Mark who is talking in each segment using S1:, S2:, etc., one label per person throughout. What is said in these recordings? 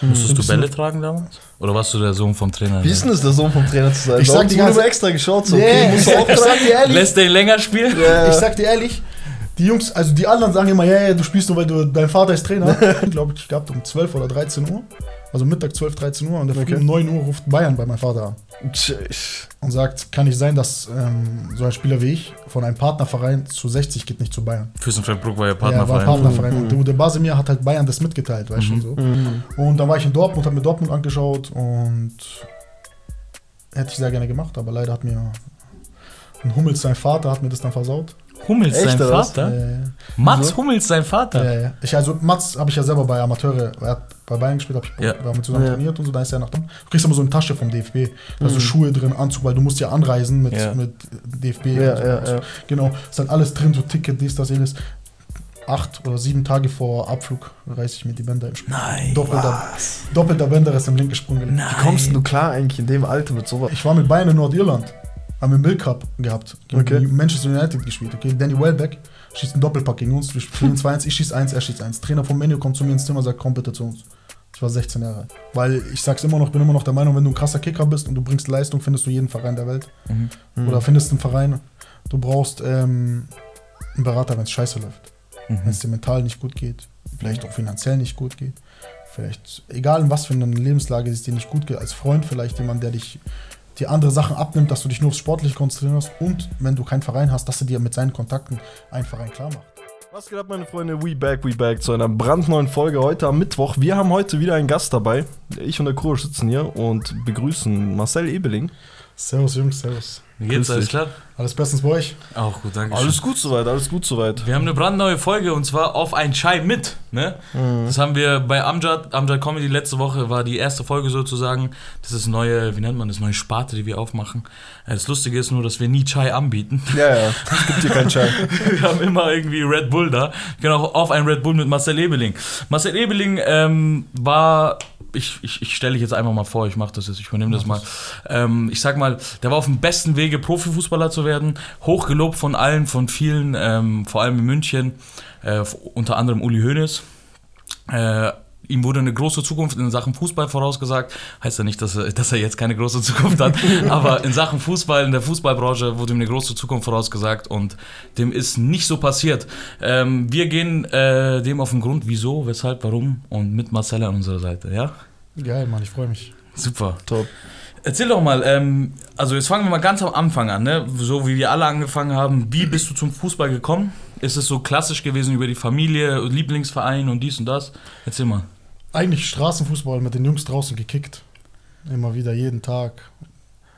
S1: Musstest du Bälle tragen damals? Oder warst du der Sohn vom Trainer?
S2: Wie ist denn das, der Sohn vom Trainer zu sein?
S3: Ich sag
S2: Warum
S3: die
S2: wurde
S3: ganze-
S2: extra geschaut, so, okay, musst
S3: ich,
S2: du auch
S3: ich sag dir ehrlich,
S1: Lässt den länger spielen?
S2: Ja.
S3: ich sag dir ehrlich, die Jungs, also die anderen sagen immer, ja, ja, du spielst nur, weil du, dein Vater ist Trainer. ich glaube, ich gehabt um 12 oder 13 Uhr. Also Mittag 12, 13 Uhr und der
S2: Okay.
S3: um 9 Uhr ruft Bayern bei meinem Vater an und sagt, kann nicht sein, dass ähm, so ein Spieler wie ich von einem Partnerverein zu 60 geht nicht zu Bayern.
S1: Fürstenfeldbruck war ja
S3: Ja, war
S1: Partnerverein.
S3: Partnerverein. Und der, der Basimir hat halt Bayern das mitgeteilt, weißt du so. Und dann war ich in Dortmund, habe mir Dortmund angeschaut und hätte ich sehr gerne gemacht, aber leider hat mir ein Hummels, sein Vater, hat mir das dann versaut.
S1: Hummels,
S2: Echt,
S1: sein? Vater?
S3: Äh,
S1: Mats Hummels, sein Vater?
S3: Ja, ja. Ich, also Mats habe ich ja selber bei Amateure, er hat bei Bayern gespielt, hab ich,
S1: Ja.
S3: wir haben zusammen
S2: Ja.
S3: trainiert und so, da ist er nach dem. Du kriegst immer so eine Tasche vom DFB, da so Schuhe drin, Anzug, weil du musst ja anreisen mit,
S1: Ja.
S3: mit DFB.
S2: Ja,
S3: und so.
S2: ja, ja.
S3: Genau, ist halt alles drin, so Ticket, dies, das, jenes. Acht oder sieben Tage vor Abflug reiße ich mir die Bänder im Spiel.
S1: Nein.
S3: Doppelter, doppelter Bänder ist im linken Sprung gelegt.
S1: Nein.
S2: Wie kommst denn du klar eigentlich in dem Alter mit sowas?
S3: Ich war mit Bayern in Nordirland. Haben wir Mill Cup gehabt. Gegen
S2: Okay.
S3: Manchester United gespielt. Okay, Danny Welbeck schießt einen Doppelpack gegen uns. Wir spielen 2-1, ich schieße 1, er schießt 1. Trainer vom Menu kommt zu mir ins Zimmer und sagt, komm bitte zu uns. Ich war 16 Jahre alt. Weil ich sag's immer noch, bin immer noch der Meinung, wenn du ein krasser Kicker bist und du bringst Leistung, findest du jeden Verein der Welt.
S1: Mhm.
S3: Oder findest einen Verein. Du brauchst ähm, einen Berater, wenn es scheiße läuft.
S1: Mhm.
S3: Wenn es dir mental nicht gut geht. Vielleicht auch finanziell nicht gut geht. Vielleicht, egal in was für einer Lebenslage es dir nicht gut geht, als Freund vielleicht jemand, der dich dir andere Sachen abnimmt, dass du dich nur aufs Sportliche konzentrieren hast und wenn du keinen Verein hast, dass er dir mit seinen Kontakten einen Verein klar macht.
S2: Was geht ab, meine Freunde? We back, we back zu einer brandneuen Folge heute am Mittwoch. Wir haben heute wieder einen Gast dabei. Ich und der Kuro sitzen hier und begrüßen Marcel Ebeling.
S3: Servus Jungs, servus.
S1: Wie geht's, alles klar?
S3: Alles bestens bei euch?
S1: Auch gut, danke
S2: Alles gut soweit, alles gut soweit.
S1: Wir haben eine brandneue Folge und zwar auf ein Chai mit. Ne? Das haben wir bei Amjad, Amjad Comedy letzte Woche war die erste Folge sozusagen. Das ist neue, wie nennt man das, neue Sparte, die wir aufmachen. Das Lustige ist nur, dass wir nie Chai anbieten.
S2: Ja, ja, es gibt hier keinen Schein.
S1: Wir haben immer irgendwie Red Bull da. Genau, auf ein Red Bull mit Marcel Ebeling. Marcel Ebeling ähm, war, ich, ich, ich stelle dich jetzt einfach mal vor, ich mache das jetzt, ich übernehme das mal. Ähm, ich sag mal, der war auf dem besten Wege, Profifußballer zu werden. Hochgelobt von allen, von vielen, ähm, vor allem in München, äh, unter anderem Uli Hoeneß. Äh, ihm wurde eine große Zukunft in Sachen Fußball vorausgesagt. Heißt ja nicht, dass er, dass er jetzt keine große Zukunft hat, aber in Sachen Fußball, in der Fußballbranche wurde ihm eine große Zukunft vorausgesagt und dem ist nicht so passiert. Ähm, wir gehen äh, dem auf den Grund, wieso, weshalb, warum und mit Marcel an unserer Seite, ja?
S3: Geil, Mann, ich freue mich.
S1: Super.
S2: Top.
S1: Erzähl doch mal, ähm, also jetzt fangen wir mal ganz am Anfang an, ne? so wie wir alle angefangen haben. Wie bist du zum Fußball gekommen? Ist es so klassisch gewesen über die Familie, Lieblingsverein und dies und das? Erzähl mal.
S3: Eigentlich Straßenfußball mit den Jungs draußen gekickt. Immer wieder, jeden Tag.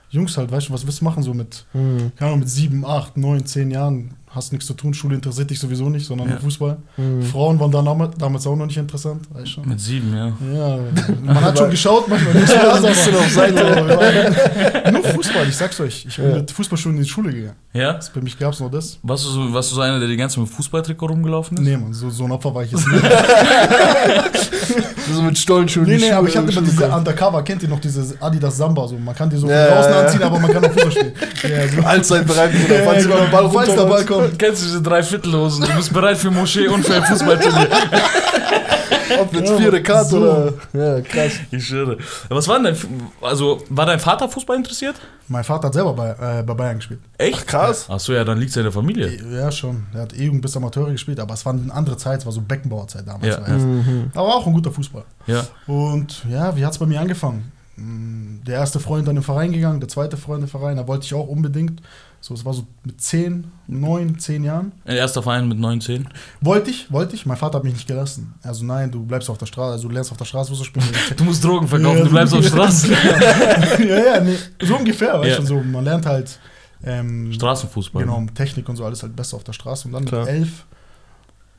S3: Jungs halt, weißt du, was willst du machen so mit,
S2: Mhm.
S3: keine Ahnung, mit sieben, acht, neun, zehn Jahren? Hast nichts zu tun, Schule interessiert dich sowieso nicht, sondern
S1: Ja.
S3: nur Fußball.
S2: Mhm.
S3: Frauen waren damals- damals auch noch nicht interessant, du schon.
S1: Mit sieben, ja.
S3: Ja, man hat schon geschaut, manchmal nicht mehr,
S2: ein bisschen auf Seite.
S3: aber nur Fußball, ich sag's euch. Ich bin
S2: Ja.
S3: mit Fußballschulen in die Schule gegangen.
S1: Ja?
S3: Das, bei mich gab's nur das.
S1: Warst du so, warst du so einer, der die ganze Zeit mit Fußballtrikot rumgelaufen ist?
S3: Nee, Mann, so, so ein Opfer war ich jetzt nicht.
S2: So mit Stollenschuhen.
S3: nee, nee,
S2: Schuhe-
S3: aber ich hatte immer diese
S2: kommen.
S3: Undercover, kennt ihr noch diese Adidas Samba? So, man kann die so
S2: Ja, ja, ja.
S3: anziehen, aber man kann auch Fußball spielen. Ja, so.
S2: Allzeit bereit, ja, falls
S3: genau.
S2: über den Ball
S3: Falls der Ball kommt.
S1: Kennst du diese drei Viertelhosen? Du bist bereit für Moschee und für ein Fußballturnier.
S2: Ob jetzt
S3: Ja,
S2: vierte Karte
S3: so.
S2: oder. Ja, krass.
S1: Ich schwöre. Was war denn dein, also war dein Vater Fußball interessiert?
S3: Mein Vater hat selber bei, äh, bei Bayern gespielt.
S1: Echt?
S2: krass.
S1: Ach so, ja, dann liegt's ja in der Familie.
S3: Ja, schon. Er hat E-Jugend bis Amateure gespielt, aber es war eine andere Zeit, es war so Beckenbauerzeit damals.
S1: Ja.
S3: Erst. Aber auch ein guter Fußball.
S1: Ja.
S3: Und ja, wie hat es bei mir angefangen? Mm, Der erste Freund dann im Verein gegangen, der zweite Freund im Verein, da wollte ich auch unbedingt. So, es war so mit 10, 9, 10 Jahren.
S1: Erster Verein mit 19.
S3: Wollte ich, wollte ich. Mein Vater hat mich nicht gelassen. Also nein, du bleibst auf der Straße, also du lernst auf der Straße Fußball spielen.
S1: Du musst Drogen verkaufen,
S3: Ja,
S1: du bleibst auf
S3: so-
S1: Straße.
S3: ja, ja, nee, so ungefähr, weißt
S1: Ja.
S3: du, so, man lernt halt ähm,
S1: Straßenfußball.
S3: genau, Technik und so alles halt besser auf der Straße. Und dann
S2: Klar.
S3: mit elf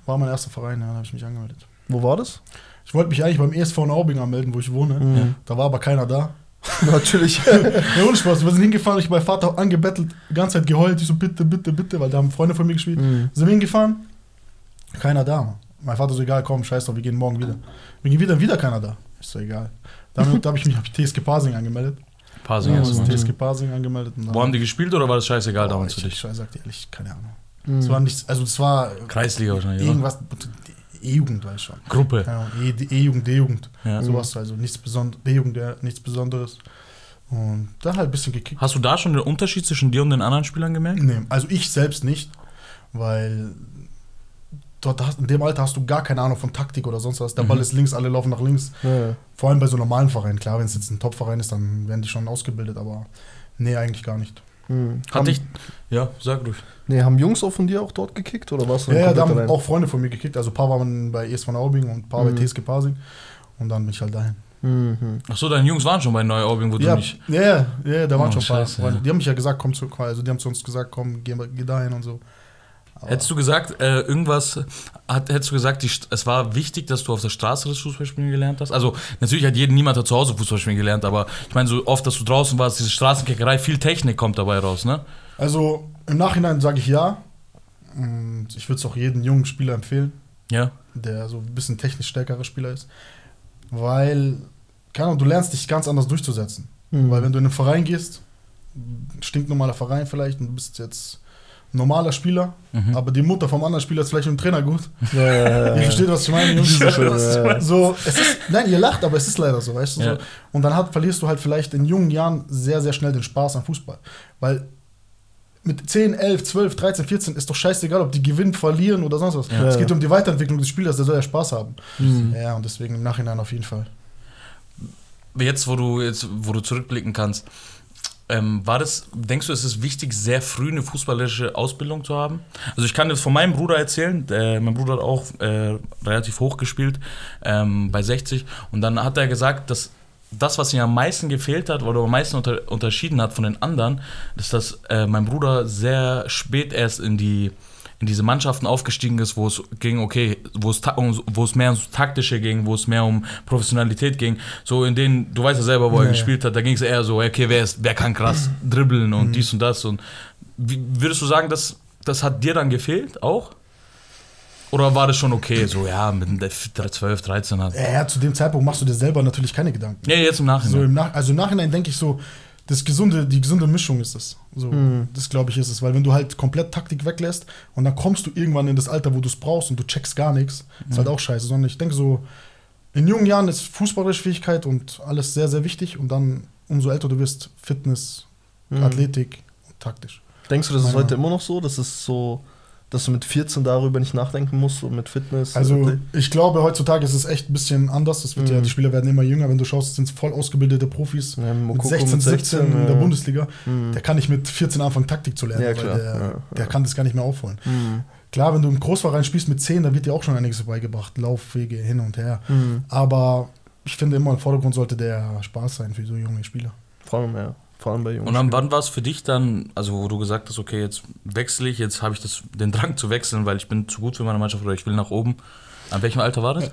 S3: war mein erster Verein, ja, da habe ich mich angemeldet.
S2: Wo war das?
S3: Ich wollte mich eigentlich beim ESV in Aubing anmelden, wo ich wohne.
S2: Mhm.
S3: Da war aber keiner da.
S2: Natürlich.
S3: Ja, ohne Spaß. Wir sind hingefahren, ich mein Vater angebettelt, die ganze Zeit geheult. Ich so, bitte, bitte, bitte, weil da haben Freunde von mir gespielt.
S2: Mhm.
S3: Sind wir hingefahren? Keiner da. Mein Vater so, egal, komm, scheiß drauf, wir gehen morgen wieder. Wir gehen wieder, wieder keiner da. Ich so, egal. Dann habe ich mich hab ich TSG Pasing angemeldet.
S1: Pasing
S3: Ja,
S1: erstmal.
S3: TSG Pasing angemeldet. Und dann-
S1: Wo haben die gespielt oder war das scheißegal
S3: Boah,
S1: damals
S3: ich,
S1: für dich?
S3: ich sag dir ehrlich, keine Ahnung.
S2: Mhm.
S3: Es war nichts, also es war
S1: Kreisliga wahrscheinlich, oder?
S3: irgendwas, E-Jugend, weiß ich schon.
S1: Gruppe.
S3: Ja, E- E-Jugend, D-Jugend.
S1: Ja.
S3: Sowas, also nichts Besonderes, D-Jugend, ja, nichts Besonderes. Und da halt ein bisschen gekickt.
S1: Hast du da schon den Unterschied zwischen dir und den anderen Spielern gemerkt?
S3: Nee, also ich selbst nicht, weil dort hast, in dem Alter hast du gar keine Ahnung von Taktik oder sonst was. Der Ball ist links, alle laufen nach links.
S2: Ja.
S3: Vor allem bei so normalen Vereinen. Klar, wenn es jetzt ein Top-Verein ist, dann werden die schon ausgebildet, aber nee, eigentlich gar nicht.
S2: Hm.
S1: Hat
S2: haben,
S1: dich. Ja, sag durch.
S2: nee, haben Jungs auch von dir auch dort gekickt oder du
S3: Ja, ja, da haben
S2: allein?
S3: auch Freunde von mir gekickt. Also ein paar waren bei ES von Aubing und ein paar
S2: Mhm.
S3: bei TSG Pasing. Und dann bin ich halt dahin.
S2: Mhm.
S1: Achso, deine Jungs waren schon bei Neuaubing, wo
S3: Ja,
S1: du nicht.
S3: ja, ja, ja, da waren
S1: Oh,
S3: schon ein paar
S1: scheiße,
S3: Freunde.
S1: ja.
S3: Die haben mich ja gesagt, komm zu, also die haben zu uns gesagt, komm, geh, geh dahin und so. Aber-
S1: Hättest du gesagt, äh, irgendwas, hat, hättest du gesagt, die, es war wichtig, dass du auf der Straße das Fußballspielen gelernt hast? Also, natürlich hat jeden, niemand hat zu Hause Fußballspielen gelernt, aber ich meine, so oft, dass du draußen warst, diese Straßenkickerei, viel Technik kommt dabei raus, ne?
S3: Also im Nachhinein sage ich ja. Und ich würde es auch jedem jungen Spieler empfehlen,
S1: Ja.
S3: der so ein bisschen technisch stärkerer Spieler ist. Weil, keine Ahnung, du lernst dich ganz anders durchzusetzen.
S2: Mhm.
S3: Weil wenn du in einen Verein gehst, stinknormaler Verein vielleicht, und du bist jetzt normaler Spieler,
S1: Mhm.
S3: aber die Mutter vom anderen Spieler ist vielleicht ein Trainer gut.
S2: Ja, ja, ja,
S3: Ihr versteht, was ich meine, Jungs? So, es ist, nein, ihr lacht, aber es ist leider so, weißt du?
S1: Ja.
S3: So. Und dann hat, verlierst du halt vielleicht in jungen Jahren sehr, sehr schnell den Spaß am Fußball. Weil mit 10, 11, 12, 13, 14 ist doch scheißegal, ob die gewinnen, verlieren oder sonst was.
S1: Ja.
S3: Es geht um die Weiterentwicklung des Spielers, der soll ja Spaß haben.
S2: Mhm.
S3: Ja, und deswegen im Nachhinein auf jeden Fall.
S1: Jetzt, wo du jetzt, wo du zurückblicken kannst, ähm, war das, denkst du, es ist wichtig, sehr früh eine fußballerische Ausbildung zu haben? Also ich kann das von meinem Bruder erzählen, der, mein Bruder hat auch äh, relativ hoch gespielt, ähm, bei 60, und dann hat er gesagt, dass das, was ihm am meisten gefehlt hat oder am meisten unter, unterschieden hat von den anderen, ist, dass äh, mein Bruder sehr spät erst in die in diese Mannschaften aufgestiegen ist, wo es ging, okay, wo es, um- wo es mehr ums Taktische ging, wo es mehr um Professionalität ging, so in denen, du weißt ja selber, wo er
S3: Ja,
S1: gespielt hat, da ging es eher so, okay, wer, ist, wer kann krass dribbeln und dies und das und wie, würdest du sagen, das, das hat dir dann gefehlt auch? Oder war das schon okay, so ja, mit der 12, 13 hat.
S3: Ja, ja, zu dem Zeitpunkt machst du dir selber natürlich keine Gedanken.
S1: Ja, jetzt im
S3: So
S1: Nachhinein.
S3: im Nach also im Nachhinein denke ich so, das gesunde, die gesunde Mischung ist es. So,
S2: Mhm.
S3: Das glaube ich ist es, weil wenn du halt komplett Taktik weglässt und dann kommst du irgendwann in das Alter, wo du es brauchst und du checkst gar nichts, ist halt auch scheiße. Sondern ich denke so, in jungen Jahren ist fußballerische Fähigkeit und alles sehr, sehr wichtig und dann umso älter du wirst, Fitness,
S2: Mhm.
S3: Athletik und taktisch.
S2: Denkst du, das ist heute immer noch so? Das ist so, dass du mit 14 darüber nicht nachdenken musst, so mit Fitness?
S3: Also ich glaube, heutzutage ist es echt ein bisschen anders. Das wird ja,
S2: Mhm.
S3: die Spieler werden immer jünger. Wenn du schaust, sind es voll ausgebildete Profis.
S2: Ja,
S3: mit
S2: Mokoko
S3: 16,
S2: mit
S3: 17 in
S2: ja.
S3: der Bundesliga.
S2: Mhm.
S3: Der kann nicht mit 14 anfangen, Taktik zu lernen,
S2: Ja,
S3: weil der,
S2: Ja,
S3: der
S2: ja.
S3: kann das gar nicht mehr aufholen.
S2: Mhm.
S3: Klar, wenn du im Großverein spielst mit 10, dann wird dir auch schon einiges beigebracht. Laufwege hin und her.
S2: Mhm.
S3: Aber ich finde immer im Vordergrund sollte der Spaß sein für so junge Spieler.
S2: Vor allem, ja. Vor allem bei Jungen.
S1: Und dann, wann war es für dich dann, also wo du gesagt hast, okay, jetzt wechsle ich, jetzt habe ich das, den Drang zu wechseln, weil ich bin zu gut für meine Mannschaft oder ich will nach oben. An welchem Alter war das?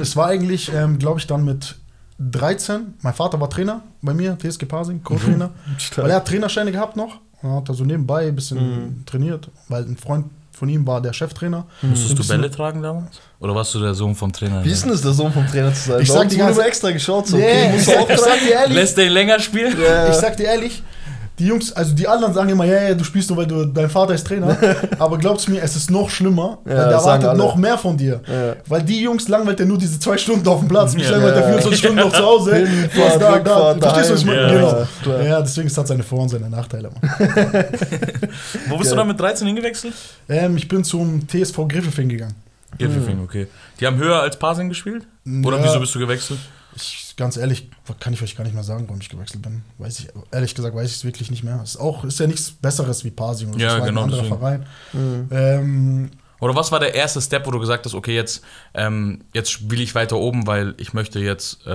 S3: Es war eigentlich, ähm, glaube ich, dann mit 13. Mein Vater war Trainer bei mir, TSG Pasing, Co-Trainer. Weil er hat Trainerscheine gehabt noch. Und hat er so nebenbei ein bisschen
S2: Mhm.
S3: trainiert, weil ein Freund von ihm war der Cheftrainer.
S1: Musstest
S3: Ein
S1: du Bälle tragen damals? Oder warst du der Sohn vom Trainer?
S2: Wie ist denn das, der Sohn vom Trainer zu sein?
S3: Ich sag ganze-
S2: immer extra geschaut, so,
S3: Nee,
S2: okay,
S3: ich,
S2: musst du
S3: sag,
S2: auch
S3: ich sag dir ehrlich,
S1: Lässt den länger spielen?
S3: Ich sag dir ehrlich, die Jungs, also die anderen sagen immer, ja, ja, du spielst nur, weil du, dein Vater ist Trainer. aber glaubst mir, es ist noch schlimmer,
S2: Ja,
S3: weil der erwartet
S2: alle.
S3: noch mehr von dir.
S2: Ja.
S3: Weil die Jungs langweilt ja nur diese zwei Stunden auf dem Platz. Mich
S1: Ja.
S3: langweilt der
S2: Ja.
S3: 24 Stunden noch zu Hause.
S2: Hinfahrt,
S3: Du hast da, da. Verstehst du, was ich meine?
S1: Ja,
S3: genau.
S2: ja, klar.
S3: Ja, deswegen ist das seine Vor- und seine Nachteile. Mann.
S1: Wo bist
S2: Ja.
S1: du dann mit 13 hingewechselt?
S3: ähm, ich bin zum TSV Griffefing gegangen.
S1: Giffelfing, okay. Die haben höher als Pasing gespielt? Oder
S3: Ja.
S1: wieso bist du gewechselt?
S3: Ich, ganz ehrlich, kann ich euch gar nicht mehr sagen, warum ich gewechselt bin. Weiß ich, ehrlich gesagt, weiß ich es wirklich nicht mehr. Ist, auch, ist ja nichts Besseres wie Pasing oder so.
S1: Ja,
S3: Es war
S1: genau,
S3: ein anderer
S1: deswegen.
S3: Verein.
S2: Mhm.
S3: Ähm,
S1: Oder was war der erste Step, wo du gesagt hast, okay, jetzt, ähm, jetzt spiele ich weiter oben, weil ich möchte jetzt, äh,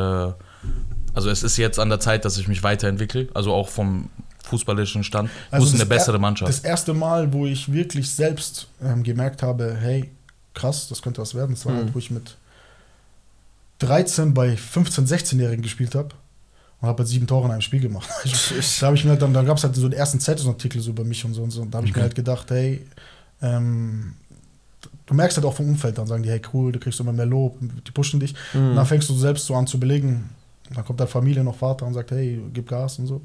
S1: also es ist jetzt an der Zeit, dass ich mich weiterentwickle, also auch vom fußballerischen Stand.
S3: Also
S1: muss eine
S3: das
S1: bessere
S3: er-
S1: Mannschaft.
S3: Das erste Mal, wo ich wirklich selbst ähm, gemerkt habe, hey, krass, das könnte was werden, das war
S2: Mhm.
S3: halt, wo ich mit 13 bei 15-, 16-Jährigen gespielt habe und habe halt sieben Tore in einem Spiel gemacht. da habe ich mir halt dann, da gab es halt so den ersten Zeitungsartikel so über mich und so und so. Und da habe ich
S1: Okay.
S3: mir halt gedacht, hey, ähm, du merkst halt auch vom Umfeld, dann sagen die, hey cool, du kriegst immer mehr Lob, die pushen dich.
S2: Mhm.
S3: Und dann fängst du selbst so an zu belegen. Dann kommt dann Familie noch Vater und sagt, hey, gib Gas und so.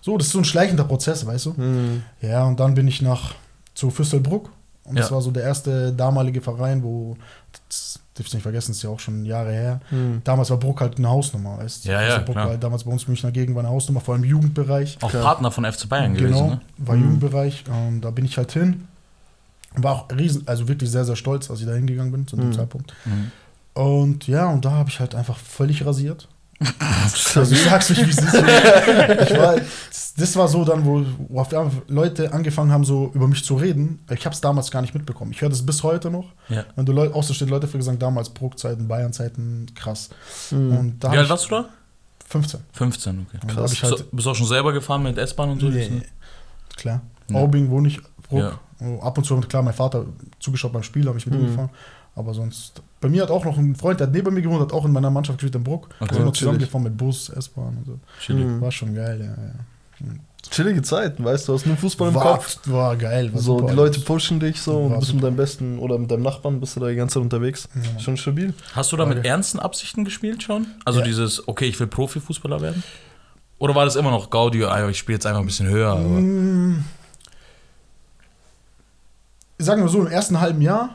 S3: So, das ist so ein schleichender Prozess, weißt du?
S2: Mhm.
S3: Ja, und dann bin ich nach zu Füsselbruck. Und das
S1: Ja.
S3: war so der erste damalige Verein, wo darfst nicht vergessen, ist ja auch schon Jahre her.
S2: Mhm.
S3: Damals war Bruck halt eine Hausnummer, weißt du?
S1: Ja, ja,
S3: Also Bruck
S1: klar.
S3: war halt damals bei uns in Münchner Gegend war eine Hausnummer, vor allem im Jugendbereich.
S1: Auch
S2: Klar.
S1: Partner von FC Bayern gewesen,
S3: Genau,
S1: ne?
S3: war
S2: Mhm.
S3: Jugendbereich. Und da bin ich halt hin. War auch riesen, also wirklich sehr, sehr stolz, als ich da hingegangen bin zu dem
S2: Mhm.
S3: Zeitpunkt.
S1: Mhm.
S3: Und ja, und da habe ich halt einfach völlig rasiert. Also ich sag's euch, wie es ist. Ich war, das war so dann, wo, wo Leute angefangen haben, so über mich zu reden. Ich habe es damals gar nicht mitbekommen. Ich höre das bis heute noch.
S1: Ja.
S3: Wenn du Leute, außerstehende Leute für gesagt, damals Bruckzeiten, Bayernzeiten, krass.
S2: Mhm.
S3: Und da
S1: Wie alt warst du da?
S3: 15.
S1: 15, okay.
S2: Krass.
S3: ich halt,
S1: so, bist du auch schon selber gefahren mit S-Bahn und so?
S3: nee, klar.
S1: Ja.
S3: Aubing wohne ich, Bruck.
S1: Ja.
S3: Oh, Ab und zu, klar, mein Vater zugeschaut beim Spiel, habe ich mit ihm
S2: Mhm.
S3: gefahren. Aber sonst, bei mir hat auch noch ein Freund, der hat neben mir gewohnt, hat auch in meiner Mannschaft gespielt in Bruck.
S1: Okay.
S3: sind wir
S2: Natürlich.
S3: zusammengefahren mit Bus, S-Bahn und so.
S1: Chillig.
S3: War schon geil, ja. ja.
S2: Chillige Zeiten, weißt du, du hast nur Fußball im
S3: war,
S2: Kopf.
S3: war geil. War
S2: So,
S3: super.
S2: die Leute pushen dich so und
S3: War
S2: bist mit
S3: super.
S2: deinem Besten oder mit deinem Nachbarn bist du da die ganze Zeit unterwegs.
S3: Ja.
S2: Schon stabil.
S1: Hast du da mit
S3: Frage.
S1: ernsten Absichten gespielt schon? Also
S3: Ja.
S1: dieses, okay, ich will Profifußballer werden? Oder war das immer noch Gaudi, ah, ich spiele jetzt einfach ein bisschen höher? Aber
S3: Mm. Sagen wir so, im ersten halben Jahr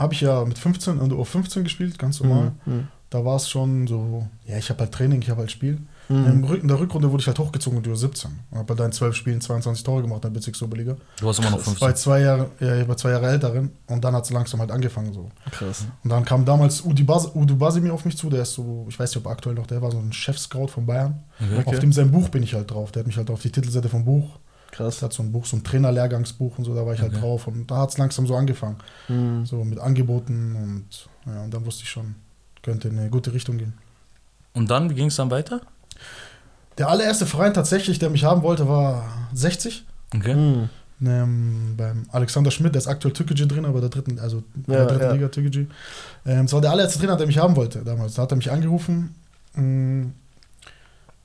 S3: habe ich ja mit 15 in der U15 gespielt, ganz normal.
S2: Mhm.
S3: Da war es schon so, ja, ich habe halt Training, ich habe halt Spiel.
S2: Mhm.
S3: In der Rückrunde wurde ich halt hochgezogen in die U17. Und habe halt da in 12 Spielen 22 Tore gemacht in der Bezirksoberliga.
S1: du warst immer noch
S3: Bei
S1: 15.
S3: zwei Jahren, ja, ich war zwei Jahre älteren und dann hat es langsam halt angefangen so.
S2: Krass.
S3: Und dann kam damals Udi Bas Udo Basimir auf mich zu, der ist so, ich weiß nicht, ob aktuell noch, der war so ein Chef-Scout von Bayern.
S1: Okay.
S3: Auf dem sein Buch bin ich halt drauf. Der hat mich halt auf die Titelseite vom Buch.
S2: Krass.
S3: Hat so ein Buch, so ein Trainerlehrgangsbuch und so, da war ich halt
S1: Okay.
S3: drauf. Und da hat es langsam so angefangen.
S2: Mhm.
S3: So mit Angeboten und ja, und dann wusste ich schon, könnte in eine gute Richtung gehen.
S1: Und dann, wie ging es dann weiter?
S3: Der allererste Verein tatsächlich, der mich haben wollte, war 60.
S1: Okay.
S2: Mhm.
S3: Ähm, beim Alexander Schmidt, der ist aktuell Türkgücü Trainer bei der dritten, also
S2: Ja,
S3: der dritten
S2: ja.
S3: Liga Türkgücü. Ähm, das war der allererste Trainer, der mich haben wollte damals. Da hat er mich angerufen, mh,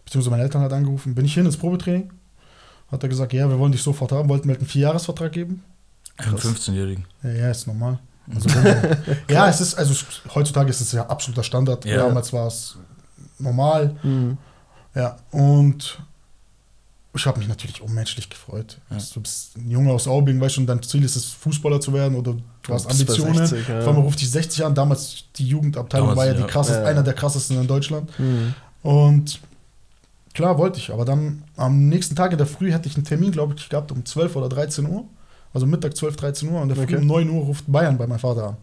S3: beziehungsweise meine Eltern hat angerufen. Bin ich hin ins Probetraining? Hat er gesagt, ja, wir wollen dich sofort haben, wollten mir halt einen Vierjahresvertrag geben.
S1: Einen 15-Jährigen.
S3: Ja, ja, ist normal. Also, ja, es ist, also heutzutage ist es ja absoluter Standard.
S1: Ja.
S3: Damals war es normal.
S2: Mhm.
S3: Ja, und ich habe mich natürlich unmenschlich gefreut.
S1: Ja.
S3: Du bist ein Junge aus Aubing, weißt schon, dein Ziel ist es, Fußballer zu werden oder du hast Ambitionen.
S2: 60, ja.
S3: Vor allem ruft dich 60 an. Damals die Jugendabteilung
S1: Damals,
S3: war ja,
S1: ja.
S3: die krasseste,
S2: Ja.
S3: einer der krassesten in Deutschland.
S2: Mhm.
S3: Und klar wollte ich, aber dann am nächsten Tag in der Früh hätte ich einen Termin, glaube ich, gehabt um 12 oder 13 Uhr. Also Mittag 12, 13 Uhr und in der Früh
S2: Okay.
S3: um 9 Uhr ruft Bayern bei meinem Vater an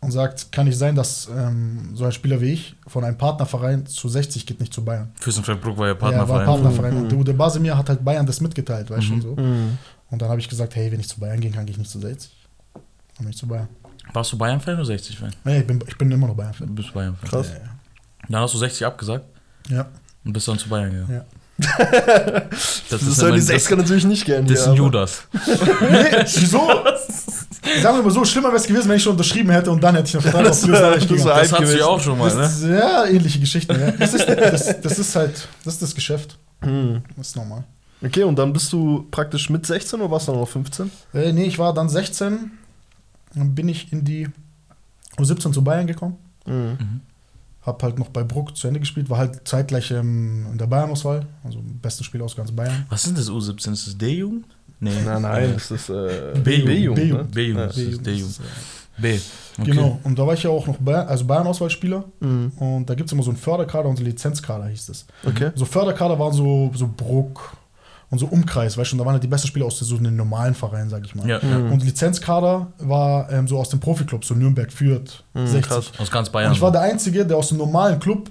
S3: und sagt, kann nicht sein, dass ähm, so ein Spieler wie ich von einem Partnerverein zu 60 geht, nicht zu Bayern.
S1: Fürstenfeldbruck war ja
S3: Ja, war
S1: Partnerverein.
S3: Partnerverein.
S2: Mhm.
S3: Und der Ude Basimir hat halt Bayern das mitgeteilt, weißt du
S1: Mhm.
S3: schon so.
S2: Mhm.
S3: Und dann habe ich gesagt, hey, wenn ich zu Bayern gehen kann, gehe ich nicht zu 60. Dann bin ich zu Bayern.
S1: Warst du Bayern-Fan oder 60-Fan?
S3: Nee, ich bin, ich bin immer noch
S1: Du
S3: Bayern-Fan.
S1: bist Bayern-Fan.
S2: Krass.
S3: Ja,
S1: Dann hast du 60 abgesagt
S3: ja.
S1: Und bist dann zu Bayern gegangen.
S3: Ja.
S1: Das,
S2: Das
S1: ist
S2: soll die Sechsker natürlich nicht gerne.
S1: Das ist ein Judas.
S3: Nee, wieso? Sagen wir mal so, schlimmer wäre es gewesen, wenn ich schon unterschrieben hätte und dann hätte ich einen Vertrag
S2: Das
S3: ich
S2: das.
S1: Das du
S2: gewesen.
S1: ja auch schon mal, ne?
S3: Das ist, ja, ähnliche Geschichten. Ja. Das, ist, das, das ist halt, das ist das Geschäft.
S2: Mhm.
S3: Das ist normal.
S2: Okay, und dann bist du praktisch mit 16 oder warst du noch 15?
S3: Äh, nee, ich war dann 16, dann bin ich in die U17 zu Bayern gekommen.
S2: Mhm.
S3: Hab halt noch bei Bruck zu Ende gespielt, war halt zeitgleich ähm, in der Bayern-Auswahl, also bestes Spiel aus ganz Bayern.
S1: Was ist das U17? Ist das D-Jugend? Nee.
S2: Nein, nein, das ist äh,
S1: B-Jugend.
S2: B-Jugend.
S1: Das ist D-Jugend. B. Okay.
S3: Genau, und da war ich ja auch noch Bayern, also Bayern-Auswahlspieler
S2: Mhm.
S3: und da gibt es immer so einen Förderkader und so einen Lizenzkader hieß das.
S2: Okay.
S3: So Förderkader waren so, so Bruck und so Umkreis, weißt du, und da waren halt die besten Spieler aus so einem normalen Verein, sag ich mal.
S1: Ja,
S2: Mhm.
S3: Und Lizenzkader war ähm, so aus dem Profiklub, so Nürnberg, Fürth,
S2: Mhm,
S3: 60.
S2: krass.
S1: Aus ganz
S3: Und
S1: Bayern.
S3: ich war der Einzige, der aus dem normalen Club,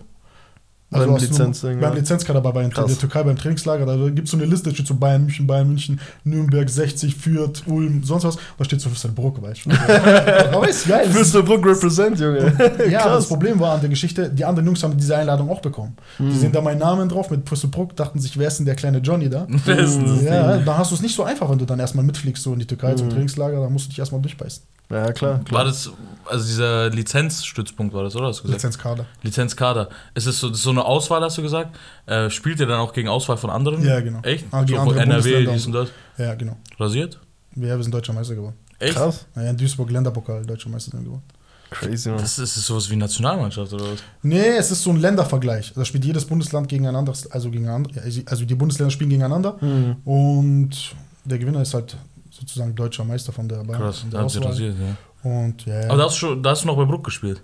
S3: also
S2: Beim Lizenzding,
S3: beim
S2: ja.
S3: Lizenzkader bei Bayern,
S2: Krass.
S3: der Türkei beim Trainingslager, da gibt es so eine Liste, da steht so Bayern München, Bayern München, Nürnberg, 60, Fürth, Ulm, sonst was. Da steht so Fürstenbruck, weißt du. Aber ist geil. Das
S2: Fürstenbruck represent, Junge.
S3: ja, das
S2: krass.
S3: Problem war an der Geschichte, die anderen Jungs haben diese Einladung auch bekommen.
S2: Mhm.
S3: Die sehen da meinen Namen drauf mit Fürstenbruck, dachten sich, wer ist denn der kleine Johnny da?
S1: Wer ist denn das?
S3: Ja, dann hast du es nicht so einfach, wenn du dann erstmal mitfliegst so in die Türkei zum
S2: Mhm.
S3: Trainingslager, dann musst du dich erstmal durchbeißen.
S2: Ja, klar.
S1: War
S2: klar.
S1: das, also dieser Lizenzstützpunkt war das, oder? Hast du gesagt?
S3: Lizenzkader.
S1: Lizenzkader. Ist es so, das ist so eine Auswahl, hast du gesagt? Äh, spielt ihr dann auch gegen Auswahl von anderen?
S3: Ja, genau.
S1: Echt?
S3: Ah, gegen
S1: so,
S3: andere
S1: NRW,
S3: Bundesländer
S1: dies und das.
S3: Ja, genau.
S1: Rasiert?
S3: Ja, wir sind deutscher Meister geworden.
S1: Echt?
S2: Krass.
S3: Ja, in Duisburg Länderpokal, deutscher Meister sind wir geworden.
S2: Crazy, man.
S1: Das ist, ist sowas wie Nationalmannschaft oder was?
S3: Nee, es ist so ein Ländervergleich. Da spielt jedes Bundesland gegeneinander, also gegeneinander, also die Bundesländer spielen gegeneinander
S2: Mhm.
S3: und der Gewinner ist halt sozusagen deutscher Meister von der Bahn.
S1: Krass, da
S3: der
S1: haben sie
S3: Auswahl.
S1: rasiert, ja.
S3: Und ja, ja.
S1: Aber da hast, du schon, da hast du noch bei Bruck gespielt.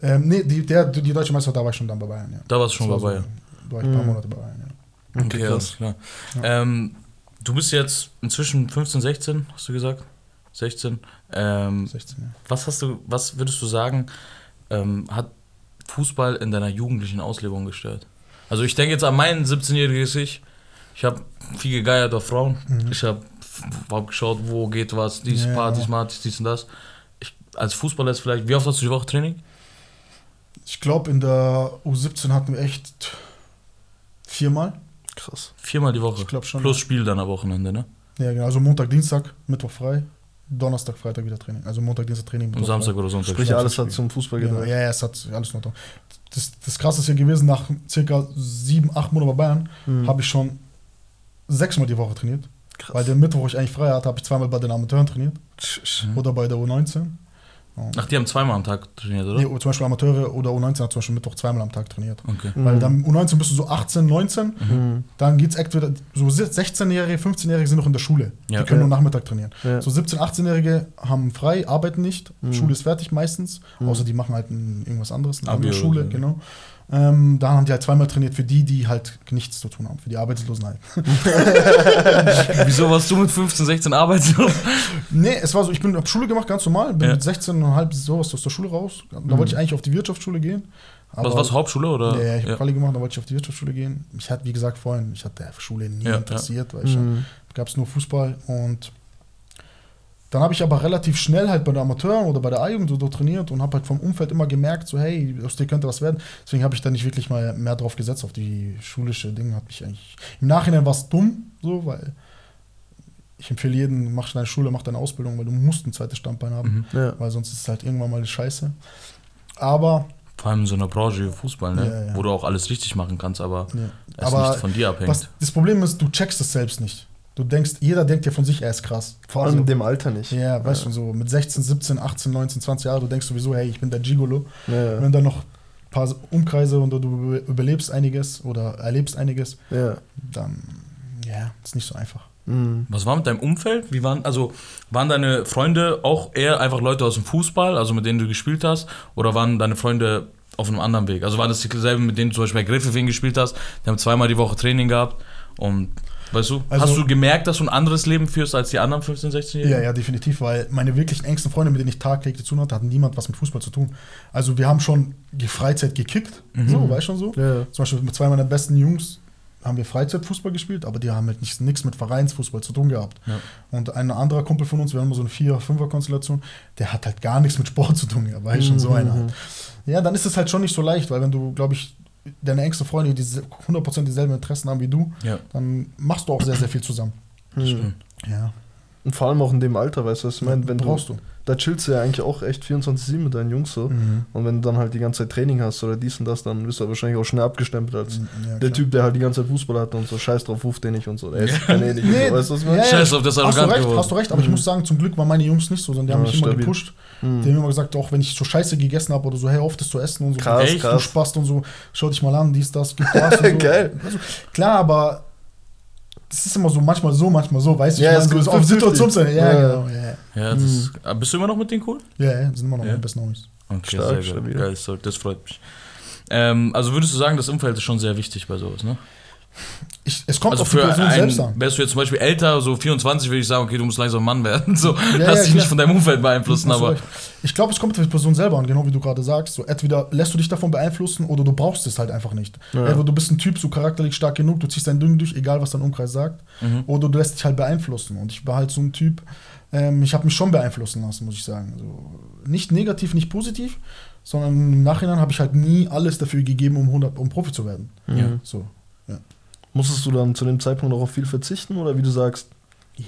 S3: ähm, nee, die, der, die deutsche Meisterschaft, da war ich schon dann bei Bayern, ja.
S1: Da warst du schon
S3: Das
S1: bei
S3: war
S1: Bayern.
S3: So, da war ich ein paar
S2: Mhm.
S3: Monate bei Bayern, ja.
S1: Okay,
S2: Okay,
S1: alles klar. Ähm, du bist jetzt inzwischen 15, 16, hast du gesagt? 16. Ähm,
S3: 16, ja.
S1: was hast du, was würdest du sagen, ähm, hat Fußball in deiner jugendlichen Auslebung gestört? Also ich denke jetzt an mein 17-jähriges Ich. Ich habe viel gegeiert auf Frauen. Ich habe hab geschaut, wo geht was, dies,
S3: Ja.
S1: Partys, Partys, dies und das. Ich, als Fußballer ist vielleicht, wie oft hast du die Woche Training?
S3: Ich glaube, in der U17 hatten wir echt viermal.
S2: Krass.
S1: Viermal die Woche.
S3: Ich glaube schon.
S1: Plus Spiel dann am Wochenende, ne?
S3: Ja, genau. Also Montag, Dienstag, Mittwoch frei, Donnerstag, Freitag wieder Training. Also Montag, Dienstag Training,
S1: Und
S3: Mittwoch
S1: Samstag
S3: frei.
S1: oder Sonntag.
S2: Sprich,
S3: Ja,
S2: alles hat zum Fußball
S3: Ja,
S2: gedacht.
S3: ja, ja, es hat alles noch da. Das, das krasse ist ja gewesen, nach circa sieben, acht Monaten bei Bayern
S2: Mhm.
S3: habe ich schon sechsmal die Woche trainiert.
S2: Krass.
S3: Weil den Mittwoch, wo ich eigentlich frei hatte, habe ich zweimal bei den Amateuren trainiert.
S1: Mhm.
S3: Oder bei der U19. Und
S1: Ach, die haben zweimal am Tag trainiert, oder?
S3: nee, zum Beispiel Amateure oder U19 hat zum Beispiel Mittwoch zweimal am Tag trainiert.
S1: Okay.
S3: Weil
S2: Mhm.
S3: dann U19 bist du so 18, 19,
S2: Mhm.
S3: dann geht es entweder, so 16-Jährige, 15-Jährige sind noch in der Schule.
S1: Ja.
S3: Die können
S2: Ja.
S3: nur Nachmittag trainieren.
S2: Ja.
S3: So 17-, 18-Jährige haben frei, arbeiten nicht,
S2: Mhm.
S3: Schule ist fertig meistens,
S2: Mhm.
S3: außer die machen halt ein, irgendwas anderes, eine
S1: Abi
S3: andere Schule, genau. Ähm, da haben die halt zweimal trainiert für die, die halt nichts zu tun haben, für die Arbeitslosen halt.
S1: Wieso warst du mit 15, 16 arbeitslos?
S3: nee, es war so, ich bin hab Schule gemacht, ganz normal, bin
S1: Ja.
S3: mit 16,5 sowas aus der Schule raus. Da wollte ich eigentlich auf die Wirtschaftsschule gehen.
S1: Was, was, Hauptschule oder?
S3: Ja, ja, ich habe
S1: ja.
S3: Quali gemacht, da wollte ich auf die Wirtschaftsschule gehen. Ich hatte, wie gesagt, vorhin, ich hatte Schule nie
S1: Ja,
S3: interessiert, weil ich
S2: Mhm.
S3: gab es nur Fußball und dann habe ich aber relativ schnell halt bei der Amateuren oder bei der A-Jugend so trainiert und habe halt vom Umfeld immer gemerkt, so hey, aus dir könnte was werden. Deswegen habe ich da nicht wirklich mal mehr drauf gesetzt, auf die schulische Dinge. Hab ich eigentlich Im Nachhinein war es dumm, so, weil ich empfehle jeden, mach deine Schule, mach deine Ausbildung, weil du musst ein zweites Standbein haben,
S1: Mhm.
S2: Ja.
S3: weil sonst ist es halt irgendwann mal eine Scheiße. Aber,
S1: Vor allem in so einer Branche wie Fußball, ne?
S3: Ja, ja.
S1: Wo du auch alles richtig machen kannst, aber
S3: ja.
S1: es
S3: aber
S1: nicht von dir abhängt.
S3: was, das Problem ist, du checkst es selbst nicht. Du denkst, jeder denkt ja von sich, er ist krass.
S2: Vor allem
S3: Also-
S2: in dem Alter nicht.
S3: Ja, weißt du, so mit 16, 17, 18, 19, 20 Jahren, du denkst sowieso, hey, ich bin der Gigolo.
S2: Ja.
S3: Wenn dann noch ein paar Umkreise und du über- überlebst einiges oder erlebst einiges,
S2: Ja.
S3: dann, ja, ist nicht so einfach.
S2: Mhm.
S1: Was war mit deinem Umfeld? Wie waren, also, waren deine Freunde auch eher einfach Leute aus dem Fußball, also mit denen du gespielt hast? Oder waren deine Freunde auf einem anderen Weg? Also waren das dieselben, mit denen du zum Beispiel bei Griffithing gespielt hast? Die haben zweimal die Woche Training gehabt und, weißt du,
S3: Also-
S1: hast du gemerkt, dass du ein anderes Leben führst als die anderen 15-, 16-Jährigen?
S3: Ja, ja, definitiv, weil meine wirklich engsten Freunde, mit denen ich tagtäglich zu tun hatte, hatten niemand was mit Fußball zu tun. Also wir haben schon die Freizeit gekickt, so, weißt du schon so.
S2: Ja.
S3: Zum Beispiel mit zwei meiner besten Jungs haben wir Freizeitfußball gespielt, aber die haben halt nichts, mit Vereinsfußball zu tun gehabt.
S1: Ja.
S3: Und ein anderer Kumpel von uns, wir haben immer so eine Vier-Fünfer-Konstellation, der hat halt gar nichts mit Sport zu tun gehabt, war ich schon so einer. Halt. Ja, dann ist es halt schon nicht so leicht, weil wenn du, glaube ich, deine engste Freunde, die 100% dieselben Interessen haben wie du,
S1: Ja.
S3: dann machst du auch sehr, sehr viel zusammen.
S2: Mhm.
S3: Ja,
S2: Und vor allem auch in dem Alter, weißt du, was ich meine? Wenn
S3: brauchst
S2: du,
S3: du.
S2: Da chillst du ja eigentlich auch echt 24-7 mit deinen Jungs so.
S3: Mhm.
S2: Und wenn du dann halt die ganze Zeit Training hast oder dies und das, dann wirst du wahrscheinlich auch schnell abgestempelt als
S3: Ja,
S2: der. Typ, der halt die ganze Zeit Fußball hat und so, scheiß drauf, ruft den nicht und so. Ey, das kann eh nicht.
S3: Nee,
S2: so, weißt du, was ich meine?
S3: ja, ja.
S1: Scheiß auf, das ist
S3: Hast du recht,
S1: geworden.
S3: hast du recht, aber ich
S2: Mhm.
S3: muss sagen, zum Glück waren meine Jungs nicht so, sondern die haben
S2: Ja,
S3: mich immer
S2: stabil.
S3: gepusht.
S2: Mhm.
S3: Die haben immer gesagt, auch wenn ich so Scheiße gegessen habe oder so, hey, auf das zu essen und so.
S2: Krass,
S3: Echt, du
S2: krass.
S3: Spast und so, schau dich mal an, dies, das, gib Gas und so.
S2: Geil.
S3: Also, klar, aber das ist immer so, manchmal so, manchmal so, weißt du,
S2: Ja,
S3: ich meine,
S2: ist
S3: so auf
S2: 50-50.
S3: Situation sein. Ja,
S2: Ja.
S3: genau, ja,
S1: Ja, das Ah, bist du immer noch mit denen cool?
S3: ja, ja, sind immer noch
S1: Ja.
S3: besten Homies.
S1: Okay,
S2: Stark,
S1: sehr geil. Das freut mich. Ähm, also würdest du sagen, das Umfeld ist schon sehr wichtig bei sowas, ne?
S3: Ich, es kommt
S1: Also
S3: auf die
S1: für
S3: Person
S1: einen,
S3: selbst an.
S1: wärst du jetzt zum Beispiel älter, so 24, würde ich sagen, okay, du musst langsam Mann werden. So,
S3: Ja,
S1: lass
S3: ja,
S1: dich nicht
S3: klar.
S1: von deinem Umfeld beeinflussen, aber
S3: recht. Ich glaube, es kommt auf die Person selber an, genau wie du gerade sagst. So, entweder lässt du dich davon beeinflussen oder du brauchst es halt einfach nicht.
S2: Ja.
S3: Entweder du bist ein Typ, so charakterlich stark genug, du ziehst dein Ding durch, egal was dein Umkreis sagt,
S1: Mhm.
S3: oder du lässt dich halt beeinflussen. Und ich war halt so ein Typ, ähm, ich habe mich schon beeinflussen lassen, muss ich sagen. So, nicht negativ, nicht positiv, sondern im Nachhinein habe ich halt nie alles dafür gegeben, um, 100, um Profi zu werden.
S2: Mhm.
S3: So.
S2: Musstest du dann zu dem Zeitpunkt auch auf viel verzichten oder wie du sagst?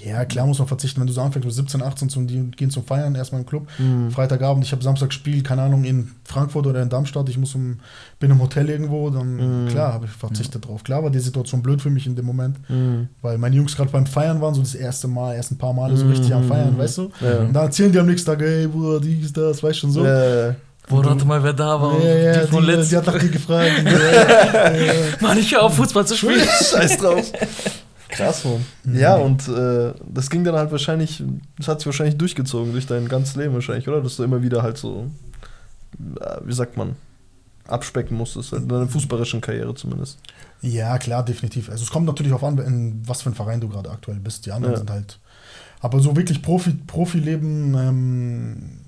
S3: Ja, klar muss man verzichten, wenn du so anfängst mit 17, 18 zum, gehen zum Feiern, erstmal im Club.
S2: Mhm.
S3: Freitagabend, ich habe Samstag Spiel, keine Ahnung, in Frankfurt oder in Darmstadt, ich muss um, bin im Hotel irgendwo, dann
S2: Mhm.
S3: klar habe ich verzichtet drauf. Klar war die Situation blöd für mich in dem Moment,
S2: Mhm.
S3: weil meine Jungs gerade beim Feiern waren, so das erste Mal, erst ein paar Male so richtig am
S2: Mhm.
S3: Feiern, weißt du?
S2: Ja.
S3: Und dann erzählen die am nächsten Tag, ey Bruder, dies, das, weißt schon so.
S2: Ja,
S1: mal, wer da war.
S3: Ja, ja,
S1: die von
S3: die,
S1: letzten.
S3: die hat nach dir gefragt. Die ja.
S1: Mann, ich hör auf, Fußball zu spielen.
S2: Scheiß drauf. Krass, Mann. Ja, und äh, das ging dann halt wahrscheinlich, das hat sich wahrscheinlich durchgezogen durch dein ganzes Leben wahrscheinlich, oder? Dass du immer wieder halt so, wie sagt man, abspecken musstest, in deiner fußballerischen Karriere zumindest.
S3: Ja, klar, definitiv. Also es kommt natürlich auch an, in was für ein Verein du gerade aktuell bist. Die anderen
S2: Ja.
S3: sind halt. Aber so wirklich Profi, Profileben ähm,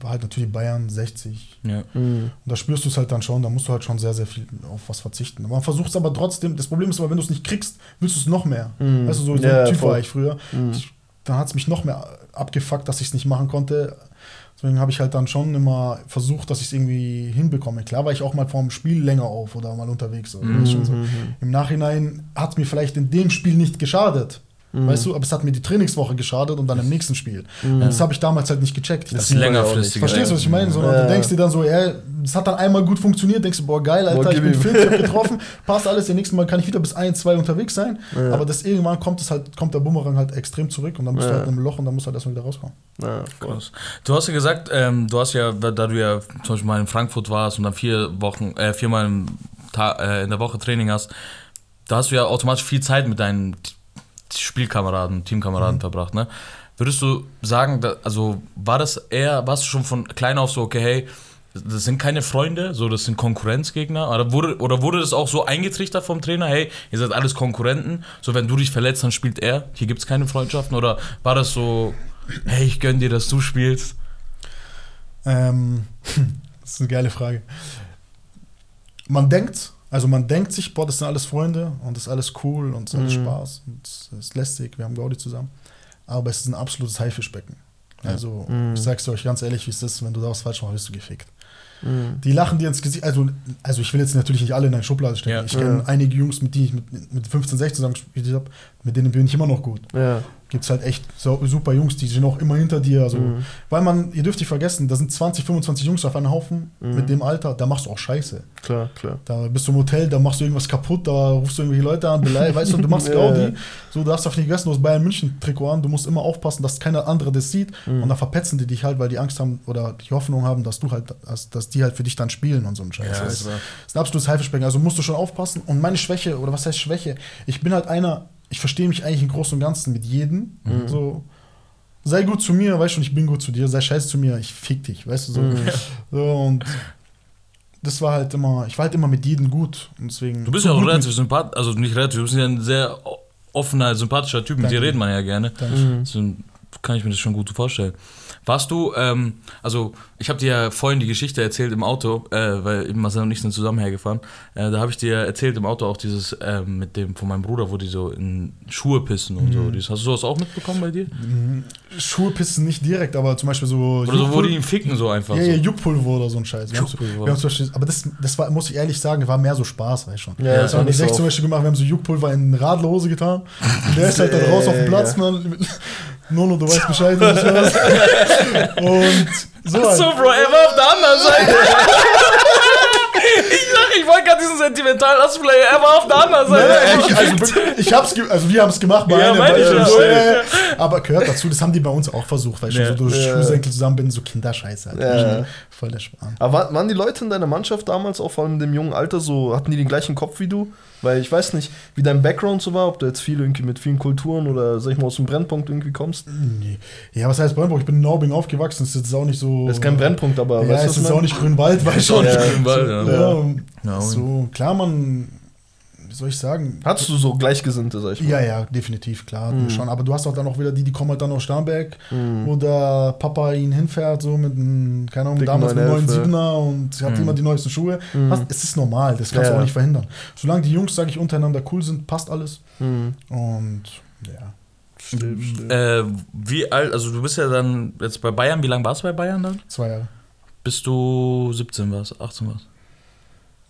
S3: war halt natürlich Bayern 60.
S1: Ja.
S3: Und da spürst du es halt dann schon, da musst du halt schon sehr, sehr viel auf was verzichten. Aber man versucht es aber trotzdem, das Problem ist aber, wenn du es nicht kriegst, willst du es noch mehr.
S2: Mhm.
S3: Weißt du, so, so
S2: Ja,
S3: Typ
S2: voll.
S3: war ich früher.
S2: Mhm.
S3: Ich, dann hat es mich noch mehr abgefuckt, dass ich es nicht machen konnte. Deswegen habe ich halt dann schon immer versucht, dass ich es irgendwie hinbekomme. Klar war ich auch mal vorm Spiel länger auf oder mal unterwegs. So.
S1: Mhm.
S3: Das ist schon so. Im Nachhinein hat es mir vielleicht in dem Spiel nicht geschadet.
S2: Mhm.
S3: Weißt du, aber es hat mir die Trainingswoche geschadet und dann im nächsten Spiel. Und das habe ich damals halt nicht gecheckt.
S1: Das ist längerfristig.
S3: Verstehst du, was ich meine? Sondern
S2: Ja.
S3: du denkst dir dann so, ja, es hat dann einmal gut funktioniert, denkst du, boah, geil, Alter,
S2: Boah,
S3: ich bin fit, ich hab getroffen, passt alles, das nächste Mal kann ich wieder bis 1, 2 unterwegs sein.
S2: Ja.
S3: Aber das irgendwann kommt es halt, kommt der Bumerang halt extrem zurück und dann bist
S2: Ja.
S3: du halt in einem Loch und dann musst du halt erstmal wieder rauskommen.
S2: Ja.
S1: Krass. Du hast ja gesagt, ähm, du hast ja, da du ja zum Beispiel mal in Frankfurt warst und dann vier Wochen, äh, viermal im Ta äh, in der Woche Training hast, da hast du ja automatisch viel Zeit mit deinen Spielkameraden, Teamkameraden verbracht, ne? Würdest du sagen, da, also war das eher, warst du schon von klein auf so, okay, hey, das sind keine Freunde, so das sind Konkurrenzgegner? Oder wurde, oder wurde das auch so eingetrichtert vom Trainer, hey, ihr seid alles Konkurrenten, so wenn du dich verletzt, dann spielt er, hier gibt es keine Freundschaften? Oder war das so, hey, ich gönn dir, dass du spielst?
S3: Ähm, das ist eine geile Frage. Man denkt, also man denkt sich, boah, das sind alles Freunde und das ist alles cool und es ist alles
S2: Mhm.
S3: Spaß und es ist lästig, wir haben Gaudi zusammen. Aber es ist ein absolutes Haifischbecken. Also,
S2: Mhm.
S3: ich sag's euch ganz ehrlich, wie es ist, wenn du da was falsch machst, wirst du gefickt.
S2: Mhm.
S3: Die lachen dir ins Gesicht. Also, also ich will jetzt natürlich nicht alle in eine Schublade stecken.
S1: Ja.
S3: Ich kenne einige Jungs, mit denen ich mit, mit 15, 16 zusammen gespielt habe, mit denen bin ich immer noch gut.
S2: Ja.
S3: Gibt es halt echt so, super Jungs, die sind auch immer hinter dir. Also,
S2: Mhm.
S3: Weil man, ihr dürft nicht vergessen, da sind 20, 25 Jungs auf einem Haufen
S2: Mhm.
S3: mit dem Alter, da machst du auch Scheiße.
S2: Klar, klar.
S3: Da bist du im Hotel, da machst du irgendwas kaputt, da rufst du irgendwelche Leute an, belei- weißt du, du machst Gaudi.
S2: ja.
S3: So, du darfst auf nicht vergessen, du hast Bayern München Trikot an, du musst immer aufpassen, dass keiner andere das sieht
S2: Mhm.
S3: und dann verpetzen die dich halt, weil die Angst haben oder die Hoffnung haben, dass du halt, dass, dass die halt für dich dann spielen und so ein Scheiß.
S1: Ja.
S3: Das ist ein absolutes Haifischbecken, also musst du schon aufpassen. Und meine Schwäche, oder was heißt Schwäche? Ich bin halt einer, ich verstehe mich eigentlich im Großen und Ganzen mit jedem.
S2: Mhm.
S3: So, sei gut zu mir, weißt du, und ich bin gut zu dir, sei scheiße zu mir, ich fick dich, weißt du, so.
S2: Mhm.
S3: so und das war halt immer, ich war halt immer mit jedem gut. Und deswegen,
S1: Du bist ja auch relativ sympathisch, also nicht relativ, du bist ja ein sehr offener, sympathischer Typ, mit dir redet man ja gerne.
S2: Mhm.
S1: So kann ich mir das schon gut vorstellen. Warst du, ähm, also ich habe dir ja vorhin die Geschichte erzählt im Auto, äh, weil eben Marcel und ich sind zusammen hergefahren. Äh, da habe ich dir erzählt im Auto auch dieses ähm, mit dem von meinem Bruder, wo die so in Schuhe pissen und so. Dieses, hast du sowas auch mitbekommen bei dir?
S3: Mhm. Schuhe pissen nicht direkt, aber zum Beispiel so.
S1: Oder so, wo die ihn ficken so einfach.
S3: Ja,
S1: so.
S3: ja, Juckpulver oder so ein Scheiß. Wir haben,
S1: Juckpulver.
S3: wir haben zum Beispiel, aber das, das war, muss ich ehrlich sagen, war mehr so Spaß, weißt schon.
S2: Ja,
S3: das haben wir
S2: nicht
S3: zum. Beispiel gemacht, wir haben so Juckpulver in Radlerhose getan. Und der ist halt dann raus auf den Platz, man. Nono, du weißt Bescheid. was ich weiß. Und so.
S1: Ach so,
S3: halt.
S1: Bro, er war auf der anderen Seite. Ich sag, ich wollte gerade diesen sentimentalen Ausplayer, er war auf der anderen Seite.
S3: Ja, ich, also, ich hab's, ge- also wir haben es gemacht bei
S1: Ja,
S3: einem,
S1: meine ich ja.
S3: so, ja, ja. aber gehört dazu, das haben die bei uns auch versucht, weil ich
S1: Ja.
S3: schon so durch
S2: Ja.
S3: Schuhsenkel zusammenbinden, so Kinderscheiße halt.
S2: Ja.
S3: Voll der Spahn.
S2: Aber wa- waren die Leute in deiner Mannschaft damals, auch vor allem in dem jungen Alter, so, hatten die den gleichen Kopf wie du? Weil ich weiß nicht, wie dein Background so war, ob du jetzt viel irgendwie mit vielen Kulturen oder, sag ich mal, aus dem Brennpunkt irgendwie kommst.
S3: Nee. Ja, was heißt Brennpunkt? Ich bin in Naubing aufgewachsen, das ist jetzt auch nicht so.
S2: Das ist kein Brennpunkt, aber
S3: Ja,
S2: weißt du,
S3: es
S2: was
S3: ist auch nicht Grünwald, weil schon.
S1: nicht
S2: Ja.
S1: Grünwald, ja.
S3: Ja,
S1: Ja,
S3: so, klar, man, wie soll ich sagen?
S2: Hattest du so Gleichgesinnte, sag ich mal?
S3: Ja, ja, definitiv, klar,
S2: Mhm.
S3: schon. Aber du hast auch dann auch wieder die, die kommen halt dann aus Starnberg,
S2: Mhm.
S3: wo der Papa ihn hinfährt, so mit einem, keine Ahnung, damals mit
S2: 911,
S3: 9,7er und hat
S1: Mhm.
S3: immer die neuesten Schuhe.
S2: Mhm.
S3: Hast- Es ist normal, das kannst
S2: Ja,
S3: du auch nicht verhindern. Solange die Jungs, sage ich, untereinander cool sind, passt alles.
S2: Mhm.
S3: Und ja.
S2: Still, still.
S1: Äh, wie alt, also du bist ja dann jetzt bei Bayern, wie lange warst du bei Bayern dann?
S3: Zwei Jahre.
S1: Bis du 17 warst, 18 warst.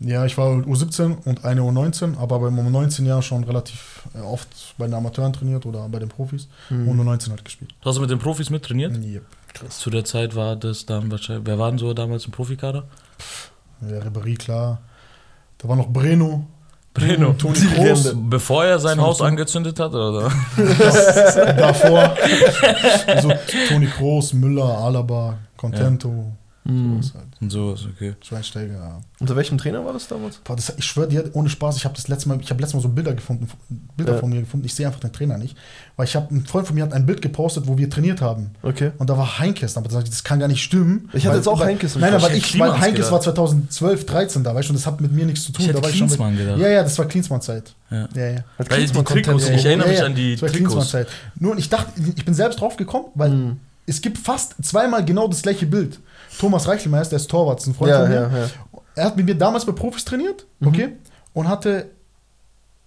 S3: Ja, ich war U17 und eine U19, aber beim U19 Jahr schon relativ äh, oft bei den Amateuren trainiert oder bei den Profis
S2: Mhm.
S3: und U19 halt gespielt.
S1: Hast du mit den Profis mit trainiert?
S3: Yep. Krass.
S1: Zu der Zeit war das dann wahrscheinlich, wer war denn so damals im Profikader?
S3: Ja, Ribéry, klar. Da war noch Breno.
S1: Breno.
S3: Toni Kroos.
S1: Bevor er sein Haus angezündet hat, oder?
S3: davor. also Toni Kroos, Müller, Alaba, Contento.
S2: Mhm.
S3: Sowas halt.
S1: Und sowas, okay.
S3: Schweinsteiger, ja.
S2: Unter welchem Trainer war das damals?
S3: Boah, das, ich schwöre dir, ohne Spaß, ich habe das letzte Mal, ich habe letztes Mal so Bilder gefunden, Bilder
S2: Ja.
S3: von mir gefunden. Ich sehe einfach den Trainer nicht, weil ich habe ein Freund von mir hat ein Bild gepostet, wo wir trainiert haben.
S2: Okay.
S3: Und da war Heinkes, aber das kann gar nicht stimmen.
S2: Ich hatte
S3: weil-
S2: jetzt auch
S3: weil-
S2: Heinkes im
S3: Nein, aber
S1: Ich
S3: weil Heinkes
S1: gedacht.
S3: war 2012, 13 da, weißt du, und das hat mit mir nichts zu tun.
S1: Ich hätte
S3: da war ich schon mit,
S1: Klinsmann gedacht.
S3: Ja, ja, das war Klinsmann-Zeit.
S1: Ja.
S3: Ja, ja.
S1: Weil die
S2: Klinsmann
S1: Trikots,
S2: Content-
S1: ich erinnere
S3: ja,
S1: mich
S3: ja,
S1: an die
S3: das war
S1: Trikots.
S3: Klinsmann-Zeit. Nur, und ich dachte, ich bin selbst drauf gekommen, weil
S2: Mhm.
S3: es gibt fast zweimal genau das gleiche Bild. Thomas Reichelmeier, der ist Torwart, ist ein Freund
S2: Ja,
S3: von mir.
S2: ja, ja.
S3: Er hat mit mir damals bei Profis trainiert,
S2: Mhm.
S3: okay, und hatte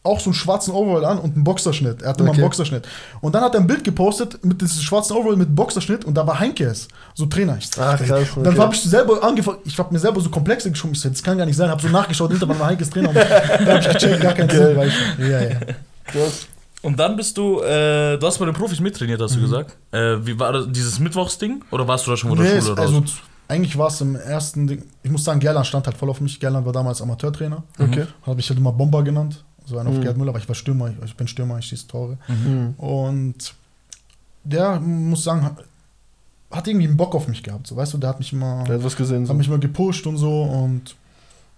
S3: auch so einen schwarzen Overall an und einen Boxerschnitt. Er hatte immer
S2: Okay.
S3: einen Boxerschnitt. Und dann hat er ein Bild gepostet mit diesem schwarzen Overall mit Boxerschnitt und da war Heinkes, so Trainer. Ich
S2: Ach, krass.
S3: und dann
S2: okay.
S3: habe ich selber angefangen, ich habe mir selber so Komplexe geschoben. Ich so, das kann gar nicht sein. Habe so nachgeschaut, hinter war Heinkes Trainer. Und dann habe ich gecheckt, gar kein Sinn. Weil ich, ja, ja.
S2: Krass.
S1: Und dann bist du, äh, du hast bei den Profis mittrainiert, hast du gesagt. Äh, wie war das, dieses Mittwochsding? Oder warst du da schon von der
S3: Mhm. Nee,
S1: Schule
S3: es,
S1: raus?
S3: also eigentlich war es im ersten Ding, ich muss sagen, Gerland stand halt voll auf mich. Gerland war damals Amateurtrainer.
S2: Okay.
S3: Habe ich halt immer Bomber genannt. So einer auf
S2: Mhm.
S3: Gerd Müller, aber ich war Stürmer, ich, ich bin Stürmer, ich schieße Tore.
S2: Mhm.
S3: Und der, muss sagen, hat- irgendwie einen Bock auf mich gehabt. So, weißt du, der hat mich immer,
S2: Der hat was gesehen.
S3: hat
S2: So.
S3: mich immer gepusht und so. Und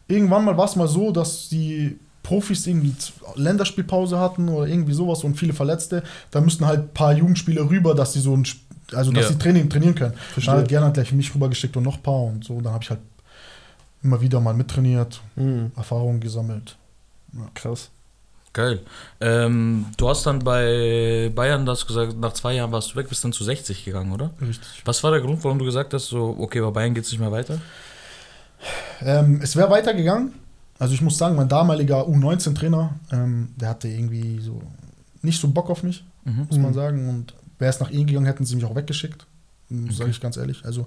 S3: irgendwann mal war es mal so, dass die Profis irgendwie Länderspielpause hatten oder irgendwie sowas und viele Verletzte. Da müssten halt ein paar Jugendspieler rüber, dass sie so ein, Sp- also dass
S1: Ja.
S3: sie Training trainieren können.
S2: Verstehe.
S3: Da hat gerne gleich mich rübergeschickt und noch ein paar und so. Dann habe ich halt immer wieder mal mittrainiert,
S2: Mhm.
S3: Erfahrungen gesammelt.
S2: Krass.
S1: Geil. Ähm, du hast dann bei Bayern das gesagt, nach zwei Jahren warst du weg, bist dann zu 60 gegangen, oder?
S3: Richtig.
S1: Was war der Grund, warum du gesagt hast, so, okay, bei Bayern geht es nicht mehr weiter?
S3: Ähm, es wäre weitergegangen. Also ich muss sagen, mein damaliger U19-Trainer, ähm, der hatte irgendwie so nicht so Bock auf mich,
S1: Mhm.
S3: muss man
S2: Mhm.
S3: sagen. Und wäre es nach ihm gegangen, hätten sie mich auch weggeschickt. Sage
S1: Okay.
S3: ich ganz ehrlich. Also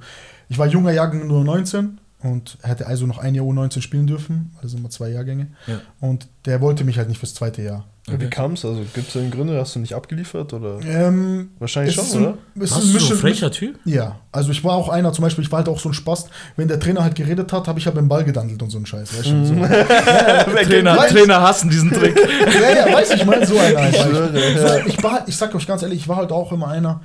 S3: ich war junger Jahrgang nur 19 und hätte also noch ein Jahr U19 spielen dürfen. Also immer zwei Jahrgänge.
S1: Ja.
S3: Und der wollte mich halt nicht fürs zweite Jahr.
S2: Ja, Wie
S1: Okay.
S2: kam es? Also gibt es denn Gründe, hast du nicht abgeliefert? Oder?
S3: Ähm,
S2: Wahrscheinlich schon,
S3: ein-
S2: oder?
S3: ein
S1: du so ein frecher Typ?
S3: Ja, also ich war auch einer, zum Beispiel, ich war halt auch so ein Spaß, wenn der Trainer halt geredet hat, habe ich halt beim Ball gedandelt und so einen Scheiß. Weißt du? So.
S1: Trainer,
S3: weiß-
S1: Trainer hassen diesen Trick.
S3: ja, ja, weiß ich, meine, so einer. Halt,
S2: Ich ja.
S3: So, ich, war, halt- ich sag euch ganz ehrlich, ich war halt auch immer einer,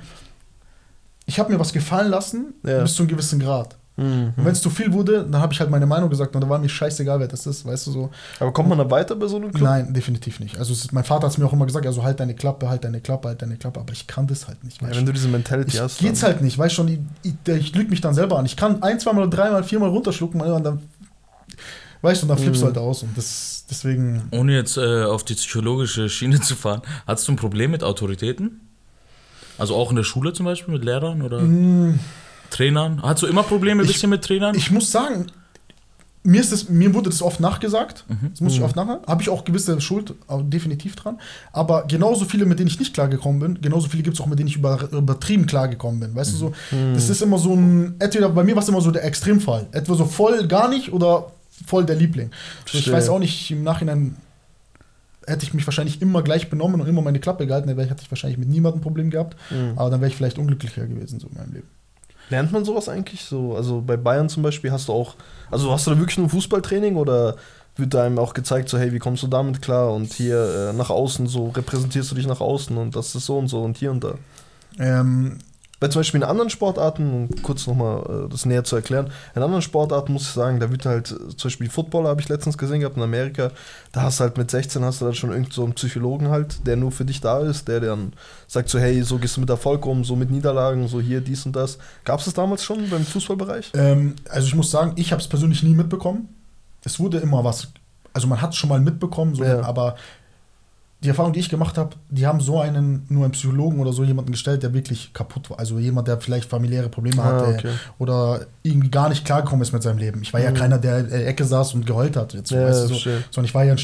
S3: ich habe mir was gefallen lassen,
S2: Ja.
S3: bis zu einem gewissen Grad.
S2: Mhm.
S3: Und wenn es zu viel wurde, dann habe ich halt meine Meinung gesagt und da war mir scheißegal, wer das ist, weißt du so.
S2: Aber kommt man da weiter bei so einem Club?
S3: Nein, definitiv nicht. Also ist, mein Vater hat es mir auch immer gesagt, also halt deine Klappe, halt deine Klappe, halt deine Klappe, aber ich kann das halt nicht.
S2: Ja,
S3: weißt
S2: wenn
S3: du.
S2: du diese Mentality
S3: ich,
S2: hast.
S3: geht's
S2: dann-
S3: halt nicht, weißt schon, ich, ich, ich lüge mich dann selber an. Ich kann ein, zweimal, dreimal, viermal runterschlucken und dann, weißt du, und dann flippst du
S2: Mhm.
S3: halt aus und das, deswegen,
S1: Ohne jetzt äh, auf die psychologische Schiene zu fahren, hattest du ein Problem mit Autoritäten? Also auch in der Schule zum Beispiel mit Lehrern oder
S3: mh,
S1: Trainern? Hattest du immer Probleme ein bisschen mit Trainern?
S3: ich muss sagen, mir, ist das, mir wurde das oft nachgesagt,
S1: Mhm.
S3: das muss ich
S2: Mhm.
S3: oft nachher, habe ich auch gewisse Schuld definitiv dran, aber genauso viele, mit denen ich nicht klargekommen bin, genauso viele gibt es auch, mit denen ich über, übertrieben klargekommen bin, weißt du so,
S2: Mhm.
S3: das ist immer so ein, entweder bei mir war es immer so der Extremfall, etwa so voll gar nicht oder voll der Liebling. So, ich weiß auch nicht, im Nachhinein hätte ich mich wahrscheinlich immer gleich benommen und immer meine Klappe gehalten, dann wäre- hätte ich wahrscheinlich mit niemandem ein Problem gehabt,
S2: Mhm.
S3: aber dann wäre ich vielleicht unglücklicher gewesen so in meinem Leben.
S2: Lernt man sowas eigentlich so? Also bei Bayern zum Beispiel hast du auch, also hast du da wirklich nur Fußballtraining oder wird da einem auch gezeigt, so hey, wie kommst du damit klar und hier äh, nach außen, so repräsentierst du dich nach außen und das ist so und so und hier und da.
S3: Ähm,
S2: Bei zum Beispiel in anderen Sportarten, um kurz nochmal äh, das näher zu erklären, in anderen Sportarten muss ich sagen, da wird halt, äh, zum Beispiel Footballer habe ich letztens gesehen gehabt in Amerika, da hast du halt mit 16 hast du dann schon irgend so einen Psychologen halt, der nur für dich da ist, der dann sagt so, hey, so gehst du mit Erfolg um, so mit Niederlagen, so hier, dies und das. Gab es das damals schon beim Fußballbereich?
S3: Ähm, also ich muss sagen, ich habe es persönlich nie mitbekommen. Es wurde immer was, also man hat es schon mal mitbekommen, so,
S2: Ja.
S3: aber die Erfahrung, die ich gemacht habe, die haben so einen, nur einen Psychologen oder so jemanden gestellt, der wirklich kaputt war. Also jemand, der vielleicht familiäre Probleme
S2: Ah,
S3: hatte
S2: okay.
S3: oder irgendwie gar nicht klargekommen ist mit seinem Leben. Ich war ja
S2: Mhm.
S3: keiner, der in der Ecke saß und geheult hat. Jetzt,
S2: Ja,
S3: weißt du, so, sondern ich war ja ein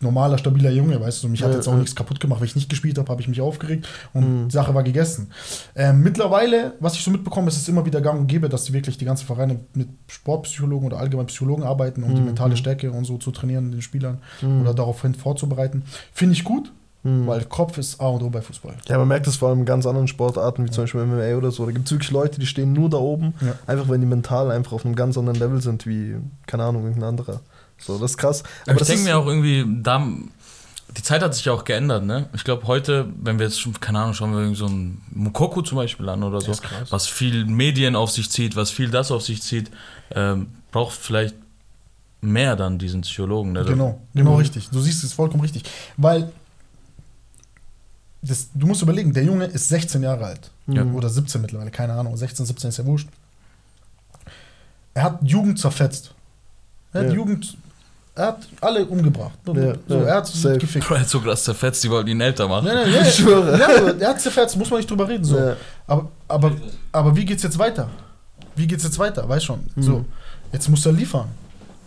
S3: normaler, stabiler Junge, weißt du. Mich hat
S2: Ja,
S3: jetzt auch
S2: ja.
S3: nichts kaputt gemacht. Wenn ich nicht gespielt habe, habe ich mich aufgeregt und
S2: Mhm.
S3: die Sache war gegessen. Ähm, mittlerweile, was ich so mitbekomme, ist es immer wieder gang und gäbe, dass die wirklich die ganzen Vereine mit Sportpsychologen oder allgemein Psychologen arbeiten, um die
S2: Mhm.
S3: mentale Stärke und so zu trainieren, den Spielern
S2: Mhm.
S3: oder daraufhin vorzubereiten. Finde ich gut,
S2: Mhm.
S3: weil Kopf ist A und O bei Fußball.
S2: Ja, man merkt es vor allem in ganz anderen Sportarten, wie zum Beispiel MMA oder so. Da gibt es wirklich Leute, die stehen nur da oben,
S3: Ja.
S2: einfach wenn die mental einfach auf einem ganz anderen Level sind, wie, keine Ahnung, irgendein anderer. So, das ist krass.
S1: Aber ich
S2: das
S1: denke mir auch irgendwie, da, die Zeit hat sich ja auch geändert, ne? Ich glaube, heute, wenn wir jetzt schon, keine Ahnung, schauen wir irgendwie so ein Mukoko zum Beispiel an oder so,
S3: ist krass.
S1: was viel Medien auf sich zieht, was viel das auf sich zieht, ähm, braucht vielleicht mehr dann diesen Psychologen. Der
S3: Genau, genau richtig. Du siehst es vollkommen richtig. Weil das, du musst überlegen, der Junge ist 16 Jahre alt.
S1: Ja.
S3: Oder 17 mittlerweile, keine Ahnung. 16, 17 ist ja wurscht. Er hat Jugend zerfetzt. Er hat
S2: Ja.
S3: Jugend. Er hat alle umgebracht.
S2: Ja,
S3: so,
S2: ja,
S3: er hat
S2: safe.
S3: gefickt.
S1: Er hat so krass zerfetzt, die wollten ihn älter machen.
S3: Nein, nein, nein,
S2: Ich schwöre.
S3: Ja, er hat zerfetzt, muss man nicht drüber reden. So.
S2: Ja.
S3: Aber, aber, aber wie geht's jetzt weiter? Wie geht's jetzt weiter? Weißt schon. So, jetzt muss er liefern.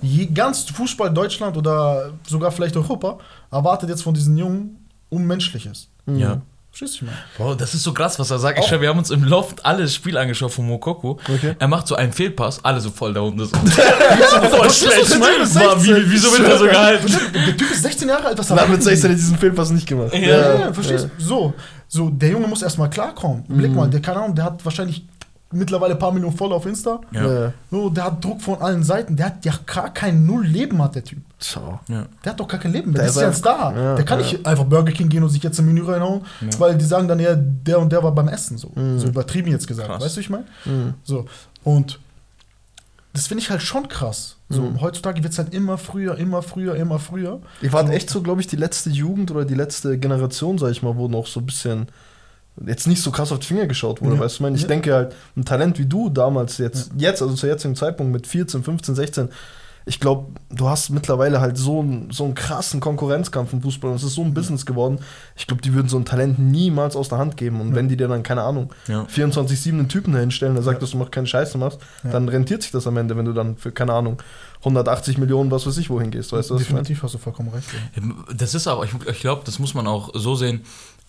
S3: Je, ganz Fußball Deutschland oder sogar vielleicht Europa erwartet jetzt von diesen Jungen Unmenschliches.
S1: Ja.
S3: Verstehst du mich?
S1: Bro, das ist so krass, was er sagt. Ich schwör, wir haben uns im Loft alles Spiel angeschaut von Mokoko.
S2: Okay.
S1: Er macht so einen Fehlpass, alle so voll da unten. So. voll schlecht. Mann, wie,
S2: 16.
S1: wieso wird er so gehalten?
S3: Der Typ ist 16 Jahre alt, was
S2: Na, mit
S3: erwarten
S2: 16
S3: die?
S2: hat diesen Fehlpass nicht gemacht.
S1: Ja,
S3: Ja, ja, verstehst du? So, so, der Junge muss erstmal klarkommen.
S2: Mhm.
S3: Blick mal, der, keine Ahnung, der hat wahrscheinlich mittlerweile ein paar Millionen Follower auf Insta.
S1: Ja.
S2: Ja.
S3: So, der hat Druck von allen Seiten. Der hat ja gar kein Null-Leben, hat der Typ.
S2: Ciao.
S1: Ja.
S3: Der hat doch gar kein Leben mehr.
S2: Der
S3: Der ist ja ein Star.
S2: ja,
S3: der kann
S2: ja.
S3: nicht einfach Burger King gehen und sich jetzt ein Menü reinhauen, weil die sagen dann, ja, der und der war beim Essen. So, so übertrieben jetzt gesagt.
S1: Krass.
S3: Weißt du, ich meine?
S2: Mhm.
S3: So. Und das finde ich halt schon krass. So,
S2: Mhm.
S3: heutzutage wird es halt immer früher, immer früher, immer früher.
S2: Ihr wart echt so, glaube ich, die letzte Jugend oder die letzte Generation, sag ich mal, wo noch so ein bisschen jetzt nicht so krass auf die Finger geschaut wurde,
S3: Ja.
S2: weißt du, ich meine, ich
S3: Ja.
S2: denke halt, ein Talent wie du damals jetzt, jetzt, also zu jetzigen Zeitpunkt mit 14, 15, 16, ich glaube, du hast mittlerweile halt so einen, so einen krassen Konkurrenzkampf im Fußball und es ist so ein Business geworden. Ich glaube, die würden so ein Talent niemals aus der Hand geben. Und wenn die dir dann, keine Ahnung,
S1: Ja.
S2: 24-7 einen Typen dahinstellen, der sagt,
S3: Ja.
S2: dass du mach keine Scheiße machst,
S3: Ja.
S2: dann rentiert sich das am Ende, wenn du dann für, keine Ahnung, 180 Millionen, was weiß ich, wohin gehst, weißt du?
S3: Definitiv hast du vollkommen recht. Ja.
S1: Das ist aber, ich, ich glaube, das muss man auch so sehen.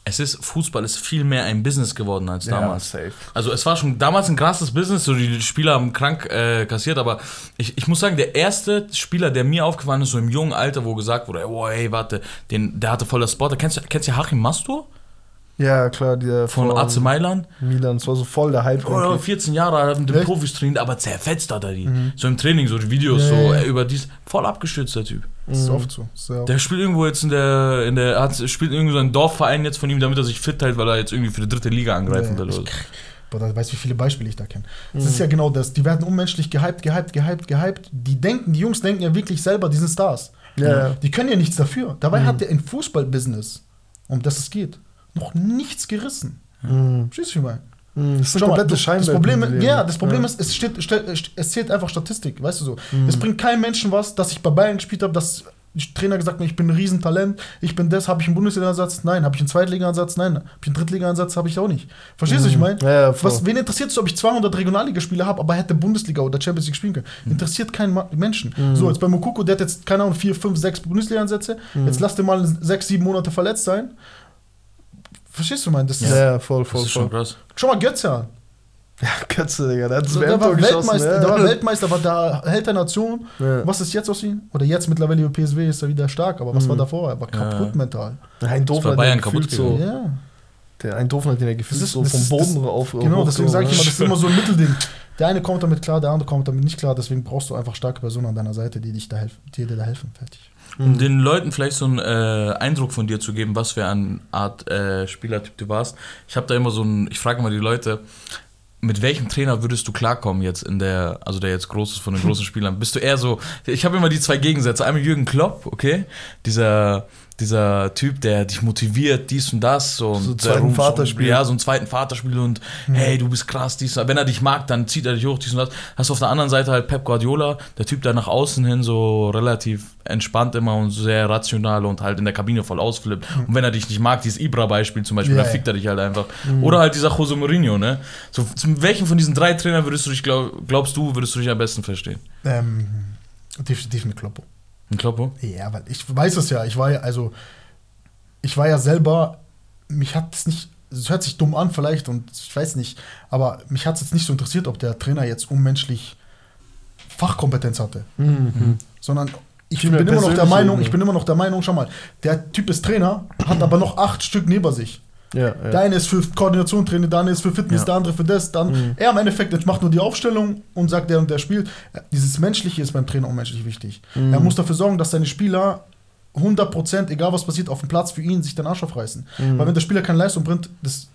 S1: Es ist, Fußball ist viel mehr ein Business geworden als damals.
S2: safe.
S1: Also es war schon damals ein krasses Business, so die Spieler haben krank äh, kassiert, aber ich, ich muss sagen, der erste Spieler, der mir aufgefallen ist, so im jungen Alter, wo gesagt wurde, oh ey, warte, den, der hatte voll das Sport. Kennst du, kennst du Hachim Mastur
S2: Ja, klar, der
S1: von AC Mailand?
S2: Milan, das war so voll der Hype. Irgendwie.
S1: 14 Jahre alt, hat mit den? Profis trainiert, aber zerfetzt hat er die. So im Training, so die Videos,
S3: Ja,
S1: so
S3: ja, ja.
S1: äh, über dies. Voll abgestürzt, der Typ.
S3: Das ist oft so. Sehr.
S1: Der spielt irgendwo jetzt in der, in der, hat, spielt irgendwo so ein Dorfverein jetzt von ihm, damit er sich fit hält, weil er jetzt irgendwie für die dritte Liga angreifen will.
S3: ich-
S1: so.
S3: Boah, da weißt du, wie viele Beispiele ich da kenne. Das ist ja genau das. Die werden unmenschlich gehypt, gehypt, gehypt, gehypt. Die denken, die Jungs denken ja wirklich selber, die sind Stars.
S2: Ja.
S3: Die können ja nichts dafür. Dabei hat der im Fußballbusiness, um das es geht, noch nichts gerissen.
S2: Mhm.
S3: Verstehst du, meine?
S2: Mhm, Das ist
S3: Schau
S2: eine
S3: mal,
S2: komplette
S3: du- das. Problem, ja, das Problem
S2: Ja.
S3: ist, es, steht, es zählt einfach Statistik, weißt du so.
S2: Mhm.
S3: Es bringt keinem Menschen was, dass ich bei Bayern gespielt habe, dass der Trainer gesagt hat, ich bin ein Riesentalent, ich bin das, habe ich einen Bundesliga-Einsatz? Nein. Habe ich einen Zweitliga-Einsatz? Nein. Habe ich einen Drittliga-Einsatz? Habe ich auch nicht. Verstehst du, was ich meine?
S2: Mhm. Ja, ja,
S3: was, wen interessiert es, ob ich 200 Regionalligaspiele habe, aber hätte Bundesliga oder Champions League spielen können?
S2: Mhm.
S3: Interessiert keinen Menschen. So, jetzt bei Mokoko, der hat jetzt, keine Ahnung, 4, 5, 6 Bundesliga-Einsätze.
S2: Mhm.
S3: Jetzt lass den mal 6, 7 Monate verletzt sein. Verstehst du, mein? Das
S2: Ja,
S3: ist,
S2: ja, voll,
S1: Das
S2: voll,
S1: ist schon
S2: voll.
S1: krass.
S3: Schau mal Götze an.
S2: Kötze, Digga, der hat das
S3: So, der,
S2: WM-Tor
S3: war
S2: geschossen.
S3: Weltmeister,
S2: ja.
S3: der war Weltmeister, war der Held der Nation.
S2: Ja.
S3: Was ist jetzt aus ihm? Oder jetzt mittlerweile über PSW ist er wieder stark, aber was war davor? Er war kaputt
S1: Ja.
S3: mental.
S2: Eindhoven
S1: bei
S2: hat
S1: Bayern
S2: den gefühlt
S1: kaputt
S2: so,
S3: Ja.
S2: Der Eindhoven hat den ja gefühlt
S3: Das ist-
S2: so vom Boden
S3: das-
S2: auf.
S3: Genau, deswegen sage ich immer, das ist immer so ein Mittelding. Der eine kommt damit klar, der andere kommt damit nicht klar, deswegen brauchst du einfach starke Personen an deiner Seite, die dich da helfen, die dir da helfen. Fertig.
S1: Um den Leuten vielleicht so einen äh, Eindruck von dir zu geben, was für eine Art äh, Spielertyp du warst. Ich habe da immer so ein, ich frage immer die Leute, mit welchem Trainer würdest du klarkommen jetzt in der, also der jetzt groß ist von den großen Spielern? Bist du eher so, ich habe immer die zwei Gegensätze. Einmal Jürgen Klopp, okay, dieser, dieser Typ, der dich motiviert, dies und das. So,
S2: So
S1: und
S2: zweiten
S1: rum-
S2: Vaterspiel.
S1: Ja, so einen zweiten Vaterspiel und hey, du bist krass, dies. Wenn er dich mag, dann zieht er dich hoch, dies und das. Hast du auf der anderen Seite halt Pep Guardiola, der Typ, der nach außen hin so relativ entspannt immer und sehr rational und halt in der Kabine voll ausflippt. Und wenn er dich nicht mag, dieses Ibra-Beispiel zum Beispiel,
S3: Ja,
S1: dann fickt er dich halt einfach. Oder halt dieser Jose Mourinho, ne? So, zu welchen von diesen drei Trainern würdest du dich, glaub, glaubst du, würdest du dich am besten verstehen?
S3: Ähm, definitiv mit Kloppo.
S1: Ein Kloppo?
S3: Ja, weil ich weiß es ja. Ich war ja, also, ich war ja selber, mich hat es nicht, es hört sich dumm an vielleicht und ich weiß nicht, aber mich hat es jetzt nicht so interessiert, ob der Trainer jetzt unmenschlich Fachkompetenz hatte.
S2: Mhm.
S3: sondern ich bin immer noch der Meinung, ich bin immer noch der Meinung, schau mal, der Typ ist Trainer, hat aber noch acht Stück neben sich.
S2: Ja,
S3: Der
S2: ja.
S3: eine ist für Koordination Training, der andere ist für Fitness,
S1: Ja.
S3: der andere für das, dann
S2: Mhm.
S3: er im Endeffekt macht nur die Aufstellung und sagt, der und der spielt. Dieses Menschliche ist beim Trainer unmenschlich wichtig.
S2: Mhm.
S3: Er muss dafür sorgen, dass seine Spieler 100%, egal was passiert, auf dem Platz für ihn sich den Arsch aufreißen.
S2: Mhm.
S3: Weil wenn der Spieler keine Leistung bringt, das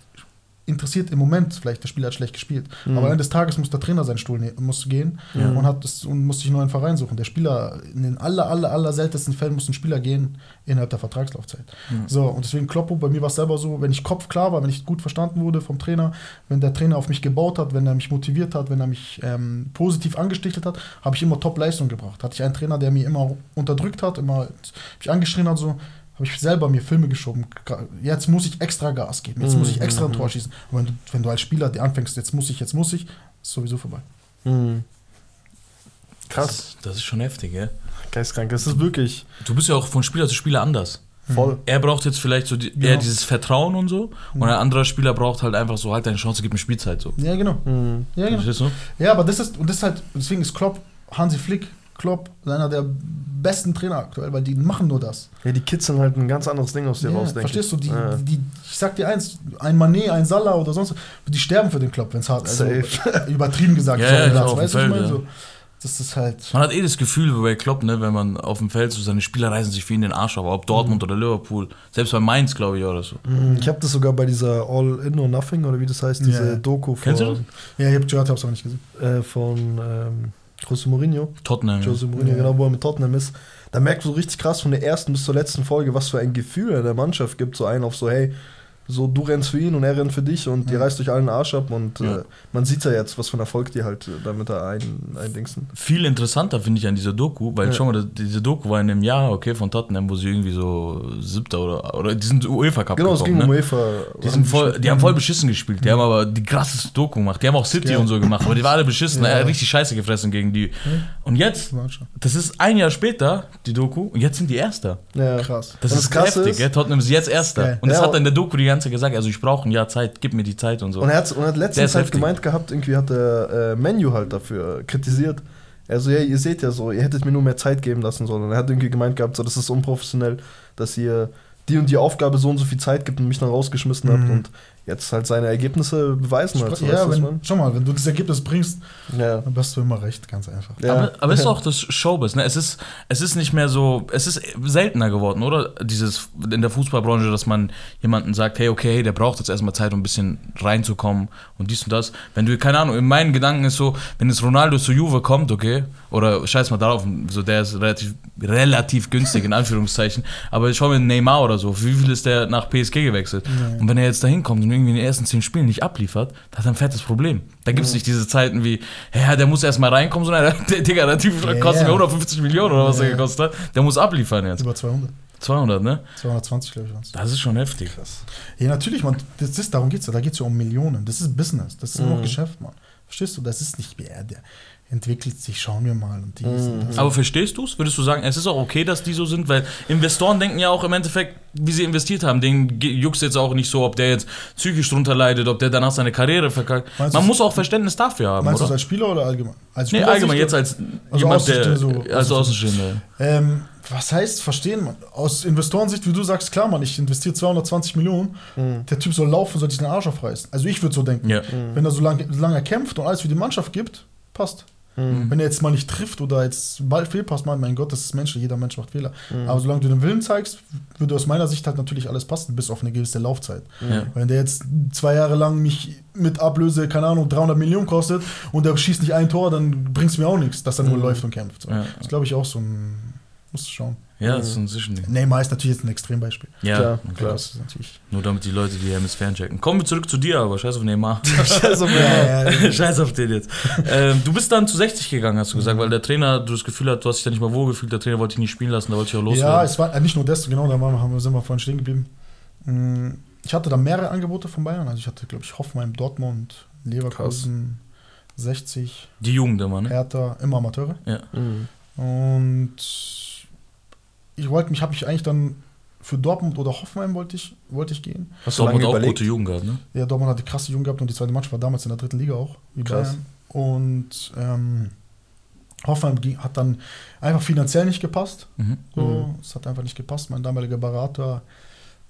S3: interessiert im Moment vielleicht, der Spieler hat schlecht gespielt.
S2: Mhm.
S3: Aber am Ende des Tages muss der Trainer seinen Stuhl ne muss gehen
S2: Ja.
S3: und, hat das, und muss sich einen neuen Verein suchen. Der Spieler, in den aller, aller, aller seltensten Fällen muss ein Spieler gehen innerhalb der Vertragslaufzeit. So, und deswegen Kloppo, bei mir war es selber so, wenn ich Kopf klar war, wenn ich gut verstanden wurde vom Trainer, wenn der Trainer auf mich gebaut hat, wenn er mich motiviert hat, wenn er mich ähm, positiv angestichelt hat, habe ich immer Top-Leistung gebracht. Hatte ich einen Trainer, der mir immer unterdrückt hat, immer mich angeschrien hat, so, habe ich selber mir Filme geschoben. Jetzt muss ich extra Gas geben, jetzt muss ich extra ein Tor schießen. Und wenn du, wenn du als Spieler dir anfängst, jetzt muss ich, jetzt muss ich, ist sowieso vorbei.
S2: Mhm. Krass.
S1: Das, das ist schon heftig, gell?
S2: Geistkrank. Das ist wirklich
S1: Du bist ja auch von Spieler zu Spieler anders.
S2: voll.
S1: Er braucht jetzt vielleicht so die,
S3: Genau.
S1: eher dieses Vertrauen und so. Und ein anderer Spieler braucht halt einfach so, halt deine Chance, gib mir Spielzeit so.
S3: Ja, genau.
S2: Mhm.
S3: Ja, genau.
S1: Verstehst du?
S3: Ja, aber das ist, und das ist halt, deswegen ist Klopp, Hansi Flick, Klopp, einer der besten Trainer aktuell, weil die machen nur das.
S2: Ja, die kitzeln halt ein ganz anderes Ding aus dir
S3: Ja,
S2: raus, denke
S3: verstehst du? Die,
S2: Ja.
S3: die, ich sag dir eins, ein Manet, ein Salah oder sonst, die sterben für den Klopp, wenn es hart ist. Also,
S2: Safe.
S3: übertrieben gesagt,
S1: Ja, ja, dem
S3: weißt du, was ich meine?
S1: ja.
S3: So, das ist halt.
S1: Man hat eh das Gefühl bei Klopp, ne, wenn man auf dem Feld so seine Spieler reißen sich für ihn den Arsch auf, ob Dortmund oder Liverpool, selbst bei Mainz, glaube ich, oder so.
S2: Mhm. Ich habe das sogar bei dieser All In or Nothing oder wie das heißt, diese
S3: Ja.
S2: Doku
S1: Kennst du
S2: von,
S3: Ja, ich hab gehört, hab's aber nicht gesehen.
S2: äh, von ähm, José Mourinho.
S1: Tottenham.
S2: Jose Mourinho,
S3: Ja.
S2: genau, wo er mit Tottenham ist. Da merkst du so richtig krass von der ersten bis zur letzten Folge, was für ein Gefühl er der Mannschaft gibt. So einen auf so, hey, so du rennst für ihn und er rennt für dich und
S3: Ja.
S2: reißt euch allen den Arsch ab und
S1: Ja.
S2: äh, man sieht ja jetzt, was für ein Erfolg die halt äh, damit da ein, eindingsen.
S1: Viel interessanter finde ich an dieser Doku, weil
S2: Ja.
S1: schau mal, das- diese Doku war in einem Jahr, okay, von Tottenham, wo sie irgendwie so siebter oder, oder die sind UEFA Cup
S2: Genau, es ging
S1: gekommen,
S2: um
S1: ne?
S2: UEFA.
S1: Die, sind voll, die haben voll beschissen gespielt. Die haben aber die krasseste Doku gemacht. Die haben auch City und so gemacht, aber die waren alle beschissen.
S3: Ja.
S1: Er hat richtig scheiße gefressen gegen die. Und jetzt, das ist ein Jahr später, die Doku, und jetzt sind die Erster.
S2: Ja.
S3: Krass.
S1: Das
S2: Und
S1: ist
S2: das Krasse
S1: heftig,
S2: ist-?
S1: Tottenham ist jetzt Erster. Und das
S2: Ja,
S1: hat er in der Doku die ganze Zeit gesagt, also ich brauche ein Jahr Zeit, gib mir die Zeit und so.
S2: Und er hat, und er hat letztens halt
S1: heftig.
S2: gemeint gehabt, irgendwie hat der äh, Menu halt dafür kritisiert. Also ja, ihr seht ja so, ihr hättet mir nur mehr Zeit geben lassen sollen. Und er hat irgendwie gemeint gehabt, so das ist unprofessionell, dass ihr die und die Aufgabe so und so viel Zeit gibt und mich dann rausgeschmissen habt
S3: Mhm.
S2: und jetzt halt seine Ergebnisse beweisen so, weißt
S3: ja, wenn, schau mal, wenn du das Ergebnis bringst,
S2: ja.
S3: dann hast du immer recht, ganz einfach.
S2: Ja.
S1: Aber, aber es ist auch das Showbiz, ne? Es ist, es ist nicht mehr so, es ist seltener geworden, oder? Dieses in der Fußballbranche, dass man jemanden sagt, hey, okay, der braucht jetzt erstmal Zeit, um ein bisschen reinzukommen und dies und das. Wenn du, keine Ahnung, in meinen Gedanken ist so, wenn jetzt Ronaldo zu Juve kommt, okay, oder scheiß mal darauf, so der ist relativ, relativ günstig, in Anführungszeichen, aber schau mir Neymar oder so, wie viel ist der nach PSG gewechselt?
S3: Ja.
S1: Und wenn er jetzt dahin kommt und irgendwie in den ersten zehn Spielen nicht abliefert, dann hat er ein fettes Problem. Da gibt es nicht diese Zeiten wie, ja, der muss erst mal reinkommen, sondern der, Digga, der Typ
S3: Ja,
S1: kostet mir
S3: ja.
S1: 150 Millionen oder was
S3: Ja.
S1: er gekostet hat. Der muss abliefern jetzt.
S3: Über 200.
S1: 200, ne?
S3: 220, glaube ich, es.
S1: Das ist schon heftig.
S3: Ja, natürlich, man, das ist, darum geht es ja. Da geht es ja um Millionen. Das ist Business. Das ist immer noch Geschäft, Mann. Verstehst du? Das ist nicht mehr, der entwickelt sich, schauen wir mal das.
S1: Aber verstehst du es? Würdest du sagen, es ist auch okay, dass die so sind? Weil Investoren denken ja auch im Endeffekt, wie sie investiert haben. Denen juckt jetzt auch nicht so, ob der jetzt psychisch drunter leidet, ob der danach seine Karriere verkackt.
S3: Meinst
S1: Man muss auch Verständnis dafür haben,
S3: Meinst du das als Spieler oder allgemein? Als
S1: Nee,
S3: Spieler
S1: allgemein,
S3: siehst
S1: jetzt als
S3: Also
S1: jemand, der.
S3: So-
S1: als Außenstehende.
S3: Ähm, was heißt verstehen, man? Aus Investorensicht, wie du sagst, klar, man, ich investiere 220 Millionen. Der Typ soll laufen, soll sich den Arsch aufreißen. Also ich würde so denken.
S1: Ja.
S3: Wenn er so lange, so lange kämpft und alles für die Mannschaft gibt, passt. Wenn er jetzt mal nicht trifft oder jetzt bald fehlpasst, mein, mein Gott, das ist menschlich, jeder Mensch macht Fehler. Aber solange du den Willen zeigst, würde aus meiner Sicht halt natürlich alles passen, bis auf eine gewisse Laufzeit.
S1: Ja.
S3: Wenn der jetzt zwei Jahre lang mich mit Ablöse, keine Ahnung, 300 Millionen kostet und der schießt nicht ein Tor, dann bringt es mir auch nichts, dass er nur läuft und kämpft. So.
S1: Ja.
S3: Das glaube ich auch so ein, musst du schauen.
S1: Ja, das ist ein Zwischending.
S3: Neymar ist natürlich jetzt ein Extrembeispiel.
S1: Ja,
S2: Klar, klar.
S3: Das ist natürlich.
S1: Nur damit die Leute die Hemisphären checken. Kommen wir zurück zu dir, aber scheiß auf Neymar.
S2: Also,
S3: Ja, ja,
S1: scheiß auf den jetzt. ähm, du bist dann zu 60 gegangen, hast du gesagt, weil der Trainer, du das Gefühl hast, du hast dich da nicht mal wohl gefühlt, der Trainer wollte dich nicht spielen lassen, da wollte ich auch
S3: Ja,
S1: loswerden.
S3: es war äh, nicht nur das, genau, da waren, haben wir, sind wir vorhin stehen geblieben. Mm, Ich hatte da mehrere Angebote von Bayern. Also ich hatte, glaube ich, Hoffenheim, Dortmund, Leverkusen, 60,
S1: die Jugend immer, ne?
S3: Hertha, immer Amateure.
S1: Ja.
S2: Mhm.
S3: Und ich wollte mich, habe mich eigentlich dann für Dortmund oder Hoffenheim wollte ich, wollte ich gehen.
S2: Hast du
S1: Dortmund
S2: lange
S1: auch
S2: überlegt?
S1: gute Jugend gehabt, ne?
S3: Ja, Dortmund hat die krasse Jugend gehabt und die zweite Mannschaft war damals in der dritten Liga auch, wie
S2: Krass.
S3: Bayern. Und ähm, Hoffenheim ging, hat dann einfach finanziell nicht gepasst.
S1: Mhm.
S3: So, Es hat einfach nicht gepasst. Mein damaliger Berater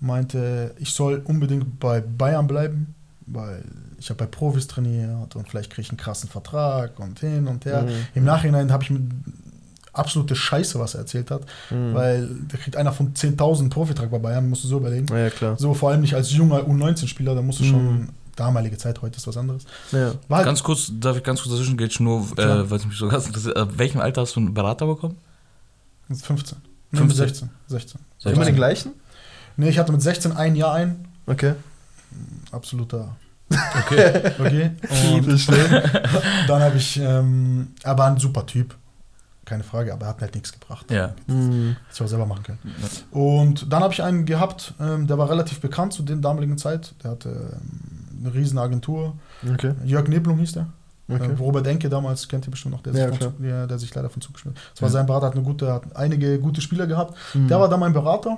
S3: meinte, ich soll unbedingt bei Bayern bleiben, weil ich habe bei Profis trainiert und vielleicht kriege ich einen krassen Vertrag und hin und her.
S2: Mhm.
S3: Im Nachhinein habe ich mit absolute Scheiße, was er erzählt hat.
S2: Mhm.
S3: Weil der kriegt einer von 10.000 Profitrag bei Bayern, musst du so überlegen.
S2: Ja, klar.
S3: So vor allem nicht als junger U19-Spieler, da musst du
S2: Mhm.
S3: schon damalige Zeit, heute ist was anderes.
S2: Ja.
S3: Halt
S1: Ganz kurz, darf ich ganz kurz dazwischen gehen, nur, äh, weil es mich so ganz interessiert. Äh, welchem Alter hast du einen Berater bekommen?
S3: 15. Nee,
S1: 15.
S3: 16. 16.
S2: Immer den gleichen?
S3: Nee, ich hatte mit 16 ein Jahr ein.
S2: Okay.
S3: Absoluter.
S1: Okay.
S3: Okay. Und dann habe ich, ähm, er war ein super Typ. Keine Frage, aber er hat mir halt nichts gebracht.
S1: ja.
S2: Mhm.
S3: Hätte ich auch selber machen können. Und dann habe ich einen gehabt, ähm, der war relativ bekannt zu der damaligen Zeit. Der hatte ähm, eine riesen Agentur.
S2: Okay.
S3: Jörg Neblung hieß der.
S2: Okay.
S3: Äh, Robert Denke damals, kennt ihr bestimmt noch, der,
S2: Ja,
S3: sich von der, der sich leider von Zug gespielt hat. Das war
S1: Ja.
S3: sein Berater, hat, eine gute, hat einige gute Spieler gehabt.
S2: Mhm.
S3: Der war dann mein Berater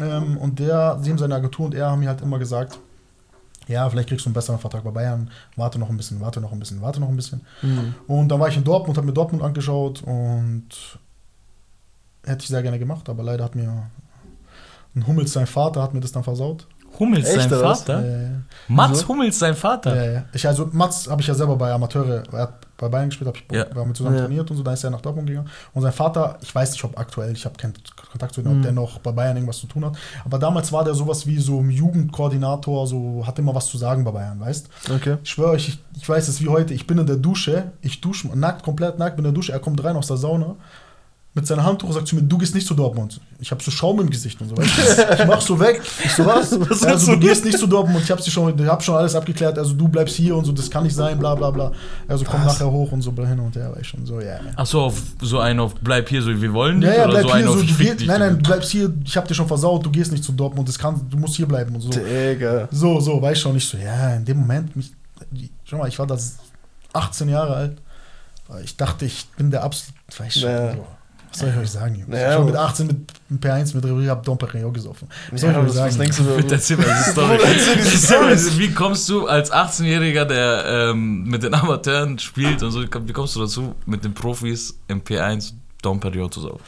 S3: ähm, und der, sie haben seine Agentur und er haben mir halt immer gesagt, ja, vielleicht kriegst du einen besseren Vertrag bei Bayern, warte noch ein bisschen, warte noch ein bisschen, warte noch ein bisschen.
S2: Mhm.
S3: Und dann war ich in Dortmund, habe mir Dortmund angeschaut und hätte ich sehr gerne gemacht, aber leider hat mir ein Hummels, sein Vater, hat mir das dann versaut.
S1: Hummels,
S2: Echt,
S1: sein? Vater?
S3: Äh,
S1: Mats
S2: Wieso?
S1: Hummels, sein Vater.
S3: Ja, ja. Ich, also Mats habe ich ja selber bei Amateure, er hat bei Bayern gespielt, hab ich,
S1: Ja.
S3: wir haben zusammen
S2: Ja.
S3: trainiert und so, da ist er nach Dortmund gegangen. Und sein Vater, ich weiß nicht, ob aktuell, ich habe keinen Kontakt zu ihm, ob
S2: Mhm.
S3: der noch bei Bayern irgendwas zu tun hat. Aber damals war der sowas wie so ein Jugendkoordinator, so hat immer was zu sagen bei Bayern, weißt
S2: Okay.
S3: Ich schwöre euch, ich, ich weiß es wie heute, ich bin in der Dusche, ich dusche nackt, komplett nackt, bin in der Dusche, er kommt rein aus der Sauna. Mit seinem Handtuch und sagt zu mir, du gehst nicht zu Dortmund. Ich habe so Schaum im Gesicht und so. Weißt du? Ich mach so weg. Ich so, was?
S2: Was
S3: also, du
S2: du?
S3: gehst nicht zu Dortmund. Ich habe schon, ich hab schon alles abgeklärt. Also, du bleibst hier und so, das kann nicht sein, bla bla bla. Also, komm
S2: Was?
S3: nachher hoch und so hin und her. War ich schon so, ja. ja.
S1: Achso, auf so einen auf bleib hier, so wir wollen
S3: Ja,
S1: dich?
S3: ja,
S1: oder
S3: bleib
S1: so
S3: hier, so,
S1: auf
S3: du
S1: ich
S3: gehst, nein, nein, du bleibst hier, ich hab dir schon versaut, du gehst nicht zu Dortmund, das kann, du musst hier bleiben und so.
S2: Digga.
S3: So, so, weiß schon nicht so, ja, in dem Moment, mich, schau mal, ich war da 18 Jahre alt, ich dachte, ich bin der absolut, weiß schon,
S2: Ja.
S3: so. Was soll ich euch sagen, Jungs?
S2: Ja,
S3: ich war mit
S2: aber-
S3: 18 mit dem P1 mit Revue, hab Dom Perignon gesoffen. Was soll
S2: Ja,
S3: ich euch
S2: was,
S3: sagen?
S2: was denkst du
S1: erzähl mal diese Story.
S2: Stories.
S1: Wie kommst du als 18-Jähriger, der ähm, mit den Amateuren spielt und so, wie kommst du dazu, mit den Profis im P1 Dom Perignon zu saufen?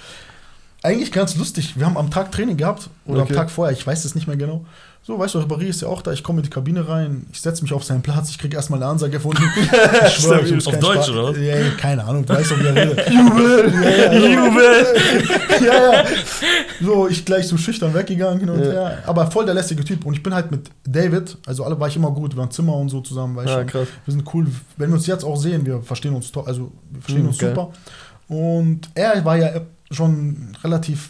S3: Eigentlich ganz lustig. Wir haben am Tag Training gehabt oder
S2: Okay.
S3: am Tag vorher, ich weiß es nicht mehr genau. So, weißt du, Ribéry ist ja auch da. Ich komme in die Kabine rein, ich setze mich auf seinen Platz, ich kriege erstmal eine Ansage von ihm. Ich schwöre, ich
S1: Auf Deutsch,
S3: Spaß.
S1: oder?
S3: Ja, ja, keine Ahnung, du weißt doch, wie er redet. Jubel! Ja, ja, so.
S1: Jubel!
S3: ja, ja. So, ich gleich so schüchtern weggegangen hin und
S2: Ja.
S3: her. Aber voll der lästige Typ. Und ich bin halt mit David, also alle war ich immer gut, wir waren Zimmer und so zusammen, weißt
S2: Ja, krass.
S3: Wir sind cool. Wenn wir uns jetzt auch sehen, wir verstehen uns to- also wir verstehen
S2: Mhm,
S3: uns
S2: geil.
S3: super. Und er war ja schon relativ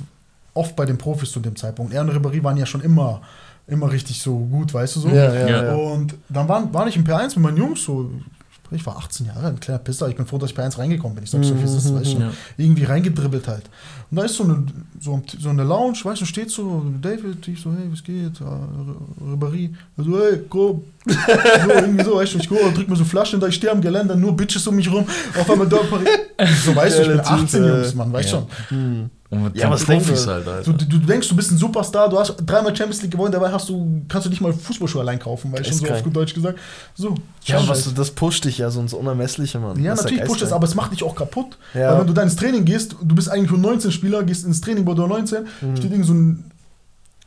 S3: oft bei den Profis zu dem Zeitpunkt. Er und Ribéry waren ja schon immer, immer richtig so gut, weißt du so.
S2: Ja, ja,
S1: Ja.
S3: Und dann war, war ich im P1 mit meinen Jungs so. Ich war 18 Jahre, ein kleiner Pisser. Ich bin froh, dass ich P1 reingekommen bin. Ich sag's so, wie es ist, weißt du.
S1: Ja.
S3: Irgendwie reingedribbelt halt. Und da ist so eine, so, so eine Lounge, weißt du, steht so David, ich so, hey, was geht? Ah, Ribéry. Er so, hey, komm. so, irgendwie so, weißt du, ich go, drück mir so Flaschen da, ich stehe am Geländer, nur Bitches um mich rum. Auf einmal dort Paris. So, weißt du, ich bin
S2: Geiler Typ,
S3: 18
S2: äh,
S3: Jungs, Mann, weißt
S1: ja.
S3: schon.
S1: Und
S2: Ja, was denkst
S1: Profis
S2: du?
S1: halt, Alter.
S3: Du, du, denkst, du bist ein Superstar, du hast dreimal Champions League gewonnen, dabei hast du, kannst du nicht mal Fußballschuhe allein kaufen, weißt du,
S2: Ist
S3: so auf gut Deutsch gesagt. So,
S2: Ja, was, das pusht dich ja, so ins Unermessliche, Mann.
S3: Ja,
S2: Das
S3: natürlich pusht es, aber es macht dich auch kaputt.
S2: Ja.
S3: Weil wenn du da ins Training gehst, du bist eigentlich nur 19 Spieler, gehst ins Training bei der 19,
S2: Mhm.
S3: steht irgend so ein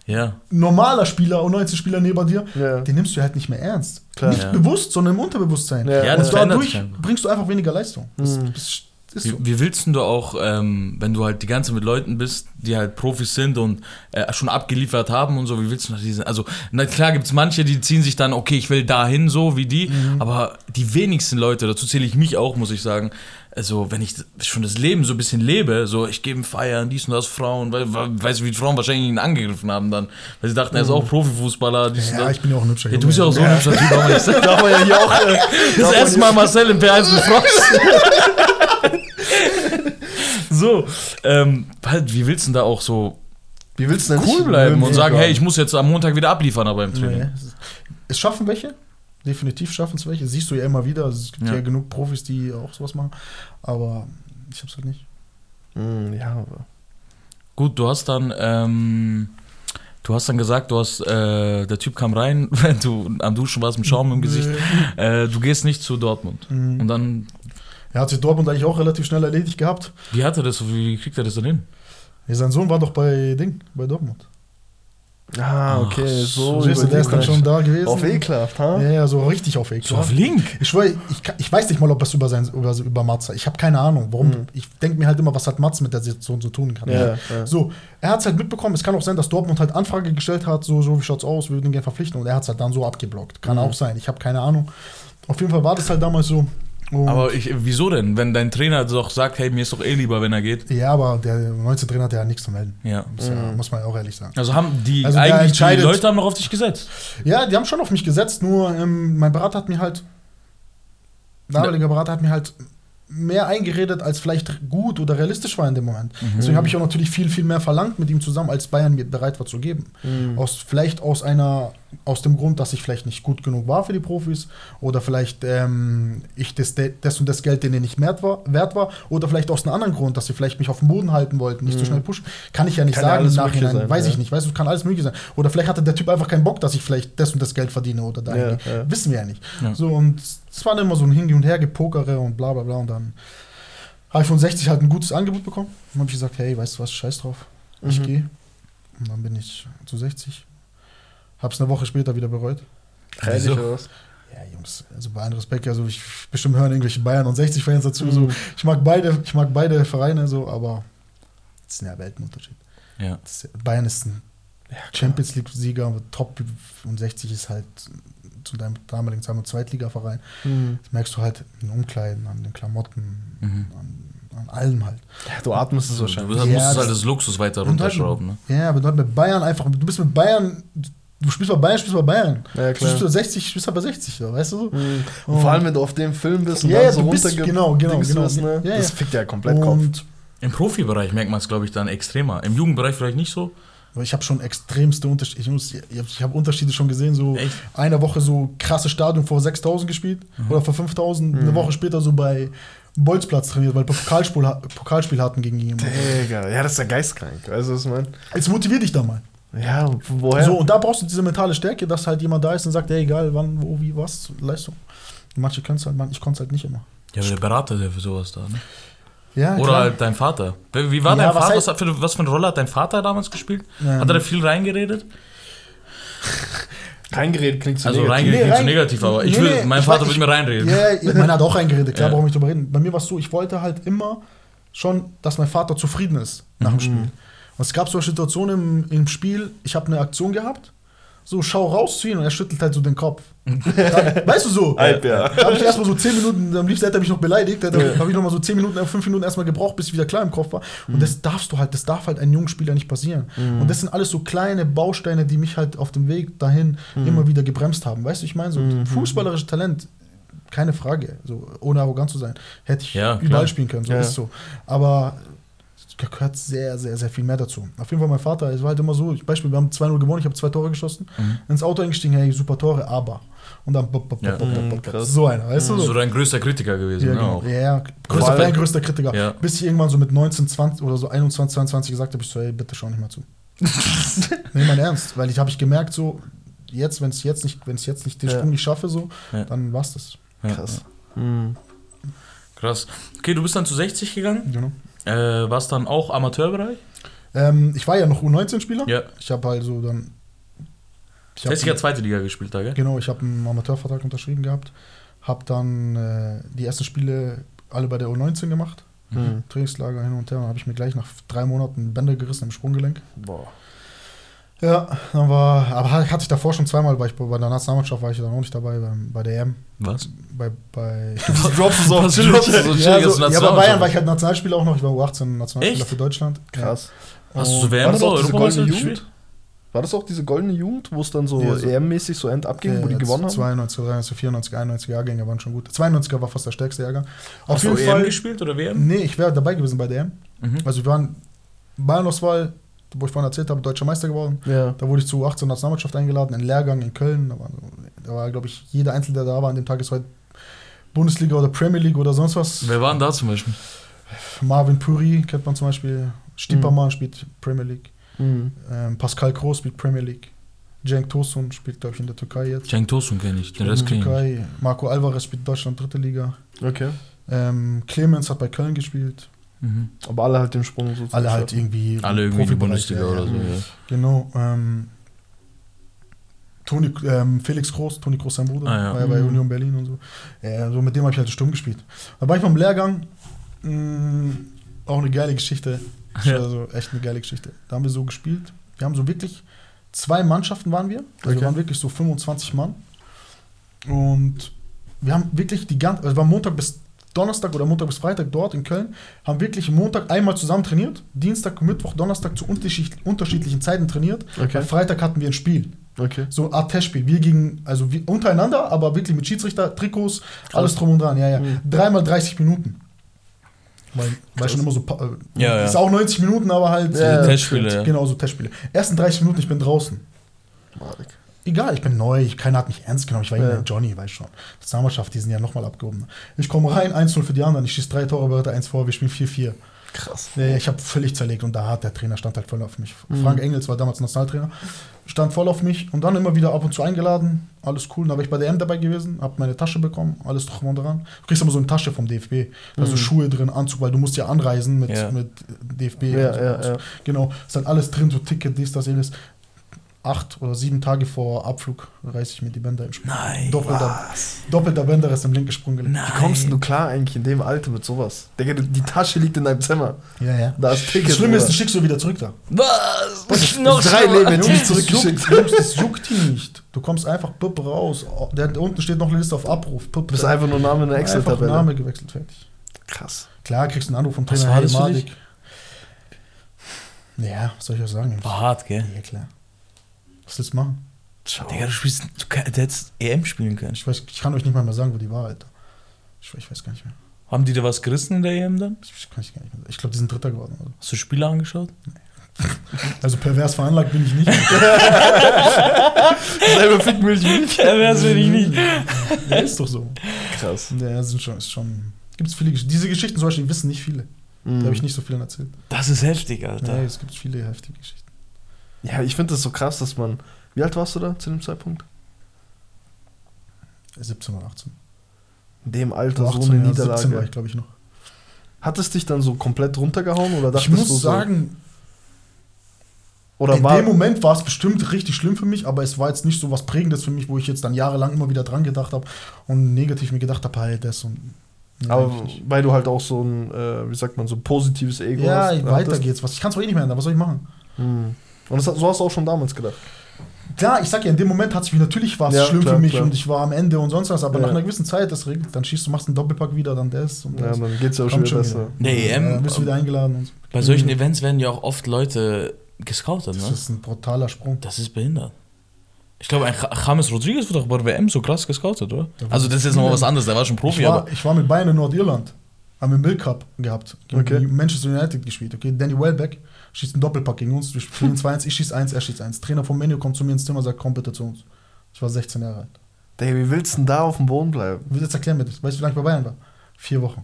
S1: Ja.
S3: normaler Spieler und 19 Spieler neben dir,
S2: Ja.
S3: den nimmst du halt nicht mehr ernst.
S2: Klar.
S3: Nicht bewusst, sondern im Unterbewusstsein. Und dadurch bringst du einfach weniger Leistung. Das,
S2: Mhm.
S3: das so.
S1: Wie, wie willst denn du auch, ähm, wenn du halt die ganze Zeit mit Leuten bist, die halt Profis sind und äh, schon abgeliefert haben und so, wie willst du nach diesen, also na klar gibt es manche, die ziehen sich dann, okay, ich will dahin so wie die,
S3: Mhm.
S1: aber die wenigsten Leute, dazu zähle ich mich auch, muss ich sagen, also wenn ich schon das Leben so ein bisschen lebe, so ich gebe feiern, dies und das, Frauen, weil, weißt du, wie die Frauen wahrscheinlich ihn angegriffen haben dann, weil sie dachten, er ist auch Profifußballer, dies und
S3: Mhm. Ja,
S1: das.
S3: ich bin ja auch ein hübscher
S1: Ja, du bist ja auch so ein hübscher Typ, aber ich sag,
S2: Darf man ja hier auch. Äh,
S1: das erste Mal Marcel im P1 mit Frost. So, ähm, halt, wie willst du denn da auch so
S2: Wie willst du denn
S1: cool bleiben und sagen, hey, ich muss jetzt am Montag wieder abliefern, aber im Training.
S3: Nee. Es schaffen welche. Definitiv schaffen es welche. Siehst du ja immer wieder. Es gibt ja.
S1: Ja.
S3: genug Profis, die auch sowas machen. Aber ich hab's halt nicht.
S2: Hm, ja, aber.
S1: Gut, du hast dann, ähm, du hast dann gesagt, du hast, äh, der Typ kam rein, wenn du am Duschen warst mit Schaum im Gesicht, äh, du gehst nicht zu Dortmund.
S3: Mhm.
S1: Und dann,
S3: Er hat sich Dortmund eigentlich auch relativ schnell erledigt gehabt.
S1: wie hat er das, wie kriegt er das denn hin?
S3: Ja, sein Sohn war doch bei Ding, bei Dortmund.
S2: Ah, okay, so.
S3: Verstehst du, der ist dann schon da gewesen.
S2: Auf ekelhaft, ha?
S3: Ja, ja, so richtig auf
S1: So
S3: ekelhaft.
S1: auf Link.
S3: Ich schwöre, ich, ich weiß nicht mal, ob das über, sein, über, über Mats Ich habe keine Ahnung, warum.
S2: Mhm.
S3: Ich denke mir halt immer, was hat Mats mit der Situation zu tun kann.
S2: Ja, ja.
S3: So, er hat es halt mitbekommen. Es kann auch sein, dass Dortmund halt Anfrage gestellt hat, so, so wie schaut's aus, wir würden ihn gerne verpflichten. Und er hat es halt dann so abgeblockt. Kann
S2: Mhm.
S3: auch sein. Ich habe keine Ahnung. Auf jeden Fall war das halt damals so. Und
S1: Aber ich, wieso denn? Wenn dein Trainer doch sagt, hey, mir ist doch eh lieber, wenn er geht.
S3: ja, aber der 19 Trainer hat ja nichts zu melden.
S1: Ja.
S3: Das ist
S2: Mhm.
S3: ja, muss man ja auch ehrlich sagen.
S1: Also haben die
S3: Also
S1: eigentlich die Leute haben noch auf dich gesetzt.
S3: Ja, die haben schon auf mich gesetzt, nur ähm, mein Berater hat mir halt, damaliger Berater hat mir halt mehr eingeredet, als vielleicht gut oder realistisch war in dem Moment. Deswegen habe ich auch natürlich viel, viel mehr verlangt mit ihm zusammen, als Bayern mir bereit war zu geben.
S2: Mhm.
S3: Aus, vielleicht aus einer, aus dem Grund, dass ich vielleicht nicht gut genug war für die Profis oder vielleicht ähm, ich das, das und das Geld denen nicht wert war, wert war oder vielleicht aus einem anderen Grund, dass sie vielleicht mich auf dem Boden halten wollten, nicht so schnell pushen. Kann ich ja nicht
S2: Kann ja
S3: sagen im
S2: alles mögliche
S3: Nachhinein,
S2: sein,
S3: weiß ich
S2: ja.
S3: nicht. Weißt du, kann alles möglich sein. Oder vielleicht hatte der Typ einfach keinen Bock, dass ich vielleicht das und das Geld verdiene oder da.
S2: Ja, ja.
S3: Wissen wir ja nicht.
S1: Ja.
S3: So, und es war dann immer so ein Hin und Her gepokere und bla bla bla. Und dann habe ich von 60 halt ein gutes Angebot bekommen. Dann habe ich gesagt, hey, weißt du was, scheiß drauf. Ich
S2: Mhm.
S3: gehe. Und dann bin ich zu 60. Hab's eine Woche später wieder bereut.
S2: Ehrlich, oder was?
S3: Ja, Jungs, also bei allem Respekt, also ich bestimmt hören irgendwelche Bayern und 60-Fans dazu.
S2: Mhm.
S3: So. Ich mag beide, ich mag beide Vereine so, aber es ist ein Weltenunterschied.
S1: Ja.
S3: Das, Bayern ist ein Champions League-Sieger, Top und 60 ist halt zu deinem damaligen Zeitpunkt Zweitligaverein.
S2: Mhm.
S3: Das merkst du halt in den Umkleiden, an den Klamotten,
S1: Mhm.
S3: an, an allem halt.
S2: Ja, du atmest es
S1: Du
S2: wahrscheinlich.
S1: musst
S3: Ja,
S1: halt
S3: das-
S1: Luxus weiter
S3: halt-
S1: runterschrauben. Ne?
S3: Ja, aber du halt mit Bayern einfach, du bist mit Bayern, du spielst bei Bayern, spielst bei Bayern.
S2: Ja,
S3: Du spielst
S2: klar.
S3: bei 60, spielst halt bei 60, so, weißt du?
S2: Mhm.
S3: Oh.
S2: Und vor allem, wenn du auf dem Film bist und
S3: Ja,
S2: dann
S3: ja,
S2: so
S3: du bist-
S2: runterge-
S3: genau, genau, genau.
S2: ne?
S3: Ja,
S2: Das
S3: ja.
S2: fickt ja komplett Kopf.
S3: Und
S1: Im Profibereich merkt man es, glaube ich, dann extremer. Im Jugendbereich vielleicht nicht so.
S3: Aber Ich habe schon extremste Unterschiede. Ich, muss- ich habe ich hab Unterschiede schon gesehen. So
S1: Echt?
S3: eine Woche so krasse Stadion vor 6000 gespielt oder vor 5000. Eine
S2: Mhm.
S3: Woche später so bei Bolzplatz trainiert, weil wir Pokalspiel, Pokalspiel hatten gegen jemanden.
S2: Digga, ja, das ist ja geistkrank. Weißt du, was ich meine?
S3: Jetzt motivier dich da mal.
S2: Ja, woher?
S3: So, und da brauchst du diese mentale Stärke, dass halt jemand da ist und sagt, ey, egal wann, wo, wie, was, Leistung. Manche können es halt, man, ich konnte es halt nicht immer.
S1: Ja, aber der Berater, der für sowas da. Ne?
S3: Ja,
S1: Oder
S3: klar.
S1: halt dein Vater. Wie war
S3: Ja,
S1: dein
S3: was
S1: Vater?
S3: heißt-
S1: Was, hat für, was für eine Rolle hat dein Vater damals gespielt?
S3: Ähm,
S1: Hat er da viel reingeredet?
S2: Reingeredet klingt so
S1: Also
S2: negativ.
S1: reingeredet
S3: Nee,
S1: klingt so
S3: rein-
S1: negativ, aber ich
S3: Nee,
S1: will,
S3: nee,
S1: mein
S3: ich
S1: Vater will mir reinreden.
S3: Ja, ja, meiner hat auch reingeredet, klar,
S1: Ja.
S3: brauche ich drüber reden. Bei mir war es so, ich wollte halt immer schon, dass mein Vater zufrieden ist nach dem
S1: Mhm.
S3: Spiel. Und es gab so Situationen im, im Spiel, ich habe eine Aktion gehabt, so schau rausziehen und er schüttelt halt so den Kopf. Dann, weißt du so?
S2: Halb, ja.
S3: Da habe ich erstmal so 10 Minuten, am liebsten hätte er mich noch beleidigt, da habe ich nochmal so 10 Minuten, 5 Minuten erstmal gebraucht, bis ich wieder klar im Kopf war. Und
S2: Mhm.
S3: das darfst du halt, das darf halt einem jungen Spieler nicht passieren. Und das sind alles so kleine Bausteine, die mich halt auf dem Weg dahin
S2: Mhm.
S3: immer wieder gebremst haben. Weißt du, ich meine, so fußballerisches Talent, keine Frage, so ohne arrogant zu sein, hätte ich
S1: Ja, klar.
S3: überall spielen können, so
S2: Ja.
S3: ist so. Aber gehört sehr, sehr, sehr viel mehr dazu. Auf jeden Fall mein Vater, es war halt immer so, Beispiel, wir haben 2-0 gewonnen, ich habe zwei Tore geschossen,
S1: Mhm.
S3: ins Auto eingestiegen, hey, super Tore, aber. Und dann bop, bop,
S1: Ja.
S3: bop, bop, bop,
S2: Mhm,
S3: so einer, weißt du?
S1: So
S3: So.
S1: dein größter Kritiker gewesen.
S3: Ja,
S1: ne,
S3: genau.
S1: auch.
S3: ja, ja, größter Fan, größter Kritiker.
S1: Ja.
S3: Bis ich irgendwann so mit 19, 20 oder so 21, 22 gesagt habe, ich so, ey, bitte schau nicht mal zu. nee, mein Ernst, weil ich habe ich gemerkt, so, jetzt, wenn es jetzt nicht, wenn ich jetzt nicht den
S2: Ja.
S3: Sprung nicht schaffe, so,
S1: Ja.
S3: dann war's das.
S1: Ja,
S2: Krass.
S1: ja.
S2: Mhm.
S1: Krass. Okay, du bist dann zu 60 gegangen.
S3: Genau.
S1: Äh, warst dann auch Amateurbereich?
S3: Ähm, ich war ja noch U19-Spieler.
S1: Ja.
S3: Ich habe also dann. Ich hab-
S1: 60 hat zweite Liga gespielt da, gell?
S3: Genau, ich habe einen Amateurvertrag unterschrieben gehabt. Habe dann äh, die ersten Spiele alle bei der U19 gemacht.
S2: Mhm.
S3: Trainingslager hin und her. Dann habe ich mir gleich nach drei Monaten Bänder gerissen im Sprunggelenk.
S2: Boah.
S3: Ja, dann war, aber hatte ich davor schon zweimal, weil ich bei der Nationalmannschaft war ich dann auch nicht dabei, beim, bei der EM.
S1: Was?
S3: Bei, bei
S2: Du droppst es auf
S1: Was du so?
S3: ja,
S1: chillig,
S3: so,
S1: als
S3: ja, bei Bayern war ich halt Nationalspieler auch noch. Ich war U18 Nationalspieler
S1: Echt?
S3: für Deutschland.
S2: Krass.
S1: Hast du so WM
S2: War das
S1: oder
S2: auch diese
S1: Europameister
S2: goldene
S1: gespielt?
S2: Jugend? War das auch diese goldene Jugend, wo es dann so
S3: Ja, so-
S2: EM-mäßig so end abging, wo die
S3: Ja,
S2: gewonnen haben?
S3: 92, 93, 94, 91 Jahrgänge waren schon gut. 92er war fast der stärkste Jahrgang. Auf
S1: Hast du
S3: jeden
S1: EM
S3: Fall.
S1: gespielt oder WM?
S3: Nee, ich wäre dabei gewesen bei der EM.
S1: Mhm.
S3: Also wir waren Bayernauswahl, wo ich vorhin erzählt habe, deutscher Meister geworden.
S2: Ja.
S3: Da wurde ich zu 18 Nationalmannschaft eingeladen, in Lehrgang in Köln. Da war, da war glaube ich, jeder Einzelne, der da war an dem Tag ist heute Bundesliga oder Premier League oder sonst was.
S1: Wer war denn da zum Beispiel?
S3: Marvin Puri kennt man zum Beispiel. Stiepermann spielt Premier League.
S2: Mhm.
S3: Ähm, Pascal Groß spielt Premier League. Cenk Tosun spielt, glaube ich, in der Türkei jetzt.
S1: Cenk Tosun kenne ich, den
S3: In
S1: Rest
S3: der
S1: kenne.
S3: Türkei. Marco Alvarez spielt Deutschland dritte Liga.
S2: Okay.
S3: Ähm, Clemens hat bei Köln gespielt.
S1: Mhm.
S2: Aber alle halt den Sprung so
S3: Alle halt irgendwie.
S1: Alle irgendwie in die Bundesliga
S3: ja,
S1: oder so, ja.
S3: Genau. Ähm, Toni, ähm, Felix Groß, Toni Groß, sein Bruder,
S1: Ah, ja.
S3: war ja bei
S2: Mhm.
S3: Union Berlin und so. Ja, so mit dem habe ich halt Sturm gespielt. Da war ich beim Lehrgang, mh, auch eine geile Geschichte.
S1: Ja.
S3: Also echt eine geile Geschichte. Da haben wir so gespielt. Wir haben so wirklich, zwei Mannschaften waren wir. Also
S2: Okay.
S3: wir waren wirklich so 25 Mann. Und wir haben wirklich die ganze, also war Montag bis Donnerstag oder Montag bis Freitag dort in Köln, haben wirklich Montag einmal zusammen trainiert, Dienstag, Mittwoch, Donnerstag zu unterschied unterschiedlichen Zeiten trainiert.
S2: Okay.
S3: Am Freitag hatten wir ein Spiel.
S2: Okay.
S3: So eine Art Testspiel. Wir gegen, also wir untereinander, aber wirklich mit Schiedsrichter, Trikots, alles drum und dran. Ja, ja.
S2: Mhm.
S3: Dreimal 30 Minuten. Weil, weil schon immer so. pa- äh,
S1: Ja, ja.
S3: Ist auch 90 Minuten, aber halt.
S2: Ja,
S3: äh,
S1: Testspiele.
S3: Genau, so Testspiele. Ersten 30 Minuten, ich bin draußen.
S2: Marek.
S3: Egal, ich bin neu, ich, keiner hat mich ernst genommen. Ich war
S2: Ja.
S3: ja. Johnny, weiß schon. Die Nationalmannschaft, die sind ja nochmal abgehoben. Ich komme rein, 1-0 für die anderen, ich schieße drei Tore, bereite 1 vor, wir spielen 4-4.
S2: Krass.
S3: Ja, ich habe völlig zerlegt und da hat der Trainer stand halt voll auf mich.
S2: Mhm.
S3: Frank Engels war damals Nationaltrainer, stand voll auf mich und dann immer wieder ab und zu eingeladen. Alles cool. Dann war ich bei der M dabei gewesen, habe meine Tasche bekommen, alles drum und dran. Du kriegst immer so eine Tasche vom DFB, da so
S2: Mhm.
S3: Schuhe drin, Anzug, weil du musst ja anreisen mit,
S1: Ja.
S3: mit DFB.
S2: Ja,
S3: und so.
S2: ja, ja.
S3: Genau, ist halt alles drin, so Ticket, dies, das, jenes. Acht oder sieben Tage vor Abflug reiße ich mir die Bänder im Spiel.
S1: Nein.
S3: Doppelter, doppelter Bänder ist im linken Sprunggelenk.
S1: Nein.
S2: Wie kommst denn du klar eigentlich in dem Alter mit sowas? Digga, die Tasche liegt in deinem Zimmer.
S3: Ja, ja.
S2: Da ist Ticket.
S3: Das Schlimme ist, du schickst du wieder zurück da.
S1: Was?
S2: Drei
S1: schlimmer.
S2: Leben hätte ich
S3: Jungs, das
S2: zurückgeschickt.
S3: Jungs, das juckt die nicht. Du kommst einfach pupp raus. Der, da unten steht noch eine Liste auf Abruf. Pupp,
S2: Du bist einfach nur Name in der
S3: einfach
S2: Excel-Tabelle.
S3: Name gewechselt, fertig.
S2: Krass.
S3: Klar, kriegst du einen Anruf vom
S1: Was
S3: Trainer.
S1: war das für dich?
S3: Ja, was soll ich auch sagen?
S1: War hart, gell?
S3: Ja, klar. Was willst du machen?
S2: Ciao.
S1: Digga, du spielst, du kann- du hättest EM spielen können.
S3: Ich, weiß, ich kann euch nicht mal mehr sagen, wo die war, Alter. Ich, ich weiß gar nicht mehr.
S1: Haben die da was gerissen in der EM dann?
S3: Ich, kann ich, gar nicht mehr. ich glaube, die sind Dritter geworden. Also,
S1: Hast du Spiele angeschaut?
S3: also pervers veranlagt bin ich nicht.
S2: Selber ficken will ich nicht.
S1: Das will ich nicht.
S3: ja, ist doch so.
S2: Krass.
S3: Ja, sind schon, ist schon. Gibt es viele Geschichten. Diese Geschichten zum Beispiel wissen nicht viele. Da
S2: Mhm.
S3: habe ich nicht so viel erzählt.
S1: Das ist heftig, Alter.
S3: Ja, es gibt viele heftige Geschichten.
S2: Ja, ich finde das so krass, dass man. Wie alt warst du da zu dem Zeitpunkt?
S3: 17 oder 18.
S2: In dem Alter
S3: 18,
S2: so eine
S3: ja,
S2: Niederlage.
S3: 17 war ich, glaube ich, noch.
S2: Hat es dich dann so komplett runtergehauen oder
S3: Ich
S2: dachtest
S3: muss
S2: du so,
S3: sagen,
S2: oder
S3: in
S2: war
S3: dem Moment war es bestimmt richtig schlimm für mich, aber es war jetzt nicht so was Prägendes für mich, wo ich jetzt dann jahrelang immer wieder dran gedacht habe und negativ mir gedacht habe, hey, das und. Nee,
S2: aber weil du halt auch so ein, äh, wie sagt man, so ein positives Ego
S3: ja,
S2: hast.
S3: weiter
S2: hattest.
S3: geht's. Was, ich kann es auch eh nicht mehr ändern. Was soll ich machen?
S2: Mhm. Und das, so hast du auch schon damals gedacht.
S3: Klar, ich sag ja, in dem Moment hat es mich natürlich war es
S2: Ja,
S3: schlimm
S2: klar,
S3: für mich
S2: klar.
S3: und ich war am Ende und sonst was, aber
S2: Ja.
S3: nach einer gewissen Zeit, das regelt, dann schießt du, machst einen Doppelpack wieder, dann das und
S2: Ja,
S3: das.
S2: dann geht's ja auch schon wieder besser.
S3: wieder.
S1: Nee,
S3: Ja,
S1: EM,
S3: dann bist du wieder eingeladen und so.
S1: Bei solchen Events werden ja auch oft Leute gescoutet,
S3: Das
S1: ne?
S3: ist ein brutaler Sprung.
S1: Das ist behindert. Ich glaube, ein James Rodriguez wird doch bei der WM so krass gescoutet, oder? Also, das ist jetzt nochmal was anderes, der war schon Profi,
S3: Ich war,
S1: aber.
S3: ich war mit Bayern in Nordirland. Haben wir Milk Cup gehabt.
S2: Okay.
S3: Manchester United gespielt. Okay, Danny Welbeck schießt einen Doppelpack gegen uns. Wir spielen 2-1, ich schieße 1, er schießt 1. Trainer vom Menu kommt zu mir ins Zimmer und sagt, komm bitte zu uns. Ich war 16 Jahre alt.
S2: Digga, wie willst du denn da auf dem Boden bleiben?
S3: Ich will jetzt erklären mir das. Weißt du, wie lange ich bei Bayern war? Vier Wochen.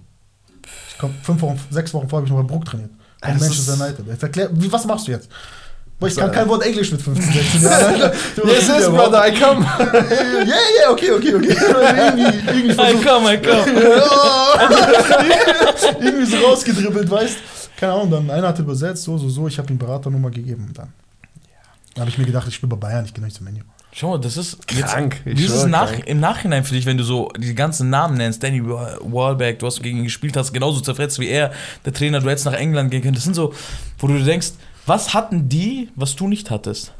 S3: Ich komm, fünf Wochen, sechs Wochen vorher habe ich noch bei Bruck trainiert.
S2: Das
S3: Manchester
S2: ist-
S3: United. Jetzt erklär, wie, was machst du jetzt? Boah, ich kann kein Wort Englisch mit 15, 16 Jahren. Du
S2: Yes, yes, brother, I come.
S3: Ja, ja, okay, okay, okay. irgendwie, irgendwie versucht,
S1: komm, ey, komm.
S3: irgendwie so rausgedribbelt, weißt Keine Ahnung, dann einer hat übersetzt, so, so, so, ich habe ihm Beraternummer gegeben und dann. Ja. Dann habe ich mir gedacht, ich spiele bei Bayern, ich gehe nicht zum Menü.
S1: Schau mal, das ist
S2: Krank, ich
S1: Wie ist es
S2: schwör,
S1: nach,
S2: krank.
S1: im Nachhinein für dich, wenn du so die ganzen Namen nennst? Danny Wa- Wahlberg, du hast gegen ihn gespielt, hast genauso zerfetzt wie er, der Trainer, du hättest nach England gehen können. Das sind so, wo du dir denkst, was hatten die, was du nicht hattest?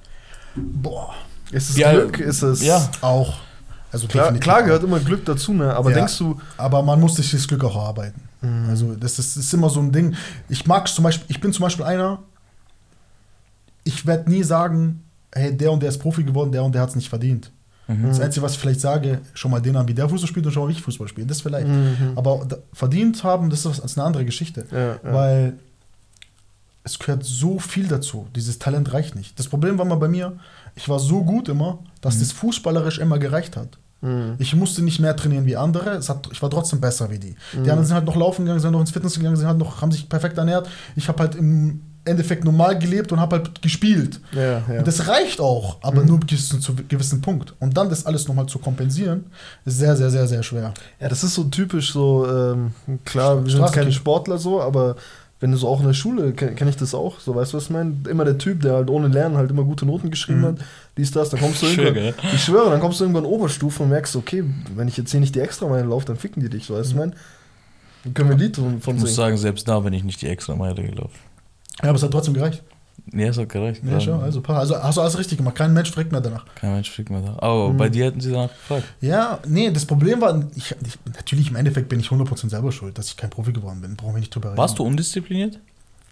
S3: Boah.
S2: Ist es
S1: Ja,
S2: Glück? Ist es.
S1: ja.
S3: Auch. Also
S2: Klar, klar gehört immer Glück dazu, ne? Aber
S3: Ja.
S2: denkst du,
S3: Aber man muss sich das Glück auch erarbeiten.
S2: Mhm.
S3: Also das ist, das ist immer so ein Ding. Ich mag zum Beispiel, ich bin zum Beispiel einer, ich werde nie sagen, hey, der und der ist Profi geworden, der und der hat es nicht verdient.
S1: Mhm.
S3: Das Einzige, was ich vielleicht sage, schon mal den an, wie der Fußball spielt und schau mal, wie ich Fußball spiele. Das vielleicht.
S2: Mhm.
S3: Aber verdient haben, das ist, eine andere Geschichte.
S2: Ja, ja.
S3: Weil es gehört so viel dazu. Dieses Talent reicht nicht. Das Problem war mal bei mir, ich war so gut immer, dass das fußballerisch immer gereicht hat.
S2: Mhm.
S3: Ich musste nicht mehr trainieren wie andere. Hat, ich war trotzdem besser wie die.
S2: Mhm.
S3: Die anderen sind halt noch laufen gegangen, sind noch ins Fitness gegangen, sind halt noch, haben sich perfekt ernährt. Ich habe halt im Endeffekt normal gelebt und habe halt gespielt.
S2: ja, ja.
S3: Und das reicht auch, aber nur bis zu einem gewissen Punkt. Und dann das alles nochmal zu kompensieren, ist sehr, sehr, sehr, sehr schwer.
S2: Ja, das ist so typisch so, ähm, klar, wir sind keine Sportler so, aber wenn du so auch in der Schule, kenne kenn ich das auch, so weißt du, was ich meine? Immer der Typ, der halt ohne Lernen halt immer gute Noten geschrieben hat, dies, das, dann kommst du
S1: Schön,
S2: irgendwann,
S1: gell?
S2: ich schwöre, dann kommst du irgendwann in Oberstufe und merkst, okay, wenn ich jetzt hier nicht die Extrameile laufe, dann ficken die dich, so weißt du, ich meine? Dann können wir ein Lied von, von
S1: Ich muss
S2: singen.
S1: sagen, selbst da bin ich nicht die extra Meile gelaufen.
S3: Ja, aber es hat trotzdem gereicht.
S1: Ja, es hat gereicht.
S3: Ja, schon. Also, also hast du alles richtig gemacht. Kein Mensch fragt mehr danach.
S1: Kein Mensch fliegt mehr da. Aber bei dir hätten sie danach gefragt.
S3: Ja, nee, das Problem war, ich, ich, natürlich im Endeffekt bin ich 100% selber schuld, dass ich kein Profi geworden bin. Brauchen wir nicht drüber reden.
S1: Warst du undiszipliniert?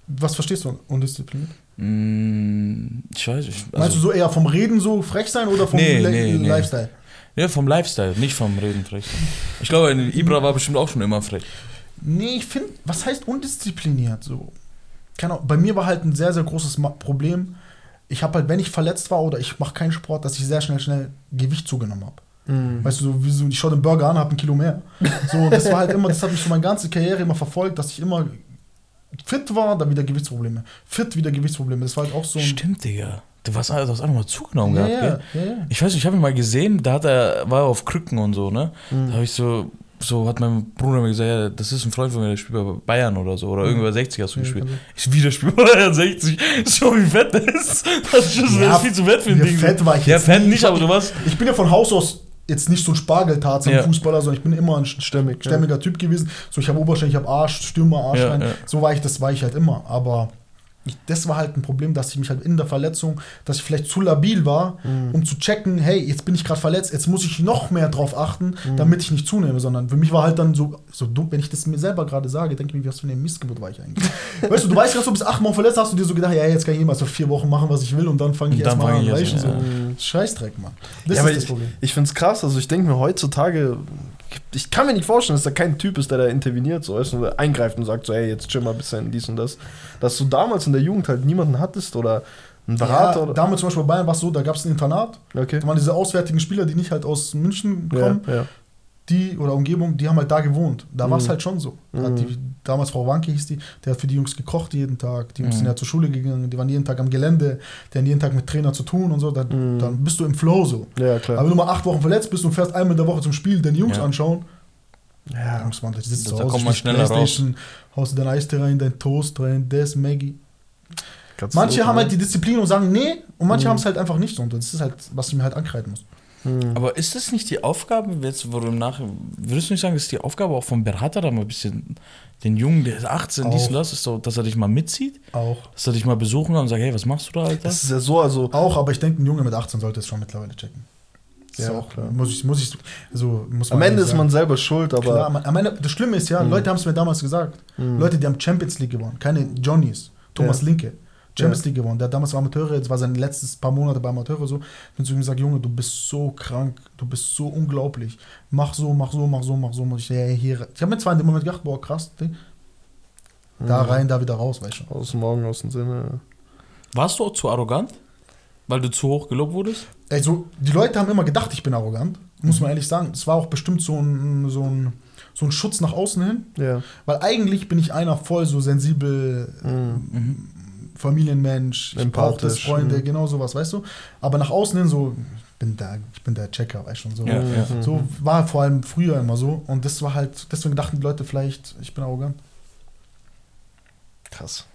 S3: Was verstehst du undiszipliniert?
S1: Mm, ich weiß nicht. Also,
S3: Meinst du so eher vom Reden so frech sein oder vom
S1: Nee,
S3: Le
S1: nee, nee.
S3: Lifestyle?
S1: Ja, vom Lifestyle, nicht vom Reden frech. Ich glaube, Ibra war bestimmt auch schon immer frech.
S3: Nee, ich finde, was heißt undiszipliniert? So, keine Ahnung, bei mir war halt ein sehr, sehr großes Problem. Ich habe halt, wenn ich verletzt war oder ich mache keinen Sport, dass ich sehr schnell, schnell Gewicht zugenommen habe.
S2: Mhm.
S3: Weißt du, so, wie so, ich schaue den Burger an, habe ein Kilo mehr. So, das war halt immer, das hat mich so meine ganze Karriere immer verfolgt, dass ich immer fit war, dann wieder Gewichtsprobleme. Fit, wieder Gewichtsprobleme. Das war halt auch so ein.
S1: Stimmt, Digga. Du warst du hast einfach mal zugenommen
S3: Ja,
S1: gehabt,
S3: ja, ja.
S1: Ich weiß nicht, ich habe ihn mal gesehen, da hat er, war er auf Krücken und so, ne? Da habe ich so, so hat mein Bruder mir gesagt, ja, das ist ein Freund von mir, der spielt bei Bayern oder so, oder irgendwer 60 hast du
S3: Ja,
S1: gespielt. Ich so, wie der spielt bei Bayern 60, so wie fett der ist. Das ist, schon,
S3: Ja,
S1: das ist viel zu fett für ein
S3: ja,
S1: Ding.
S3: fett war ich
S1: Ja,
S3: jetzt
S1: fett
S3: nie.
S1: nicht, aber du warst.
S3: Ich bin ja von Haus aus jetzt nicht so ein Spargeltarzan
S1: Ja.
S3: Fußballer, sondern ich bin immer ein
S2: Stämmig, ja.
S3: stämmiger Typ gewesen. So, ich habe Oberschenkel, ich habe Arsch, Stürmer, Arsch
S1: Ja,
S3: rein.
S1: ja.
S3: So war ich, das war ich halt immer. Aber ich, das war halt ein Problem, dass ich mich halt in der Verletzung, dass ich vielleicht zu labil war,
S1: Mhm.
S3: um zu checken, hey, jetzt bin ich gerade verletzt, jetzt muss ich noch mehr drauf achten,
S1: Mhm.
S3: damit ich nicht zunehme, sondern für mich war halt dann so, so dumm, wenn ich das mir selber gerade sage, denke ich mir, was für eine Missgeburt war ich eigentlich. weißt du, du weißt gerade so, bis acht Wochen verletzt hast du dir so gedacht, ja, jetzt kann ich eh mal so vier Wochen machen, was ich will und dann fange ich
S1: Und
S3: erstmal an, du,
S1: erst
S3: so.
S1: an,
S3: Scheißdreck, Mann. Das
S2: ja,
S3: ist das
S2: ich,
S3: Problem.
S2: ich finde es krass, also ich denke mir heutzutage, ich kann mir nicht vorstellen, dass da kein Typ ist, der da interveniert, so weißt oder eingreift und sagt so, hey, jetzt chill mal ein bisschen dies und das. Dass du damals in der Jugend halt niemanden hattest oder einen Berater
S3: Ja,
S2: oder.
S3: damals zum Beispiel bei Bayern war es so, da gab es ein Internat,
S2: Okay.
S3: da waren diese auswärtigen Spieler, die nicht halt aus München
S2: Ja,
S3: kommen,
S2: ja.
S3: Die oder Umgebung, die haben halt da gewohnt. Da war es
S2: Mhm.
S3: halt schon so. Da
S2: Mhm.
S3: Die, damals Frau Wanke hieß die, der hat für die Jungs gekocht jeden Tag. Die Jungs
S1: Mhm.
S3: sind ja zur Schule gegangen, die waren jeden Tag am Gelände, die haben jeden Tag mit Trainer zu tun und so. Dann,
S2: Mhm.
S3: dann bist du im Flow so.
S2: Ja, klar.
S3: Aber wenn du mal acht Wochen verletzt bist und fährst einmal in der Woche zum Spiel, deine Jungs
S1: Ja.
S3: anschauen,
S2: ja.
S3: Jungs, Mann, das sitzt
S1: Da
S3: zu Hause,
S1: kommt man schneller raus.
S3: Playstation, haust du dein Eistee rein, dein Toast rein, das, Maggie.
S2: Kannst
S3: Manche
S2: du-
S3: haben halt die Disziplin und sagen nee und manche
S2: Mhm.
S3: haben es halt einfach nicht so. Und das ist halt, was ich mir halt ankreiden muss.
S2: Mhm.
S1: Aber ist das nicht die Aufgabe, jetzt, du nach, würdest du nicht sagen, das ist die Aufgabe auch vom Berater, da mal ein bisschen den Jungen, der ist 18, dies
S3: Auch.
S1: und das, ist so, dass er dich mal mitzieht,
S3: Auch.
S1: dass er dich mal besuchen kann und sagt, hey, was machst du da, Alter?
S2: Das ist ja so, also.
S3: Auch, aber ich denke, ein Junge mit 18 sollte es schon mittlerweile checken.
S2: Ja,
S3: auch,
S2: klar.
S3: Muss ich, muss ich, also muss
S2: Am
S3: man
S2: Ende
S3: ehrlich
S2: ist man selber schuld, aber.
S3: Klar, man, am Ende, das Schlimme ist ja,
S2: Mhm.
S3: Leute haben es mir damals gesagt.
S2: Mhm.
S3: Leute, die haben Champions League gewonnen, keine Johnnies. Thomas
S2: Ja.
S3: Linke. Champions
S2: Ja.
S3: League gewonnen. Der hat damals war Amateure, jetzt war sein letztes paar Monate bei Amateure so. Und zu ihm gesagt, Junge, du bist so krank, du bist so unglaublich. Mach so, mach so, mach so, mach so. Und ich, ja, hier. ich habe mir zwar in dem Moment gedacht, boah, krass, Ding. da
S2: Mhm.
S3: rein, da wieder raus, weißt du.
S2: Aus dem Augen, aus dem Sinne.
S1: Warst du auch zu arrogant? Weil du zu hoch gelobt wurdest?
S3: Also, die Leute haben immer gedacht, ich bin arrogant, muss man ehrlich sagen. Es war auch bestimmt so ein, so ein, so ein Schutz nach außen hin.
S2: Ja.
S3: Weil eigentlich bin ich einer voll so sensibel,
S2: Mhm.
S3: Familienmensch, ich brauche das, Freunde,
S2: mhm.
S3: genau sowas, weißt du? Aber nach außen hin so, ich bin der, ich bin der Checker, weißt du? So.
S1: Ja, ja.
S3: So war vor allem früher immer so. Und das war halt, deswegen dachten die Leute vielleicht, ich bin arrogant.
S2: Krass.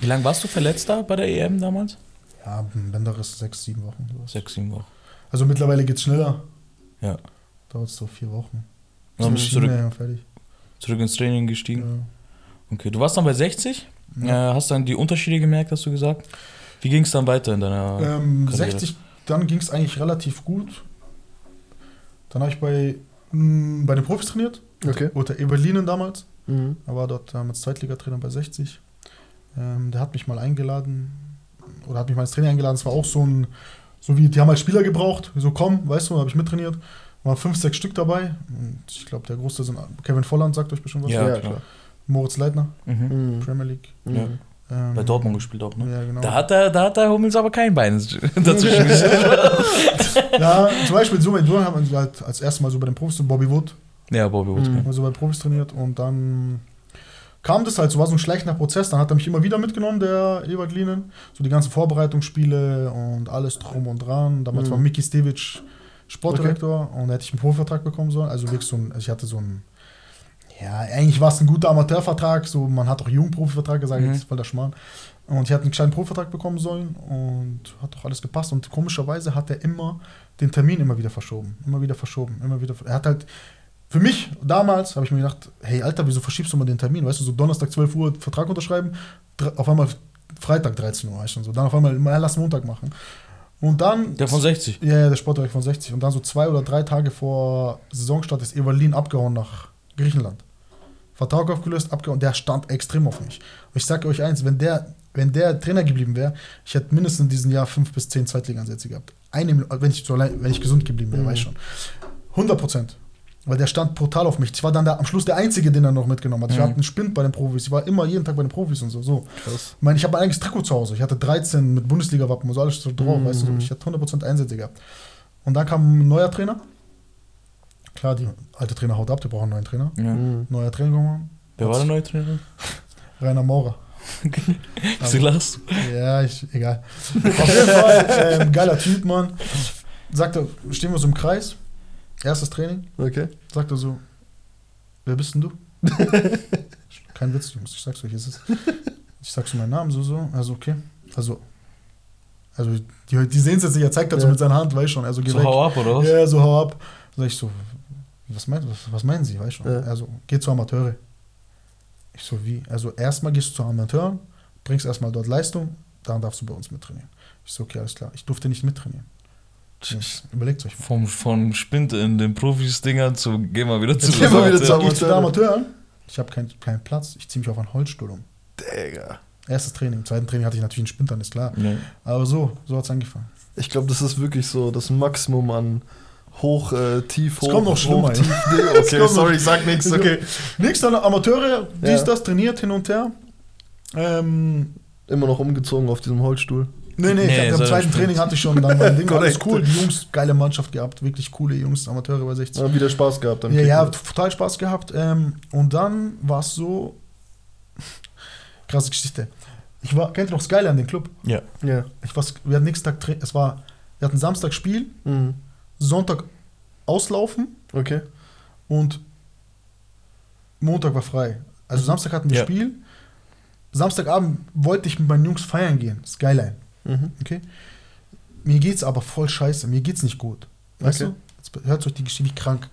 S1: Wie lange warst du verletzt da bei der EM damals?
S3: Ja, Bänderriss sechs, sieben Wochen. Sowas.
S1: Sechs, sieben Wochen.
S3: Also mittlerweile geht's schneller.
S1: Ja.
S3: Dauert so vier Wochen.
S1: Dann bist du zurück,
S3: fertig.
S1: zurück ins Training gestiegen.
S3: Ja.
S1: Okay, du warst dann bei 60?
S3: Ja.
S1: Äh, hast dann die Unterschiede gemerkt, hast du gesagt? Wie ging es dann weiter in deiner
S3: Ähm,
S1: Karriere?
S3: 60, dann ging es eigentlich relativ gut. Dann habe ich bei, mh, bei den Profis trainiert.
S2: Okay.
S3: Unter Eberlinen damals.
S2: Mhm.
S3: Er war dort ähm, als Zweitligatrainer bei 60. Ähm, der hat mich mal eingeladen. Oder hat mich mal ins Training eingeladen. Es war auch so ein, so wie, die haben halt Spieler gebraucht. So komm, weißt du, habe ich mittrainiert. Waren fünf, sechs Stück dabei. Und ich glaube, der Großteil sind Kevin Volland, sagt euch bestimmt was.
S1: Ja,
S2: Ja,
S1: klar.
S2: klar.
S3: Moritz Leitner,
S1: Mhm.
S2: Mhm.
S3: Premier League.
S1: Ja.
S3: Ähm,
S1: Bei Dortmund gespielt auch, ne?
S3: Ja, genau.
S1: Da hat der, da hat der Hummels aber kein Bein dazwischen
S3: ja, zum Beispiel so bei Dortmund haben wir halt als erstes Mal so bei den Profis, Bobby Wood,
S1: ja, Bobby Wood.
S2: Mhm.
S3: also bei Profis trainiert und dann kam das halt, so war so ein schleichender Prozess, dann hat er mich immer wieder mitgenommen, der Ewald Lienen, so die ganzen Vorbereitungsspiele und alles drum und dran. Damals
S2: Mhm.
S3: war Miki Stevic Sportdirektor und da hätte ich einen Profivertrag bekommen sollen, also wirklich so ein, also ich hatte so ein, ja, eigentlich war es ein guter Amateurvertrag, so man hat auch Jungprofivertrag gesagt,
S1: Mhm.
S3: jetzt voll der Schmarrn. Und ich hatte einen kleinen Profivertrag bekommen sollen und hat doch alles gepasst. Und komischerweise hat er immer den Termin immer wieder verschoben. Immer wieder verschoben. Immer wieder. Er hat halt. Für mich damals habe ich mir gedacht, hey Alter, wieso verschiebst du mal den Termin? Weißt du, so Donnerstag 12 Uhr Vertrag unterschreiben, auf einmal Freitag 13 Uhr weißt du, und so. Dann auf einmal, ja, lass Montag machen. Und dann.
S1: Der von 60.
S3: Ja, ja, der Sportdirektor von 60. Und dann so zwei oder drei Tage vor Saisonstart ist Evalin abgehauen nach Griechenland. Vertrag aufgelöst, abgehauen. Der stand extrem auf mich. Und ich sage euch eins, wenn der, wenn der Trainer geblieben wäre, ich hätte mindestens in diesem Jahr fünf bis zehn Zweitliga-Ansätze gehabt. Eine, wenn ich, so allein, wenn ich gesund geblieben wäre,
S2: Mhm.
S3: weiß ich schon. 100 Prozent. Weil der stand brutal auf mich. Ich war dann der, am Schluss der Einzige, den er noch mitgenommen hat. Ich
S1: Mhm.
S3: hatte einen Spind bei den Profis. Ich war immer jeden Tag bei den Profis und so. so.
S2: Krass.
S3: Ich meine, ich habe mein eigenes Trikot zu Hause. Ich hatte 13 mit Bundesliga-Wappen und so alles so drauf.
S2: Mhm.
S3: Weißt du, so. ich hatte 100% Einsätze gehabt. Und dann kam ein neuer Trainer. Klar, die alte Trainer haut ab, die brauchen einen neuen Trainer.
S1: Ja.
S2: Mhm.
S3: Neuer Trainer gekommen.
S1: Wer war der neue Trainer?
S3: Rainer Maurer.
S1: Sie lachst.
S3: Ja, ich, egal. Auf jeden Fall, ähm, geiler Typ, Mann. Sagt er, stehen wir so im Kreis. Erstes Training.
S2: Okay.
S3: Sagt er so, wer bist denn du? Kein Witz, Jungs, ich sag's euch, es ist. Ich sag so meinen Namen, so, so. Also, okay. Also, also die, die sehen es jetzt nicht, er zeigt dazu
S2: Ja.
S3: mit seiner Hand, weiß schon. Also, geh
S1: So
S3: weg.
S1: hau ab, oder was?
S3: Ja, so hau ab. Sag ich so, was, meint, was, was meinen Sie, weißt schon?
S2: Ja.
S3: Also, geh zu Amateure. Ich so, wie? Also, erstmal gehst du zu Amateuren, bringst erstmal dort Leistung, dann darfst du bei uns mittrainieren. Ich so, okay, alles klar. Ich durfte nicht mittrainieren. Überlegt euch mal.
S1: Vom, von Spind in den Profis-Dingern zu geh mal wieder zu
S2: Jetzt geh mal wieder zu
S3: Geh ich
S2: Amateuren.
S3: Amateuren, ich habe keinen keinen Platz, ich ziehe mich auf einen Holzstuhl um.
S2: Digga.
S3: Erstes Training, im zweiten Training hatte ich natürlich einen Spintern, ist klar.
S1: Ja.
S3: Aber so, so hat es angefangen.
S2: Ich glaube, das ist wirklich so das Maximum an hoch, äh, tief,
S3: Es
S2: hoch.
S3: kommt noch schlimmer,
S2: hoch, tief, nee,
S3: Es
S2: Okay,
S3: kommt
S2: sorry, ich sag nichts, okay.
S3: Nix dann Amateure, dies,
S2: Ja.
S3: das, trainiert hin und her. Ähm,
S2: Immer noch umgezogen auf diesem Holzstuhl.
S3: nee, nee,
S1: Nee,
S3: ich hab,
S1: so
S3: am zweiten. Training hatte ich schon dann mein Ding, alles cool. Die Jungs, geile Mannschaft gehabt, wirklich coole Jungs, Amateure bei 60.
S2: Ja, wieder Spaß gehabt. am
S3: Ja, ja, total Spaß gehabt. Ähm, und dann war es so. Krasse Geschichte. Ich war, kennt ihr noch Skyline an den Club?
S1: ja.
S2: ja.
S3: Ich war, wir hatten nächsten Tag, es war, wir hatten Samstag Spiel,
S2: Mhm.
S3: Sonntag auslaufen
S2: Okay.
S3: und Montag war frei. Also Samstag hatten wir
S1: Ja.
S3: Spiel. Samstagabend wollte ich mit meinen Jungs feiern gehen, Skyline.
S2: Mhm.
S3: Okay? Mir geht's aber voll scheiße, mir geht's nicht gut. Weißt
S2: Okay.
S3: du? Jetzt hört euch die Geschichte wie krank.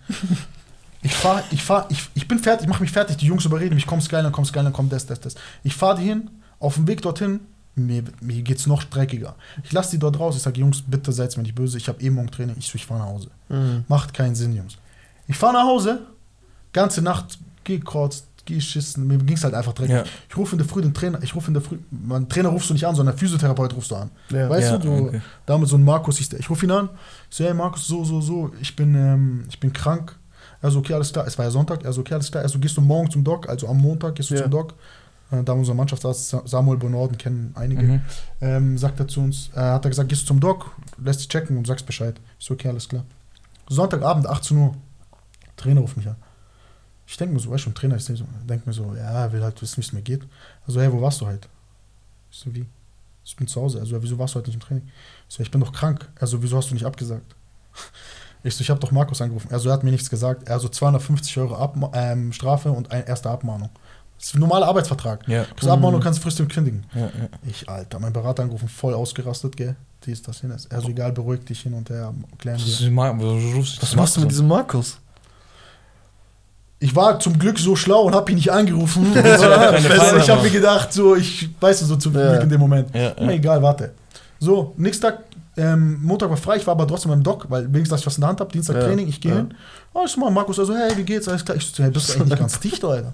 S3: Ich fahr, ich fahr, ich, ich bin fertig, ich mach mich fertig, die Jungs überreden mich, komm Skyline, komm Skyline, komm das, das, das. Ich fahr die hin, auf dem Weg dorthin, mir, mir geht's noch dreckiger. Ich lass die dort raus, ich sag, Jungs, bitte seid mir nicht böse, ich habe eh morgen Training, ich, so, ich fahr nach Hause.
S2: Mhm.
S3: Macht keinen Sinn, Jungs. Ich fahr nach Hause, ganze Nacht gekotzt, geschissen, mir ging's halt einfach dreckig.
S1: Ja.
S3: Ich rufe in der Früh den Trainer, ich rufe in der Früh, mein Trainer rufst du nicht an, sondern Physiotherapeut rufst du an.
S2: Ja.
S3: Weißt
S1: Ja,
S3: du, du
S1: okay.
S3: damit so ein Markus der. Ich rufe ihn an, ich so, hey Markus, so, so, so, ich bin, ähm, ich bin krank. Er so, okay, alles klar. Es war ja Sonntag, er so, okay, alles klar. Er so, gehst du morgen zum Doc, also am Montag gehst du zum Doc. Äh, da unser Mannschaftsarzt Sa- Samuel Bonorden kennen einige.
S1: Mhm.
S3: Ähm, sagt er zu uns, äh, hat er gesagt, gehst du zum Doc, lässt dich checken und sagst Bescheid. So, okay, alles klar. Sonntagabend, 18 Uhr, Trainer ruft mich an. Ich denke mir so, weißt du, ein Trainer, ich denke mir so, ja, er will halt wissen, wie es mir geht. Also, hey, wo warst du heute? Ich so, wie? Ich bin zu Hause. Also, ja, wieso warst du heute nicht im Training? Ich so, ich bin doch krank. Also, wieso hast du nicht abgesagt? Ich so, ich habe doch Markus angerufen. Also, er hat mir nichts gesagt. Er so, 250 Euro Abma ähm, Strafe und eine erste Abmahnung. Das ist ein normaler Arbeitsvertrag.
S1: Ja.
S3: Du kriegst Abmahnung, kannst fristlich kündigen.
S1: Ja, ja.
S3: Ich, Alter, mein Berater angerufen, voll ausgerastet, gell? Dies, das, jenes. Er so, egal, beruhig dich hin und her, klären
S1: Das
S3: wir.
S2: Was
S1: das
S2: machst du mit diesem Markus?
S3: Ich war zum Glück so schlau und hab ihn nicht angerufen.
S1: keine Feinde
S3: ich habe mir gedacht, so, ich weiß so zum
S2: Ja.
S3: Glück in dem Moment.
S1: Ja, ja.
S3: egal, warte. So, nächsten Tag, ähm, Montag war frei, ich war aber trotzdem beim Doc, weil wenigstens, dass ich was in der Hand habe, Dienstag
S2: Ja.
S3: Training, ich gehe
S2: Ja.
S3: hin. Oh, ich mal Markus, also, hey, wie geht's? Alles klar. Ich so, hey, bist du eigentlich ganz dicht, Alter?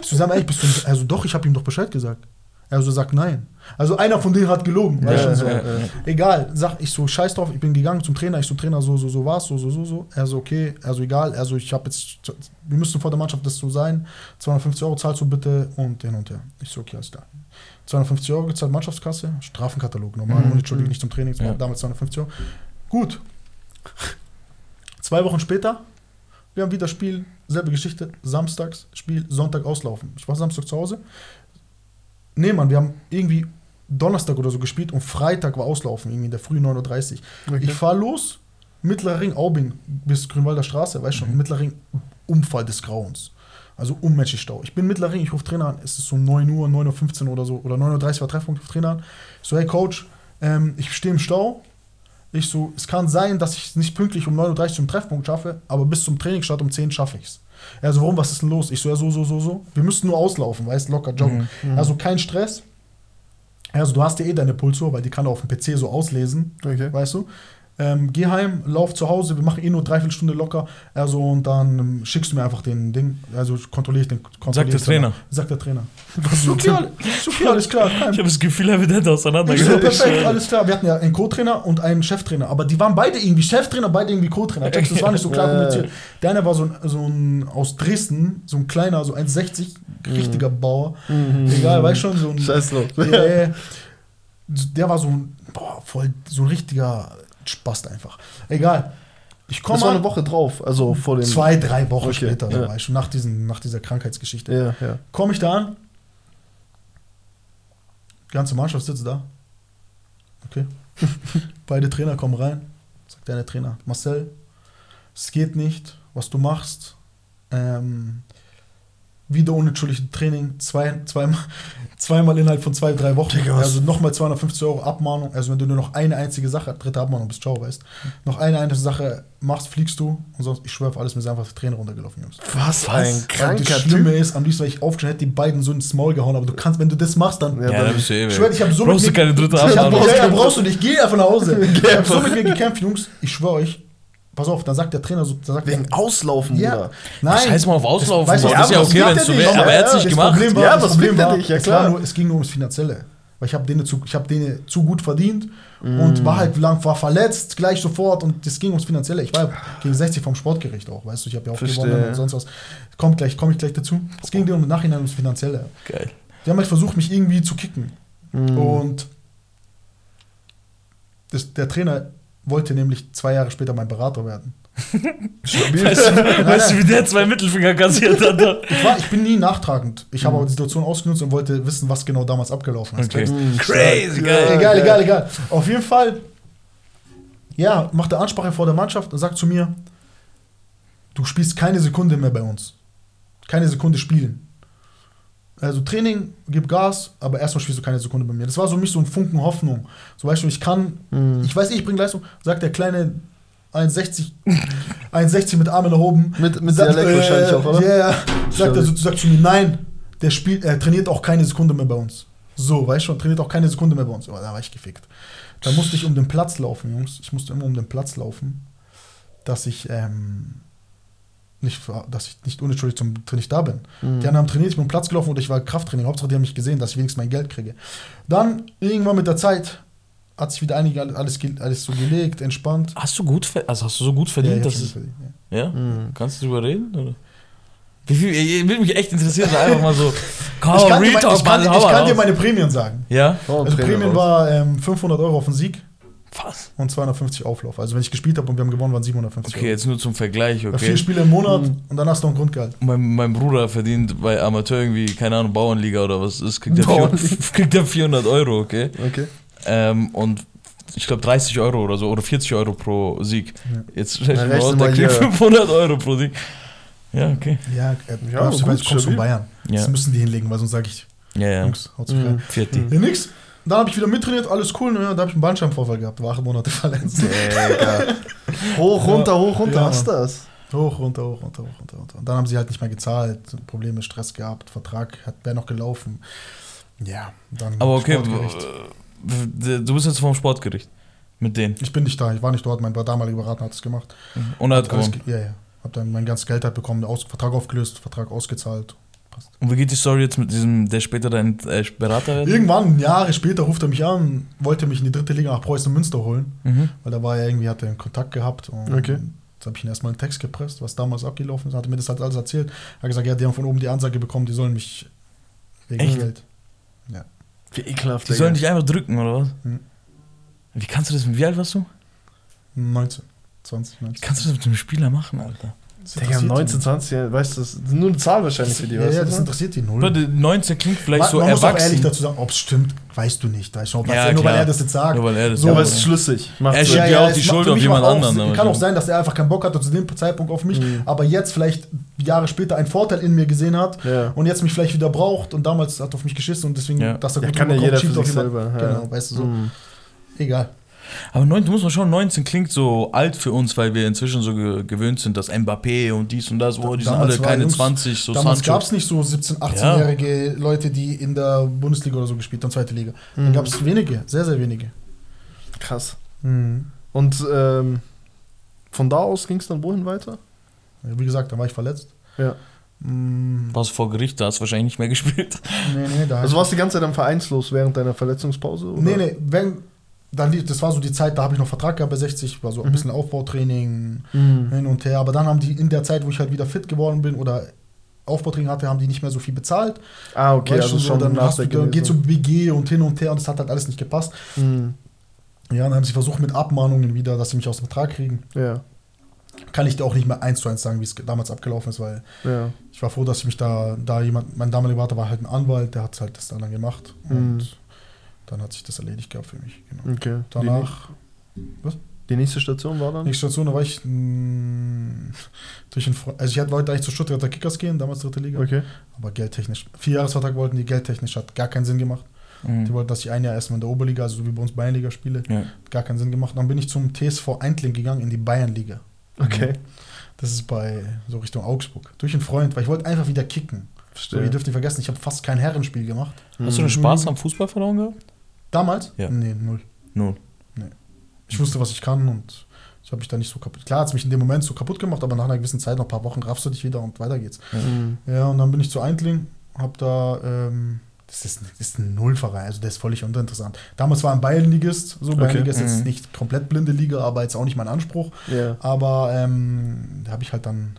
S3: Ich so, sag mal, ehrlich, bist du nicht, also doch, ich habe ihm doch Bescheid gesagt. Er so sagt nein. Also einer von denen hat gelogen, du,
S2: Ja,
S3: so.
S2: ja, ja.
S3: Egal, sag ich so, scheiß drauf, ich bin gegangen zum Trainer, ich so, Trainer, so, so, so war's, so, so, so, so. Er so, okay, also egal, also ich habe jetzt, wir müssen vor der Mannschaft das so sein, 250 Euro zahlst du bitte und hin und her. Ich so, okay, alles klar. 250 Euro gezahlt, Mannschaftskasse, Strafenkatalog, normal,
S1: Mhm.
S3: Entschuldigung, nicht zum Training,
S1: Ja.
S3: damals 250 Euro. Gut. Zwei Wochen später, wir haben wieder Spiel, selbe Geschichte, samstags Spiel, Sonntag auslaufen. Ich war Samstag zu Hause. Nee, Mann, wir haben irgendwie Donnerstag oder so gespielt und Freitag war auslaufen, irgendwie in der Früh 9.30 Uhr.
S2: Okay.
S3: Ich fahr los, Mittlerer Ring, Aubing bis Grünwalder Straße, weißt schon, Mittlerer Ring, Unfall des Grauens. Also unmenschlich Stau. Ich bin Mittlerring, ich rufe Trainer an, es ist so 9 Uhr, 9.15 Uhr oder so, oder 9.30 Uhr war Treffpunkt, ich rufe Trainer an. Ich so, hey Coach, ähm, ich stehe im Stau. Ich so, es kann sein, dass ich es nicht pünktlich um 9.30 Uhr zum Treffpunkt schaffe, aber bis zum Trainingsstart um 10 Uhr schaffe ich es. Er so, warum, was ist denn los? Ich so, ja, so, so, so, so. Wir müssen nur auslaufen, weißt locker joggen. Also kein Stress. Also du hast ja eh deine Pulsuhr, weil die kann er auf dem PC so auslesen,
S2: Okay.
S3: weißt du. Ähm, geh heim, lauf zu Hause, wir machen eh nur dreiviertel Stunde locker. Also und dann ähm, schickst du mir einfach den Ding, also kontrolliere ich den. kontrollier
S1: der
S3: ich den-
S1: Trainer.
S3: Sagt der Trainer. ist okay, alles- ist okay, alles klar. Kein
S1: Ich habe das Gefühl, er wird
S3: so,
S1: auseinandergesetzt.
S3: perfekt, alles klar. Wir hatten ja einen Co-Trainer und einen Cheftrainer, aber die waren beide irgendwie Cheftrainer, beide irgendwie Co-Trainer. Das war nicht so klar kommuniziert. Der eine war so ein, so ein aus Dresden, so ein kleiner, so 1,60, richtiger Bauer. Egal, weißt schon, so ein.
S2: Scheiß
S3: ja, ja. Der war so ein, boah, voll, so ein richtiger Spast einfach. Egal. Ich komme
S2: Das war eine Woche drauf, also vor dem.
S3: zwei, drei Wochen
S2: Okay,
S3: später,
S2: ja.
S3: weißt du, nach, diesen, nach dieser Krankheitsgeschichte.
S2: Ja, ja.
S3: Komme ich da an. Die ganze Mannschaft sitzt da. Okay. Beide Trainer kommen rein. Sagt der eine Trainer, Marcel, es geht nicht, was du machst. Ähm, wieder unentschuldigtes Training, zwei, zweimal, zweimal innerhalb von zwei, drei Wochen.
S2: Digga, was?
S3: also nochmal 250 Euro Abmahnung. Also wenn du nur noch eine einzige Sache, dritte Abmahnung bist, ciao, weißt. Noch eine einzige Sache machst, fliegst du und sonst, ich schwöre auf alles, mir sind einfach die Tränen runtergelaufen, Jungs.
S2: Was ein
S3: Weil
S2: kranker
S3: das Schlimme
S2: Typ.
S3: ist, am liebsten, weil ich aufgestanden hätte, die beiden so ins Maul gehauen, aber du kannst, wenn du das machst, dann.
S2: Ja,
S1: Ja, da bist du eh
S3: ich schwöre, ich habe so
S1: Brauchst du keine dritte
S3: ich hab,
S1: Abmahnung.
S3: ja, ja, brauchst du nicht, geh einfach nach Hause. ich habe so mit mir gekämpft, Jungs. Ich schwöre euch, pass auf, dann sagt der Trainer so, dann sagt
S2: Wegen
S3: der,
S2: Auslaufen,
S3: ja,
S2: Bruder.
S3: nein.
S1: Scheiß mal auf Auslaufen.
S3: Das- weißt du,
S1: ist ja okay, wenn es so
S2: nicht?
S1: wäre, aber er hat es nicht
S3: das
S1: gemacht.
S3: Problem war,
S2: Ja,
S3: das Problem war,
S2: dich? Ja,
S3: es,
S2: klar.
S3: war nur, es ging nur ums Finanzielle. Weil ich habe denen zu, ich habe denen zu gut verdient und war halt lang, war verletzt gleich sofort und es ging ums Finanzielle. Ich war gegen 60 vom Sportgericht auch, weißt du, ich habe ja auch
S2: Verstehe.
S3: gewonnen und sonst was. Kommt gleich, komme ich gleich dazu. Es ging denen im Nachhinein ums Finanzielle.
S1: Geil.
S3: Die haben halt versucht, mich irgendwie zu kicken.
S2: Mhm.
S3: Und das, der Trainer wollte nämlich zwei Jahre später mein Berater werden.
S1: Weißt du, weißt du, wie der zwei Mittelfinger kassiert hat?
S3: Ich, war, ich bin nie nachtragend. Ich habe aber die Situation ausgenutzt und wollte wissen, was genau damals abgelaufen ist.
S1: Okay.
S2: Mhm,
S1: Crazy, geil.
S2: Ja,
S3: Egal, egal, egal. Auf jeden Fall, ja, macht er Ansprache vor der Mannschaft und sagt zu mir, du spielst keine Sekunde mehr bei uns. Keine Sekunde spielen. Also Training, gib Gas, aber erstmal spielst du keine Sekunde bei mir. Das war so mich so ein Funken Hoffnung. So weißt du, ich kann,
S2: Mhm.
S3: ich weiß, ich bringe Leistung, sagt der kleine 1,60 1,60 mit Armen erhoben.
S2: Mit, mit
S3: Sagt,
S2: Dialekt wahrscheinlich auch, oder?
S3: Ja, ja. Sagt er so, sagt zu mir, nein, der spielt, er trainiert auch keine Sekunde mehr bei uns. So, weißt du schon, trainiert auch keine Sekunde mehr bei uns. Oh, da war ich gefickt. Da musste ich um den Platz laufen, Jungs. Ich musste immer um den Platz laufen, dass ich, ähm, nicht, dass ich nicht unentschuldigt zum nicht da bin.
S2: Mhm.
S3: Die anderen haben trainiert, ich bin um Platz gelaufen und ich war Krafttraining. Hauptsache, die haben mich gesehen, dass ich wenigstens mein Geld kriege. Dann, irgendwann mit der Zeit, hat sich wieder einige alles, alles so gelegt, entspannt.
S1: Hast du gut, also hast du so gut
S3: Ja,
S1: verdient,
S3: ich hab
S1: dass es,
S3: verdient, ja.
S1: ja?
S2: Mhm.
S1: Kannst du drüber reden? Oder? Wie viel, ich- würde mich echt interessieren, einfach mal so, komm,
S3: Ich kann, dir, mein- ich, kann, ich kann dir meine Prämien sagen.
S1: Ja?
S2: Oh,
S3: Also Prämien
S2: raus.
S3: war ähm, 500 Euro auf den Sieg
S1: Was?
S3: und 250 Auflauf. Also wenn ich gespielt habe und wir haben gewonnen, waren 750
S1: Okay,
S3: Euro.
S1: jetzt nur zum Vergleich, okay.
S3: Vier Spiele im Monat
S2: Mhm.
S3: und dann hast du noch ein Grundgehalt.
S1: Mein, mein Bruder verdient bei Amateur irgendwie, keine Ahnung, Bauernliga oder was ist, kriegt er,
S2: Bauernliga.
S1: 400, kriegt er 400 Euro, okay?
S2: Okay.
S1: Ähm, und ich glaube 30 Euro oder so, oder 40 Euro pro Sieg.
S3: Ja.
S1: Jetzt rechnen wir aus, der kriegt
S2: hier.
S1: 500 Euro pro Sieg. Ja, okay.
S3: Ja, äh,
S2: Ja,
S3: ja du kommst von Bayern.
S1: Ja.
S3: Das müssen die hinlegen, weil sonst sage ich,
S1: Ja, ja.
S3: Jungs, haut sich
S2: Mhm.
S3: rein.
S1: Vierti.
S3: Ja, nix. Dann habe ich wieder mittrainiert, alles cool. Ne? Da habe ich einen Bandscheibenvorfall gehabt, war acht Monate verletzt.
S2: Digga. Hoch, runter, hoch, runter.
S3: Ja,
S2: Hast du das?
S3: Hoch, runter, hoch, runter, hoch, runter, runter. Und dann haben sie halt nicht mehr gezahlt, Probleme, Stress gehabt, Vertrag hat wäre noch gelaufen. Ja, dann
S1: Aber okay, du bist jetzt vom Sportgericht. Mit denen.
S3: Ich bin nicht da, ich war nicht dort, mein damaliger Berater hat es gemacht.
S1: Und er hat
S3: Alles ge- Ja, ja. Hab dann mein ganzes Geld halt bekommen, Aus Vertrag aufgelöst, Vertrag ausgezahlt. Passt.
S1: Und wie geht die Story jetzt mit diesem, der später dein äh, Berater wird?
S3: Irgendwann, Jahre später, ruft er mich an, wollte mich in die dritte Liga nach Preußen Münster holen,
S1: Mhm.
S3: weil da war er irgendwie, hatte einen Kontakt gehabt. Und
S2: Okay.
S3: Jetzt habe ich ihn erstmal einen Text gepresst, was damals abgelaufen ist, hat er mir das halt alles erzählt. Hat gesagt, ja, die haben von oben die Ansage bekommen, die sollen mich wegen
S1: Echt?
S3: Geld.
S2: Wie ekelhaft,
S1: Die sollen dich einfach drücken, oder was?
S3: Mhm.
S1: Wie kannst du das, wie alt warst du?
S3: 19, 20,
S1: Wie
S3: 19.
S1: kannst du das mit einem Spieler machen, Alter?
S3: Das
S2: Digga,
S3: interessiert
S2: 19,
S3: die-
S2: 20, ja, weißt du, das ist nur eine Zahl wahrscheinlich für die,
S3: Ja,
S2: weißt
S3: ja,
S2: du?
S3: das interessiert die null.
S1: Leute, 19 klingt vielleicht
S3: man
S1: so
S3: man muss auch
S1: erwachsen.
S3: ehrlich dazu sagen, ob es stimmt, weißt du nicht. Weißt du,
S1: Ja,
S3: nur weil er das jetzt sagt.
S1: Nur weil er das
S3: So,
S2: Ja, aber
S1: sagt.
S2: es ist schlüssig. Macht
S1: Er schiebt ja auch
S3: es
S1: die Schuld auf jemand anderen,
S3: Kann auch sein, dass er einfach keinen Bock hat, zu dem Zeitpunkt auf mich,
S1: Mhm.
S3: aber jetzt vielleicht Jahre später einen Vorteil in mir gesehen hat
S2: Ja.
S3: und jetzt mich vielleicht wieder braucht und damals hat er auf mich geschissen und deswegen,
S1: Ja.
S3: dass er
S2: Ja,
S3: gut
S2: kann ja jeder
S3: schiebt
S2: für sich selber. ja.
S3: Genau, weißt du so.
S2: Mhm.
S3: Egal.
S1: Aber 19, muss man schon, 19 klingt so alt für uns, weil wir inzwischen so ge gewöhnt sind, dass Mbappé und dies und das, oh, die sind
S3: Damals
S1: alle
S3: war
S1: keine
S3: Jungs-
S1: 20, so
S3: Damals gab es nicht so 17-, 18-jährige Leute, die in der Bundesliga oder so gespielt haben, zweite Liga. Da
S2: Mhm.
S3: gab es wenige, sehr, sehr wenige.
S2: Krass.
S3: Mhm.
S2: Und ähm, von da aus ging es dann wohin weiter?
S3: Ja, Wie gesagt, da war ich verletzt.
S2: Ja.
S3: Mhm.
S1: Warst vor Gericht, da hast du wahrscheinlich nicht mehr gespielt.
S3: Nee, nee, da
S2: Also warst du die ganze Zeit dann vereinslos während deiner Verletzungspause? Oder?
S3: Nee, nee, wenn, dann, das war so die Zeit, da habe ich noch Vertrag gehabt bei 60, war so ein
S2: Mhm.
S3: bisschen Aufbautraining
S2: Mhm.
S3: hin und her. Aber dann haben die in der Zeit, wo ich halt wieder fit geworden bin oder Aufbautraining hatte, haben die nicht mehr so viel bezahlt.
S2: Ah, okay,
S3: Weißt
S2: also
S3: so,
S2: schon
S3: dann hast du, dann geht zum BG und hin und her und das hat halt alles nicht gepasst.
S2: Mhm.
S3: Ja, dann haben sie versucht mit Abmahnungen wieder, dass sie mich aus dem Vertrag kriegen.
S2: Ja,
S3: Kann ich dir auch nicht mehr eins zu eins sagen, wie es damals abgelaufen ist, weil
S2: ja.
S3: ich war froh, dass ich mich da, da jemand, mein damaliger Vater war halt ein Anwalt, der hat halt das dann, dann gemacht und
S2: Mhm.
S3: Dann hat sich das erledigt gehabt für mich. Genau.
S2: Okay.
S3: Danach,
S2: Die, die nächste Station war dann?
S3: nächste Station, da war ich mh, durch einen Fre- also ich wollte eigentlich zu Stuttgarter Kickers gehen, damals dritte Liga,
S2: Okay.
S3: aber geldtechnisch, Vierjahresvertrag wollten die, geldtechnisch hat gar keinen Sinn gemacht. Die
S1: Mhm.
S3: wollten, dass ich ein Jahr erstmal in der Oberliga, also so wie bei uns Bayernliga spiele,
S1: Ja.
S3: gar keinen Sinn gemacht. Dann bin ich zum TSV Eintling gegangen in die Bayernliga.
S2: Okay.
S3: Das ist bei so Richtung Augsburg. Durch einen Freund, weil ich wollte einfach wieder kicken. So, ihr dürft nicht vergessen, ich habe fast kein Herrenspiel gemacht.
S1: Hast du einen Spaß am Fußball verloren gehabt?
S3: Damals?
S1: Ja.
S3: Nee, null.
S1: Nun.
S3: Ich wusste, was ich kann und ich habe mich da nicht so kaputt. Klar hat es mich in dem Moment so kaputt gemacht, aber nach einer gewissen Zeit, nach ein paar Wochen, raffst du dich wieder und weiter geht's.
S2: Mhm.
S3: Ja, und dann bin ich zu Eintling, hab da, ähm, das ist, das ist ein Nullverein, also der ist völlig uninteressant. Damals war ein Bayernligist, so Bayernliga ist jetzt
S1: Mhm.
S3: nicht komplett blinde Liga, aber jetzt auch nicht mein Anspruch.
S2: Ja.
S3: Aber ähm, da habe ich halt dann,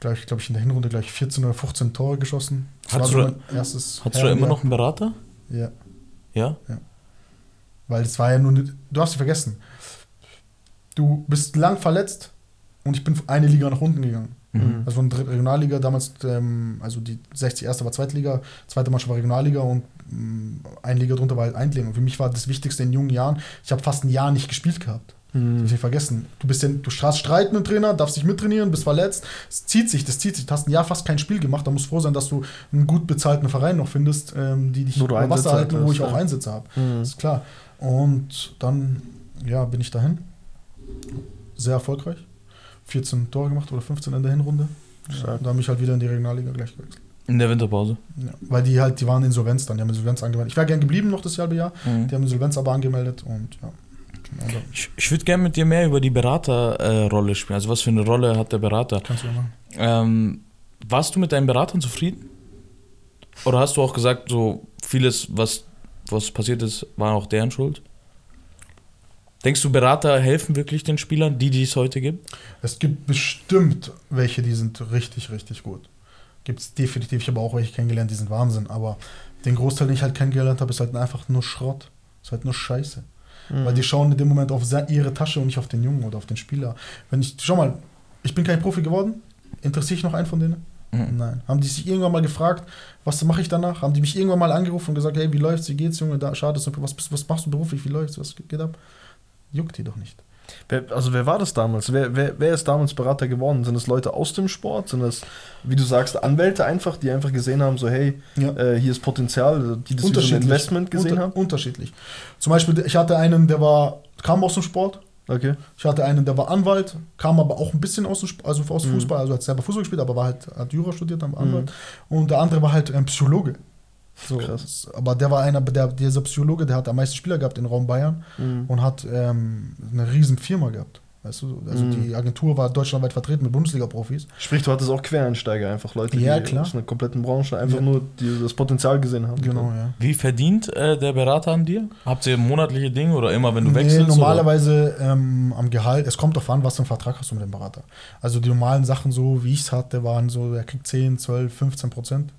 S3: gleich, glaube ich, in der Hinrunde gleich 14 oder 15 Tore geschossen. Das
S1: Hattest
S3: war
S1: du
S3: so mein erstes
S1: Hast du da immer noch einen Berater?
S3: Ja,
S1: Ja?
S3: weil es war ja nur, eine- du hast sie vergessen. Du bist lang verletzt und ich bin eine Liga nach unten gegangen.
S2: Mhm.
S3: Also von der Regionalliga damals, ähm, also die 60 erste war Zweitliga, zweite Mannschaft war Regionalliga und ähm, eine Liga drunter war halt Eintling. Und für mich war das Wichtigste in jungen Jahren, ich habe fast ein Jahr nicht gespielt gehabt. Das
S2: Mhm.
S3: darf ich nicht vergessen. Du bist ja, du hast Streit mit dem Trainer, darfst dich mittrainieren, bist verletzt. Es zieht sich, das zieht sich. Du hast ein Jahr fast kein Spiel gemacht. Da musst du froh sein, dass du einen gut bezahlten Verein noch findest, ähm, die dich über Wasser halten, wo ich auch. Einsätze habe.
S2: Mhm.
S3: Das ist klar. Und dann, ja, bin ich dahin. Sehr erfolgreich. 14 Tore gemacht oder 15 in der Hinrunde. Ja, dann bin ich halt wieder in die Regionalliga gleich gewechselt.
S1: In der Winterpause.
S3: Ja, weil die halt, die waren Insolvenz dann, die haben Insolvenz angemeldet. Ich wäre gern geblieben noch das halbe Jahr.
S1: Mhm.
S3: Die haben Insolvenz aber angemeldet und ja. Da
S1: Ich, ich würde gerne mit dir mehr über die Beraterrolle äh, sprechen. Also was für eine Rolle hat der Berater?
S3: kannst du ja machen.
S1: Ähm, warst du mit deinen Beratern zufrieden? Oder hast du auch gesagt, so vieles, was, was passiert ist, war auch deren Schuld? Denkst du, Berater helfen wirklich den Spielern, die, die es heute gibt?
S3: Es gibt bestimmt welche, die sind richtig, richtig gut. Gibt es definitiv. Ich habe auch welche kennengelernt, die sind Wahnsinn. Aber den Großteil, den ich halt kennengelernt habe, ist halt einfach nur Schrott. Ist halt nur Scheiße.
S2: Mhm.
S3: Weil die schauen in dem Moment auf ihre Tasche und nicht auf den Jungen oder auf den Spieler. Wenn ich, schau mal, ich bin kein Profi geworden. Interessiere ich noch einen von denen?
S1: Mhm.
S3: Nein. Haben die sich irgendwann mal gefragt, was mache ich danach? Haben die mich irgendwann mal angerufen und gesagt, hey, wie läuft's, wie geht's, Junge? Da, schade, was, was machst du beruflich, wie läuft's, was geht ab? Juckt die doch nicht.
S2: Wer, also wer war das damals? Wer, wer, wer ist damals Berater geworden? Sind es Leute aus dem Sport? Sind es, wie du sagst, Anwälte einfach, die einfach gesehen haben, so hey,
S3: Ja.
S2: äh, hier ist Potenzial, die das wie so ein Investment gesehen
S3: Unter,
S2: haben?
S3: Unterschiedlich. Zum Beispiel, ich hatte einen, der war, kam aus dem Sport.
S2: Okay.
S3: Ich hatte einen, der war Anwalt, kam aber auch ein bisschen aus dem Sp- also aus
S2: Mhm.
S3: Fußball, also hat selber Fußball gespielt, aber war halt, hat Jura studiert, dann war Anwalt. Und der andere war halt ein Psychologe. So,
S2: Krass.
S3: Aber der war einer, der, dieser Psychologe, der hat am meisten Spieler gehabt in Raum Bayern
S2: Mhm.
S3: und hat ähm, eine riesen Firma gehabt. Weißt du, also
S2: Mhm.
S3: die Agentur war deutschlandweit vertreten mit Bundesliga-Profis.
S2: Sprich, du hattest auch Quereinsteiger, einfach Leute,
S3: Ja,
S2: die
S3: klar.
S2: aus einer kompletten Branche einfach
S3: Ja.
S2: nur die, das Potenzial gesehen haben.
S3: Genau, ja.
S1: Wie verdient äh, der Berater an dir? Habt ihr monatliche Dinge oder immer, wenn du
S3: Nee,
S1: wechselst?
S3: normalerweise ähm, am Gehalt, es kommt darauf an, was für einen Vertrag hast du mit dem Berater. Also die normalen Sachen, so wie ich es hatte, waren so, er kriegt 10, 12, 15 Prozent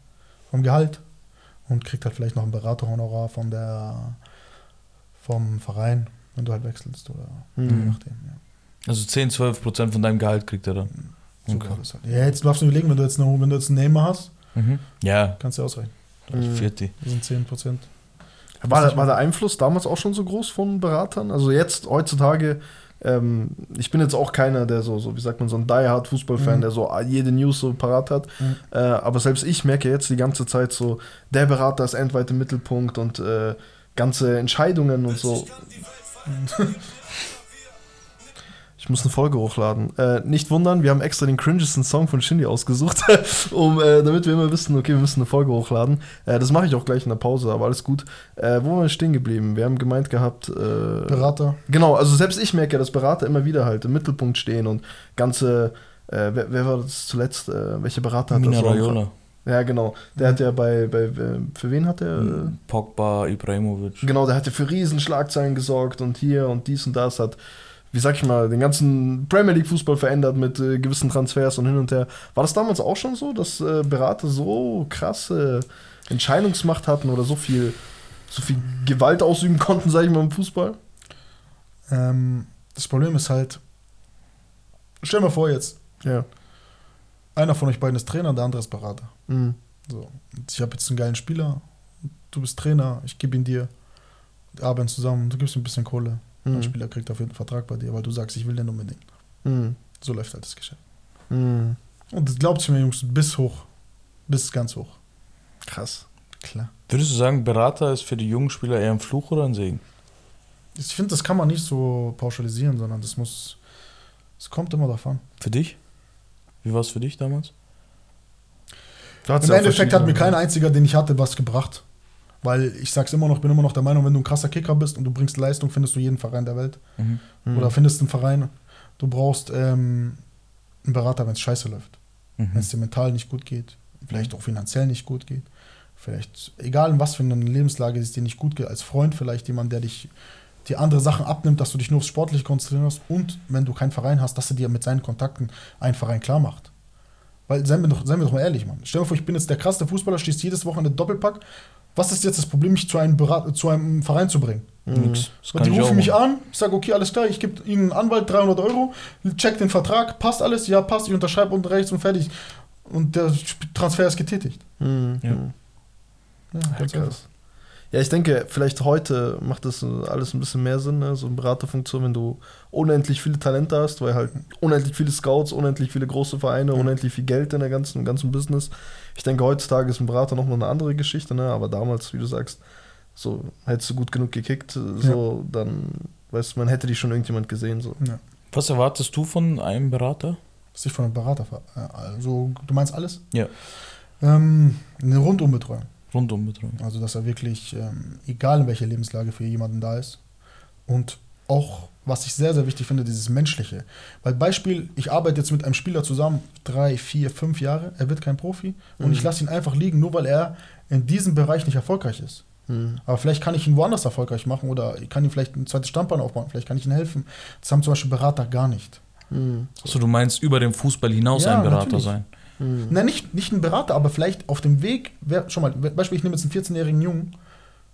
S3: vom Gehalt und kriegt halt vielleicht noch ein Beraterhonorar von der, vom Verein, wenn du halt wechselst oder
S2: Mhm.
S3: je nachdem. Ja.
S1: Also 10, 12 Prozent von deinem Gehalt kriegt er dann.
S3: So
S1: Okay.
S3: halt. Ja, jetzt darfst du überlegen, wenn du jetzt, eine, wenn du jetzt einen Nehmer hast,
S1: Mhm. Ja,
S3: kannst du ausrechnen.
S2: Mhm.
S1: 40.
S3: Das sind 10 Prozent.
S2: War, war der Einfluss damals auch schon so groß von Beratern? Also jetzt, heutzutage, ähm, ich bin jetzt auch keiner, der so, so wie sagt man, so ein die-hard Fußballfan,
S3: Mhm.
S2: der so jede News so parat hat.
S3: Mhm.
S2: Äh, aber selbst ich merke jetzt die ganze Zeit so, der Berater ist endweit im Mittelpunkt und äh, ganze Entscheidungen und so. Ich muss eine Folge hochladen. Äh, nicht wundern, wir haben extra den cringesten Song von Shindy ausgesucht, um, äh, damit wir immer wissen, okay, wir müssen eine Folge hochladen. Äh, das mache ich auch gleich in der Pause, aber alles gut. Äh, wo waren wir stehen geblieben? Wir haben gemeint gehabt. Äh,
S3: Berater.
S2: Genau, also selbst ich merke, dass Berater immer wieder halt im Mittelpunkt stehen und ganze. Äh, wer, wer war das zuletzt? Äh, welche Berater hat
S1: Mina
S2: das?
S1: Raiola,
S2: Ja, genau. Der hat ja bei. bei für wen hat er. äh,
S1: Pogba, Ibrahimovic.
S2: Genau, der hat ja für Riesenschlagzeilen gesorgt und hier und dies und das hat, wie sag ich mal, den ganzen Premier League Fußball verändert mit äh, gewissen Transfers und hin und her. War das damals auch schon so, dass äh, Berater so krasse Entscheidungsmacht hatten oder so viel, so viel Gewalt ausüben konnten, sag ich mal, im Fußball?
S3: Ähm, das Problem ist halt, stell dir mal vor jetzt,
S2: Ja.
S3: einer von euch beiden ist Trainer, der andere ist Berater.
S2: Mhm.
S3: So. Ich habe jetzt einen geilen Spieler, du bist Trainer, ich gebe ihn dir, wir arbeiten zusammen, du gibst ihm ein bisschen Kohle.
S2: Mhm.
S3: Der Spieler kriegt auf jeden Fall einen Vertrag bei dir, weil du sagst, ich will den unbedingt.
S2: Mhm.
S3: So läuft halt das Geschäft.
S2: Mhm.
S3: Und das glaubt mir, Jungs, bis hoch. Bis ganz hoch.
S2: Krass.
S3: Klar.
S1: Würdest du sagen, Berater ist für die jungen Spieler eher ein Fluch oder ein Segen?
S3: Ich finde, das kann man nicht so pauschalisieren, sondern das muss. Es kommt immer davon.
S1: Für dich? Wie war es für dich damals?
S3: Im Endeffekt hat mir kein einziger, den ich hatte, was gebracht. Weil ich sag's immer noch, bin immer noch der Meinung, wenn du ein krasser Kicker bist und du bringst Leistung, findest du jeden Verein der Welt.
S1: Mhm.
S2: Mhm.
S3: Oder findest einen Verein. Du brauchst ähm, einen Berater, wenn es scheiße läuft. Wenn
S1: Mhm.
S3: es dir mental nicht gut geht, vielleicht auch finanziell nicht gut geht. Vielleicht, egal in was für eine Lebenslage es dir nicht gut geht, als Freund vielleicht jemand, der dich die andere Sachen abnimmt, dass du dich nur aufs Sportliche konzentrieren hast und wenn du keinen Verein hast, dass er dir mit seinen Kontakten einen Verein klar macht. Weil, seien wir, doch, seien wir doch mal ehrlich, Mann. Stell dir vor, ich bin jetzt der krasse Fußballer, stehst jedes Wochenende Doppelpack. Was ist jetzt das Problem, mich zu einem, Berat zu einem Verein zu bringen?
S1: Nix. Das
S3: Weil
S1: kann
S3: die rufen mich an, ich sage, okay, alles klar, ich gebe Ihnen einen Anwalt 300 Euro, check den Vertrag, passt alles, ja, passt, ich unterschreibe unten rechts und fertig. Und der Transfer ist getätigt.
S2: Mhm.
S1: Ja.
S3: Ja,
S2: Ja,
S3: ganz einfach.
S2: krass. Ja, ich denke, vielleicht heute macht das äh, alles ein bisschen mehr Sinn, ne? so eine Beraterfunktion, wenn du unendlich viele Talente hast, weil halt unendlich viele Scouts, unendlich viele große Vereine,
S3: Mhm.
S2: unendlich viel Geld in der ganzen, im ganzen Business. Ich denke, heutzutage ist ein Berater nochmal eine andere Geschichte, ne? aber damals, wie du sagst, so hättest du gut genug gekickt, so, dann, weißt du, man hätte dich schon irgendjemand gesehen. So.
S3: Ja.
S1: Was erwartest du von einem Berater?
S3: Was ich von einem Berater Also, du meinst alles?
S1: Ja.
S3: Ähm, eine Rundumbetreuung.
S1: Rundumbetreuung.
S3: Also, dass er wirklich, ähm, egal in welcher Lebenslage, für jemanden da ist. Und auch, was ich sehr, sehr wichtig finde, dieses Menschliche. Weil Beispiel, ich arbeite jetzt mit einem Spieler zusammen, drei, vier, fünf Jahre, er wird kein Profi und
S2: Mhm.
S3: ich lasse ihn einfach liegen, nur weil er in diesem Bereich nicht erfolgreich ist.
S2: Mhm.
S3: Aber vielleicht kann ich ihn woanders erfolgreich machen oder ich kann ihm vielleicht ein zweites Standbein aufbauen, vielleicht kann ich ihm helfen. Das haben zum Beispiel Berater gar nicht.
S2: Mhm.
S1: Achso, du meinst über den Fußball hinaus
S3: Ja,
S1: ein Berater
S3: natürlich.
S1: sein?
S2: Mhm.
S3: Nein, nicht, nicht ein Berater, aber vielleicht auf dem Weg, wer, schon mal, Beispiel, ich nehme jetzt einen 14-jährigen Jungen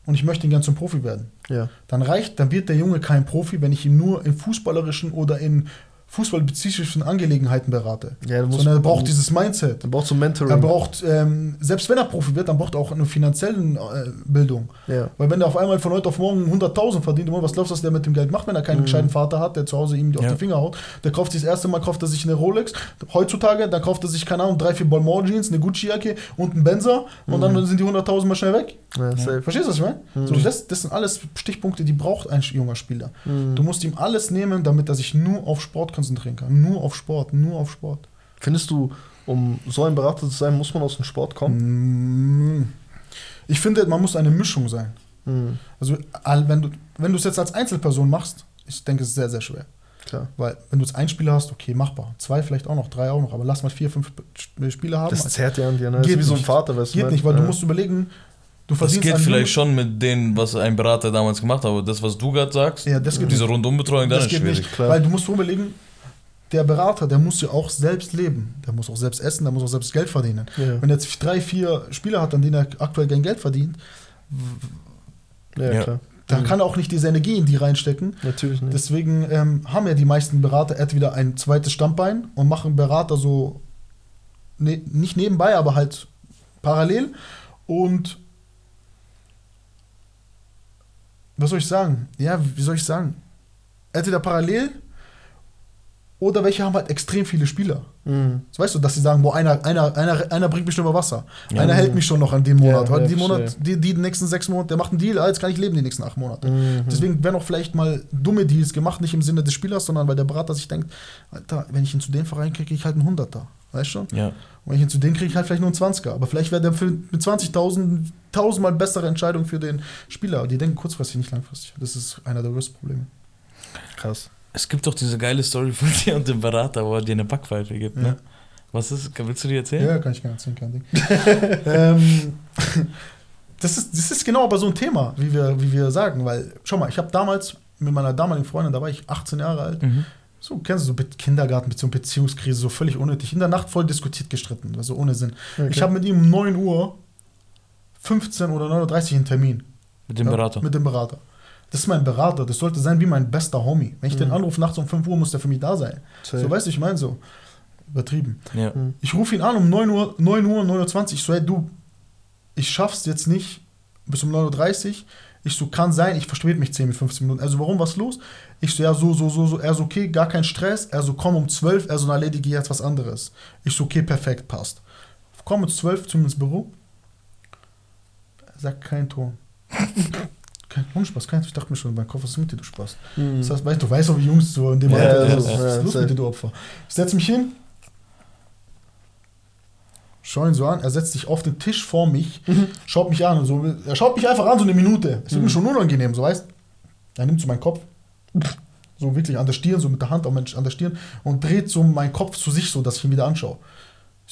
S3: und ich möchte ihn gern zum Profi werden.
S2: Ja.
S3: Dann reicht, dann wird der Junge kein Profi, wenn ich ihn nur in fußballerischen oder in fußballspezifischen Angelegenheiten berate.
S2: Ja,
S3: Sondern er braucht dieses Mindset.
S2: Dann brauchst du Mentoring.
S3: Er braucht, ähm, selbst wenn er Profi wird, dann braucht er auch eine finanzielle äh, Bildung.
S2: ja.
S3: Weil wenn er auf einmal von heute auf morgen 100.000 verdient, was glaubst du, was der mit dem Geld macht, wenn er keinen
S2: Mhm.
S3: gescheiten Vater hat, der zu Hause ihm auf
S1: Ja.
S3: die Finger haut? Der kauft sich das erste Mal, kauft er sich eine Rolex. Heutzutage, dann kauft er sich, keine Ahnung, drei, vier Balmain Jeans, eine Gucci-Jacke und einen Benzer und
S2: Mhm.
S3: dann sind die 100.000 mal schnell weg.
S2: Ja, safe.
S3: Verstehst du, was ich meine?
S2: Mhm.
S3: So, das, das sind alles Stichpunkte, die braucht ein junger Spieler.
S2: Mhm.
S3: Du musst ihm alles nehmen, damit er sich nur auf Sport konzentrieren kann. Nur auf Sport, nur auf Sport.
S2: Findest du, um so ein Berater zu sein, muss man aus dem Sport kommen?
S3: Mm. Ich finde, man muss eine Mischung sein.
S2: Mhm.
S3: Also, wenn du wenn du es jetzt als Einzelperson machst, ich denke, es ist sehr, sehr schwer.
S2: Klar.
S3: Weil, wenn du jetzt einen Spieler hast, okay, machbar. Zwei vielleicht auch noch, drei auch noch, aber lass mal vier, fünf Sp- Spieler haben.
S2: Das zerrt ja an dir, ne? Das
S3: Geht
S2: ist wie so ein
S3: nicht.
S2: Vater, weißt
S3: Geht
S2: du?
S3: nicht, weil du
S2: Ja.
S3: musst überlegen, du
S1: Das geht vielleicht schon mit dem, was ein Berater damals gemacht hat, aber das, was du gerade sagst,
S3: Ja, das geht
S1: diese. Rundumbetreuung, dann
S3: Das
S1: ist
S3: geht
S1: schwierig.
S3: nicht,
S2: klar.
S3: weil du musst überlegen, der Berater, der muss ja auch selbst leben. Der muss auch selbst essen, der muss auch selbst Geld verdienen.
S2: Ja.
S3: Wenn er jetzt drei, vier Spieler hat, an denen er aktuell kein Geld verdient,
S2: Ja,
S1: Ja.
S3: dann
S2: Mhm.
S3: kann er auch nicht diese Energie in die reinstecken.
S2: Natürlich nicht.
S3: Deswegen ähm, haben ja die meisten Berater entweder ein zweites Standbein und machen Berater so ne, nicht nebenbei, aber halt parallel. Und was soll ich sagen? Ja, wie soll ich sagen? Entweder parallel Oder welche haben halt extrem viele Spieler.
S2: Mhm.
S3: So weißt du, dass sie sagen, boah, einer, einer, einer, einer bringt mich schon über Wasser.
S1: Ja.
S3: Einer hält mich schon noch an den Monat.
S2: Ja,
S3: Heute die, Monat die, die nächsten sechs Monate, der macht einen Deal, ah, jetzt kann ich leben die nächsten acht Monate.
S2: Mhm.
S3: Deswegen werden auch vielleicht mal dumme Deals gemacht, nicht im Sinne des Spielers, sondern weil der Berater sich denkt, Alter, wenn ich ihn zu dem Verein kriege, kriege ich halt einen Hunderter. Weißt du schon?
S1: Ja.
S3: Und wenn ich ihn zu denen kriege, ich halt vielleicht nur einen 20er. Aber vielleicht wäre der für, mit 20.000 tausendmal bessere Entscheidung für den Spieler. Die denken kurzfristig, nicht langfristig. Das ist einer der größten Probleme.
S2: Krass.
S1: Es gibt doch diese geile Story von dir und dem Berater, wo er dir eine Backpfeife gibt,
S3: Ja.
S1: ne? Was ist, willst du die erzählen?
S3: Ja, kann ich gerne erzählen, kein Ding. ähm, das, ist, das ist genau aber so ein Thema, wie wir, wie wir sagen, weil, schau mal, ich habe damals mit meiner damaligen Freundin, da war ich 18 Jahre alt,
S1: Mhm.
S3: so, kennst du so Kindergarten, Beziehung, Beziehungskrise, so völlig unnötig, in der Nacht voll diskutiert, gestritten, also ohne Sinn.
S2: Okay.
S3: Ich habe mit ihm um 9 Uhr 15 oder 9.30 Uhr einen Termin.
S1: Mit dem
S3: Ja,
S1: Berater.
S3: Mit dem Berater. Das ist mein Berater, das sollte sein wie mein bester Homie. Wenn ich den
S2: Mhm.
S3: anrufe nachts um 5 Uhr, muss der für mich da sein.
S2: Safe.
S3: So, weißt du, ich meine so. Übertrieben.
S1: ja.
S3: Ich rufe ihn an um 9 Uhr, 9 Uhr, 9.20 Uhr. Ich so, hey, du, ich schaff's jetzt nicht bis um 9.30 Uhr. Ich so, kann sein, ich verspäte mich 10 bis 15 Minuten. Also, warum, was los? Ich so, ja, so, so, so, so. Er so, okay, gar kein Stress. Er so, komm um 12. Er so, na, erledige jetzt was anderes. Ich so, okay, perfekt, passt. Komm um 12 zu mir ins Büro. Er sagt, kein Ton. kein ohne Spaß, kein. Ich dachte mir schon, mein Kopf, was ist mit dir, du Spaß?
S2: Mhm.
S3: Das heißt, weißt du, weißt doch, wie Jungs so in dem
S2: Ja,
S3: Alter
S2: ja,
S3: so,
S2: ja,
S3: was ist los mit dir, du Opfer? Ich setze mich hin, schau ihn so an, er setzt sich auf den Tisch vor mich, schaut mich an und so, er schaut mich einfach an, so eine Minute. Es wird mir schon unangenehm, so weißt Er nimmt so meinen Kopf, so wirklich an der Stirn, so mit der Hand an der Stirn und dreht so meinen Kopf zu sich, so dass ich ihn wieder anschaue.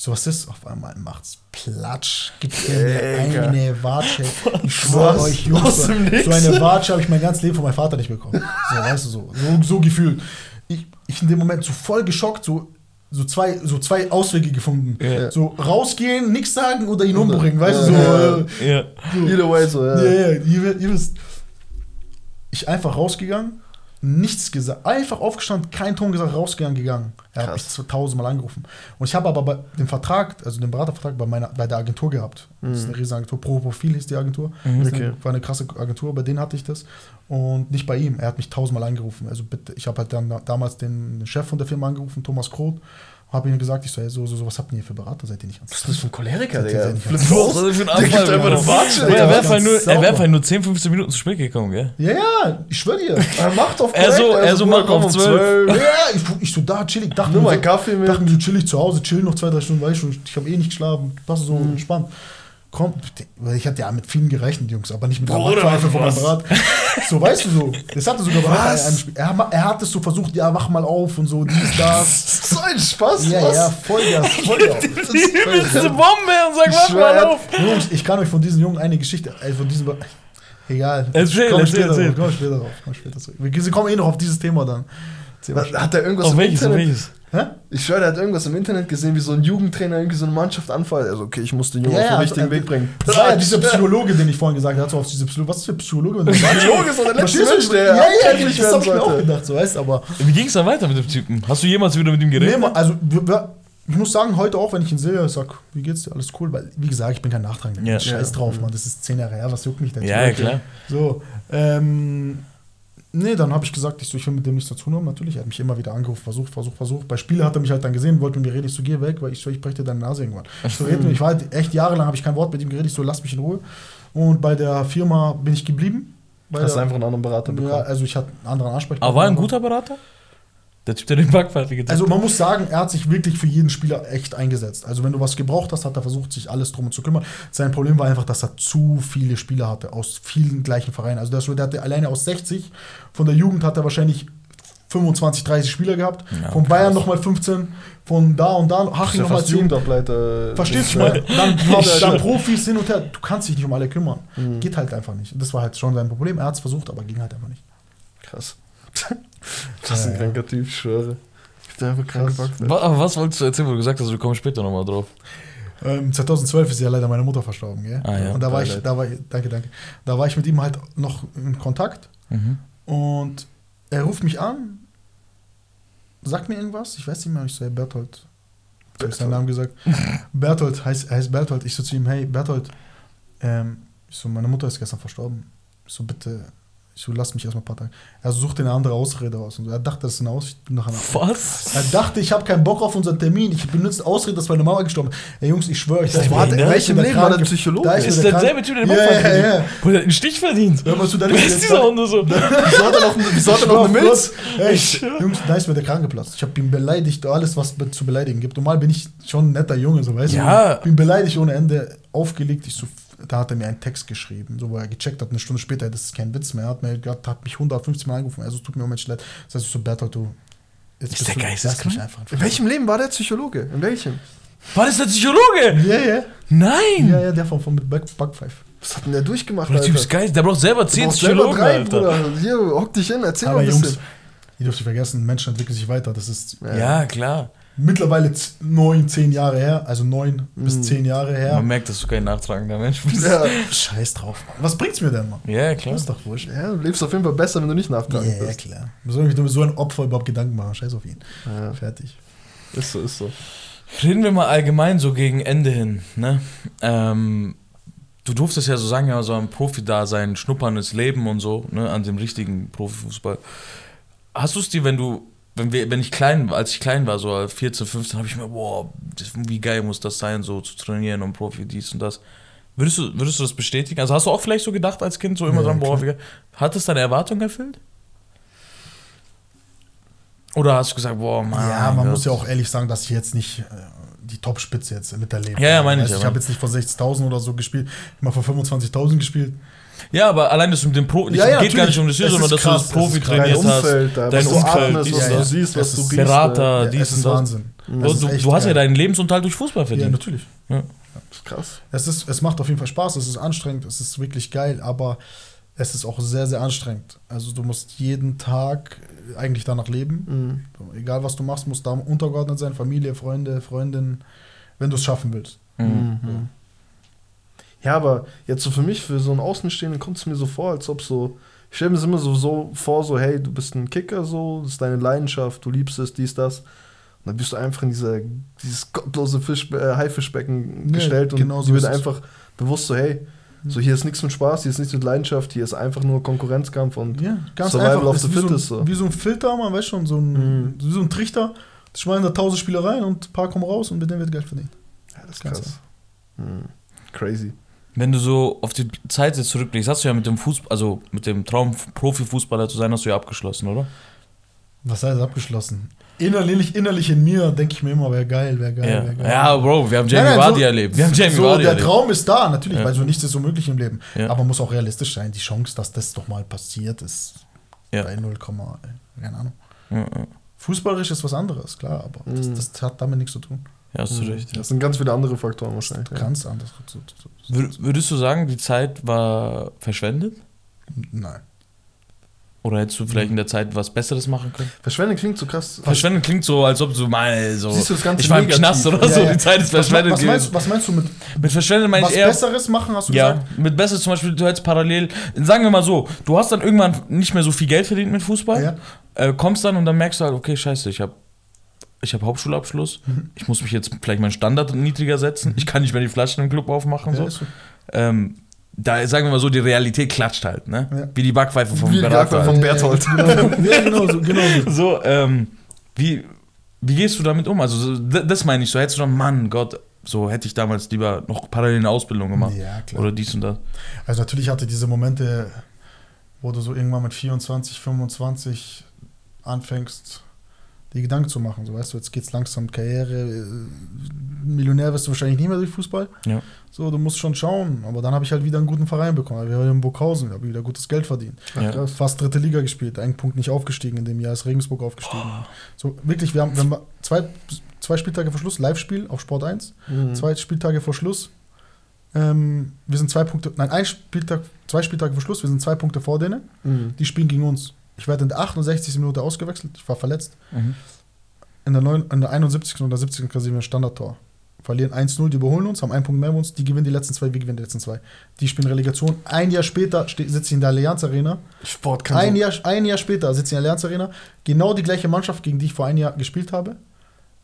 S3: So, was ist? Auf einmal macht's Platsch, gibt mir eine Watsche. Ich schwöre
S2: Was?
S3: euch, Jungs, so
S2: Nix?
S3: eine Watsche habe ich mein ganzes Leben von meinem Vater nicht bekommen. So, weißt du, so, so, so gefühlt. Ich, ich in dem Moment so voll geschockt, so, so, zwei, so zwei Auswege gefunden.
S1: Ja.
S3: So rausgehen, nichts sagen oder ihn umbringen, weißt du, so.
S2: Ja.
S3: äh, so.
S2: Either way so, ja.
S3: Ja, ihr wisst. Ich einfach rausgegangen, nichts gesagt, einfach aufgestanden, kein Ton gesagt, rausgegangen, gegangen. Er hat mich tausendmal angerufen. Und ich habe aber bei dem Vertrag, also den Beratervertrag bei, meiner, bei der Agentur gehabt. Das ist eine riesige Agentur, Pro Profil hieß die Agentur.
S1: Mhm.
S2: Okay.
S3: eine, war eine krasse Agentur, bei denen hatte ich das. Und nicht bei ihm. Er hat mich tausendmal angerufen. Also bitte, ich habe halt dann damals den Chef von der Firma angerufen, Thomas Kroth. Habe ihm gesagt, ich so, so, so, so, was habt ihr hier für Berater? Seid ihr nicht
S2: Was ist das für ein Choleriker, Digga?
S1: Was ist das für ein
S2: Der einfach eine? Watsche,
S1: Er wäre halt nur, er
S3: sauber.
S1: wär halt nur 10, 15 Minuten zu spät gekommen, gell?
S3: Ja, ja, ich schwöre dir.
S2: Er macht auf
S1: Er so- er so macht auf
S2: um
S1: 12.
S3: Ja, ich, ich so da chillig, dachte
S2: Nimm
S3: mir
S2: mal
S3: so,
S2: Kaffee mit.
S3: dachte mir so chillig zu Hause, chill noch zwei, drei Stunden, weißt du, ich habe eh nicht geschlafen, passt so
S2: Mhm.
S3: Entspannt. Komm, weil ich hatte ja mit vielen gerechnet, Jungs, aber nicht mit Backpfeife von meinem? Brat. So, weißt du so, das hatte sogar bei
S2: Was?
S3: einem Spiel. Er, er hat es so versucht, ja, wach mal auf und so, dies, das.
S2: So ein Spaß,
S3: ja,
S2: was?
S3: ja, Vollgas, Vollgas.
S1: Die übelste Bombe und sag,
S2: schwör,
S1: mal auf.
S3: Jungs, ich kann euch von diesen Jungen eine Geschichte, äh, von diesem, egal.
S1: Erzähl,
S3: komm
S1: erzähl,
S3: später
S1: erzähl.
S3: Drauf, komm später drauf, komm später zurück. Wir kommen eh noch auf dieses Thema dann.
S2: Hat er irgendwas
S1: Auf welches, auf welches?
S3: Hä?
S2: Ich schwöre, der hat irgendwas im Internet gesehen, wie so ein Jugendtrainer irgendwie so eine Mannschaft anfällt. Also, okay, ich muss den Jungen
S3: Ja,
S2: auf den
S3: ja,
S2: richtigen
S3: also,
S2: Weg bringen.
S3: Das war ja dieser Psychologe, den ich vorhin gesagt habe. Auf diese Psychologe. Was ist für Psychologe?
S2: Psychologe ist doch der letzte? Mensch, der
S3: Ja, ja,
S2: abhängig
S3: das hab ich mir auch gedacht, so weißt aber.
S1: Wie ging es dann weiter mit dem Typen? Hast du jemals wieder mit ihm
S3: Nee,
S1: geredet?
S3: man, also, ich muss sagen, heute auch, wenn ich ihn sehe, ich sag, wie geht's dir? Alles cool, weil, wie gesagt, ich bin kein Nachtragender.
S1: Ja.
S3: Scheiß drauf, Mann. Das ist zehn Jahre her, was juckt mich denn?
S1: ja, ja, klar.
S3: So, ähm, nee, dann habe ich gesagt, ich, so, ich will mit dem nichts zu tun haben. Natürlich, er hat mich immer wieder angerufen, versucht, versucht, versucht. Bei Spiele hat er mich halt dann gesehen, wollte mit mir reden, ich so, geh weg, weil ich so, ich breche dir deine Nase irgendwann. Ich so, red ich war halt echt jahrelang, habe ich kein Wort mit ihm geredet, ich so, lass mich in Ruhe. Und bei der Firma bin ich geblieben.
S2: Hast du einfach einen anderen Berater
S3: ja,
S2: bekommen?
S3: also ich hatte einen anderen Ansprechpartner.
S1: Aber war er ein guter Berater? Der Typ, der den Backpfeife gezeigt
S3: Also man muss sagen, er hat sich wirklich für jeden Spieler echt eingesetzt. Also wenn du was gebraucht hast, hat er versucht, sich alles drum zu kümmern. Sein Problem war einfach, dass er zu viele Spieler hatte aus vielen gleichen Vereinen. Also der, der hatte alleine aus 60, von der Jugend hat er wahrscheinlich 25, 30 Spieler gehabt.
S1: Ja,
S3: von
S1: krass.
S3: Bayern nochmal 15, von da und da, Haching
S2: ja
S3: nochmal
S2: fast
S3: 10.
S2: Jugendableiter.
S3: Verstehst du?
S2: Ja.
S3: mal? Dann, dann Profis hin und her. Du kannst dich nicht um alle kümmern.
S2: Mhm.
S3: Geht halt einfach nicht. Das war halt schon sein Problem. Er hat es versucht, aber ging halt einfach nicht.
S2: Krass. Das ist ein kranker Typ, ich schwöre. Ich bin einfach krank.
S1: Wa- Aber was wolltest du erzählen, wo du gesagt hast, wir kommen später nochmal drauf?
S3: Ähm, 2012 ist ja leider meine Mutter verstorben, gell?
S1: Ah, ja.
S3: Und da war ich, da war ich, danke, danke. Da war ich mit ihm halt noch in Kontakt
S1: Mhm.
S3: und er ruft mich an, sagt mir irgendwas, ich weiß nicht mehr, ich so, hey Berthold. Ich habe seinen Namen gesagt. Berthold heißt, er heißt Berthold. Ich so zu ihm, hey Berthold, ähm, ich so, meine Mutter ist gestern verstorben. Ich so, bitte, Ich so, lass mich erstmal ein paar Tage. Er suchte eine andere Ausrede aus. Und so. Er dachte, das ist eine Ausrede. Nach einer
S1: Was?
S3: er dachte, ich habe keinen Bock auf unseren Termin. Ich benutze Ausrede, dass meine Mama gestorben ist. Ey Jungs, ich schwöre euch,
S1: der
S3: war-
S2: Welchem
S3: mir
S2: Leben war der
S3: Kranke-
S2: Psychologe?
S3: Da
S1: Ist
S3: mir
S1: der
S3: Kranke-
S1: selbe Typ, der den
S3: Ja,
S1: Bock
S3: ja,
S1: verdient?
S3: ja.
S1: Wo der einen Stich verdient.
S3: Hör mal zu, da
S1: ist dieser Hunde so?
S2: Wieso hat er noch, wieso hat er noch eine Milz?
S3: Ey, Jungs, da ist mir der Kran geplatzt. Ich habe ihn beleidigt, alles, was zu beleidigen gibt. Normal bin ich schon ein netter Junge, so weißt
S1: Ja.
S3: du. Bin beleidigt ohne Ende, aufgelegt. Ich so, da hat er mir einen Text geschrieben, so wo er gecheckt hat, eine Stunde später, das ist kein Witz mehr. Er hat, mir, hat mich 150 Mal angerufen. Also, tut mir Moment leid. Das heißt, ich so, Bertolt, du. Jetzt
S1: Ist
S3: bist
S1: der
S3: du,
S1: geisteskrank?
S3: einfach.
S2: In welchem Leben war der Psychologe? In welchem?
S1: War das der Psychologe?
S3: Ja, ja.
S1: Nein!
S3: Ja, ja, der von, von Back, Backpfeife.
S2: Was hat denn der durchgemacht,
S1: Der Typ ist geil, der braucht selber
S2: Du
S1: 10
S2: brauchst selber
S1: Psychologen,
S2: drei,
S1: Alter.
S2: Bruder. Hier, hock dich hin, erzähl mal
S3: Aber
S2: ein
S3: Jungs,
S2: bisschen.
S3: ihr dürft nicht vergessen, Menschen entwickeln sich weiter. Das ist
S1: Ja, klar.
S3: Mittlerweile neun, zehn Jahre her. Also neun bis zehn Jahre her.
S1: Man merkt, dass du kein nachtragender Mensch bist.
S2: Ja.
S3: Scheiß drauf, Mann. Was bringt's mir denn, Mann?
S1: Ja, klar.
S3: Das ist doch wurscht.
S2: ja, du lebst auf jeden Fall besser, wenn du nicht
S3: Ja,
S2: nachtragen
S3: ja,
S2: bist.
S3: klar. Was soll ich mir mit so ein Opfer überhaupt Gedanken machen? Scheiß auf ihn.
S2: Ja,
S3: Fertig.
S2: ist so, ist so.
S1: Reden wir mal allgemein so gegen Ende hin, ne? Ähm, du durftest ja so sagen, ja, so ein Profi-Dasein, schnupperndes Leben und so, ne, an dem richtigen Profifußball. Hast du es dir, wenn du, wenn wir, wenn ich klein, als ich klein war, so 14, 15, habe ich mir, boah, das, wie geil muss das sein, so zu trainieren und Profi dies und das. Würdest du, würdest du das bestätigen? Also hast du auch vielleicht so gedacht als Kind, so immer
S3: Ja,
S1: dran, boah, wie. Hat es deine Erwartung erfüllt? Oder hast du gesagt, boah, Mann.
S3: ja, man
S1: Gott.
S3: muss ja auch ehrlich sagen, dass ich jetzt nicht äh, die Top-Spitze jetzt miterlebe.
S1: Ja, ja, meine ich ja,
S3: Ich habe jetzt nicht vor 60.000 oder so gespielt, immer vor 25.000 gespielt.
S1: Ja, aber allein das mit dem Pro,
S3: Ja, ja,
S1: geht gar nicht um das hier,
S3: natürlich.
S1: sondern dass
S3: ist
S1: du das
S3: krass,
S1: Profi
S3: ist krass.
S2: Dein
S1: trainiert hast.
S2: Umfeld, da,
S1: dein
S2: was du
S1: Umfeld,
S2: atmest,
S1: dies
S2: was du
S1: das.
S2: siehst, was
S3: Es
S2: du riechst.
S1: Berater,
S3: Ja,
S1: dies
S3: es
S1: und
S3: ist
S1: das.
S3: Wahnsinn. Es
S1: Du,
S3: ist
S1: du,
S3: echt
S1: du hast ja deinen Lebensunterhalt durch Fußball
S3: Ja,
S1: verdient.
S3: natürlich.
S1: Ja.
S2: Das ist krass.
S3: Es, ist, es macht auf jeden Fall Spaß, es ist anstrengend, es ist wirklich geil, aber es ist auch sehr, sehr anstrengend. Also du musst jeden Tag eigentlich danach leben.
S2: Mhm.
S3: Egal was du machst, musst da untergeordnet sein, Familie, Freunde, Freundin, wenn du es schaffen willst.
S1: Mhm.
S2: Ja, aber jetzt so für mich, für so einen Außenstehenden, kommt es mir so vor, als ob so. Ich stelle mir das immer so, so vor, so, hey, du bist ein Kicker, so, das ist deine Leidenschaft, du liebst es, dies, das. Und dann bist du einfach in dieser, dieses gottlose Fisch, äh, Haifischbecken
S3: Nee,
S2: gestellt und
S3: genau so
S2: wird
S3: es.
S2: einfach bewusst so, hey, so hier ist nichts mit Spaß, hier ist nichts mit Leidenschaft, hier ist einfach nur Konkurrenzkampf und
S3: Ja, ganz
S2: Survival
S3: einfach.
S2: of
S3: Es
S2: the
S3: so
S2: fittest,
S3: ein,
S2: so.
S3: wie so ein Filter, man weiß schon, so ein,
S2: Mhm.
S3: wie so ein Trichter. Das schmeißen da tausend Spieler rein und ein paar kommen raus und mit denen wird Geld verdient.
S2: ja, das ist
S3: Ganz
S2: krass. Mhm. Crazy.
S1: Wenn du so auf die Zeit jetzt zurückblickst, hast du ja mit dem Fußball, also mit dem Traum, Profifußballer zu sein, hast du ja abgeschlossen, oder?
S3: Was heißt abgeschlossen? Innerlich, innerlich in mir denke ich mir immer, wäre geil, wäre geil,
S1: Ja.
S3: wäre geil.
S1: ja, Bro, wir haben Jamie
S3: Nein, nein,
S1: Vardy
S3: so-
S1: erlebt. Wir haben Jamie
S3: so,
S1: Vardy
S3: der
S1: erlebt.
S3: Traum ist da, natürlich,
S1: Ja.
S3: weil so nichts ist so möglich im Leben.
S1: Ja.
S3: Aber man muss auch realistisch sein. Die Chance, dass das doch mal passiert, ist
S1: Ja.
S3: bei 0, keine Ahnung.
S1: Ja, ja.
S3: Fußballerisch ist was anderes, klar, aber das,
S2: Mhm.
S3: das hat damit nichts zu tun.
S1: Ja, hast du recht.
S2: Das sind ganz viele andere Faktoren wahrscheinlich. Ja.
S3: Ganz anders. So, so.
S1: Wür- Würdest du sagen, die Zeit war verschwendet?
S3: Nein.
S1: Oder hättest du vielleicht in der Zeit was Besseres machen können?
S2: Verschwendung klingt so krass.
S1: Verschwendet klingt so, als ob du mal so.
S2: Siehst du das Ganze
S1: ich war im? Knast oder
S3: Ja,
S1: so,
S3: ja.
S1: die Zeit ist
S3: Was,
S1: verschwendet
S3: was, meinst,
S1: gewesen.
S3: was meinst du mit
S1: Mit verschwendet meine
S3: was
S1: ich eher.
S3: Besseres machen, hast du
S1: Ja,
S3: gesagt?
S1: mit Besseres zum Beispiel, du hättest parallel, sagen wir mal so, du hast dann irgendwann nicht mehr so viel Geld verdient mit Fußball,
S3: Ja.
S1: äh, kommst dann und dann merkst du halt, okay, scheiße, ich habe ich hab Hauptschulabschluss,
S3: Mhm.
S1: ich muss mich jetzt vielleicht meinen Standard niedriger setzen, ich kann nicht mehr die Flaschen im Club aufmachen.
S3: Ja,
S1: so. Ähm, da sagen wir mal so, die Realität klatscht halt, ne?
S3: Ja.
S1: Wie die Backpfeife vom
S2: Wie die
S1: Berater.
S2: Backpfeife vom
S1: halt.
S2: Berthold.
S3: Ja, genau so. Genau so.
S1: So, ähm, wie, wie gehst du damit um? Also, das meine ich so. Hättest du dann, Mann, Gott, so hätte ich damals lieber noch parallel eine Ausbildung gemacht.
S3: Ja, klar.
S1: Oder dies und das.
S3: Also natürlich hatte diese Momente, wo du so irgendwann mit 24, 25 anfängst, die Gedanken zu machen. So weißt du, jetzt geht's langsam Karriere. äh, Millionär wirst du wahrscheinlich nicht mehr durch Fußball.
S1: Ja.
S3: So, du musst schon schauen. Aber dann habe ich halt wieder einen guten Verein bekommen. Wir waren in Burghausen, habe wieder gutes Geld verdient.
S1: Ja.
S3: Fast dritte Liga gespielt, einen Punkt nicht aufgestiegen. In dem Jahr ist Regensburg aufgestiegen. So, wirklich, wir haben, wir haben zwei, zwei Spieltage vor Schluss, Live-Spiel auf Sport 1.
S2: Mhm.
S3: Zwei Spieltage vor Schluss. Ähm, wir sind zwei Punkte, nein, ein Spieltag, zwei Spieltage vor Schluss, wir sind zwei Punkte vor denen.
S2: Mhm.
S3: Die spielen gegen uns. Ich werde in der 68. Minute ausgewechselt, ich war verletzt.
S1: Mhm.
S3: In der, 9, in der 71. und der 70. kassieren wir ein Standardtor. Verlieren 1-0, die überholen uns, haben einen Punkt mehr uns, die gewinnen die letzten zwei, wir gewinnen die letzten zwei. Die spielen Relegation. Ein Jahr später sitze ich in der Allianz Arena.
S2: Sport kann
S3: Ein. Jahr, ein Jahr später sitze ich in der Allianz Arena. Genau die gleiche Mannschaft, gegen die ich vor einem Jahr gespielt habe.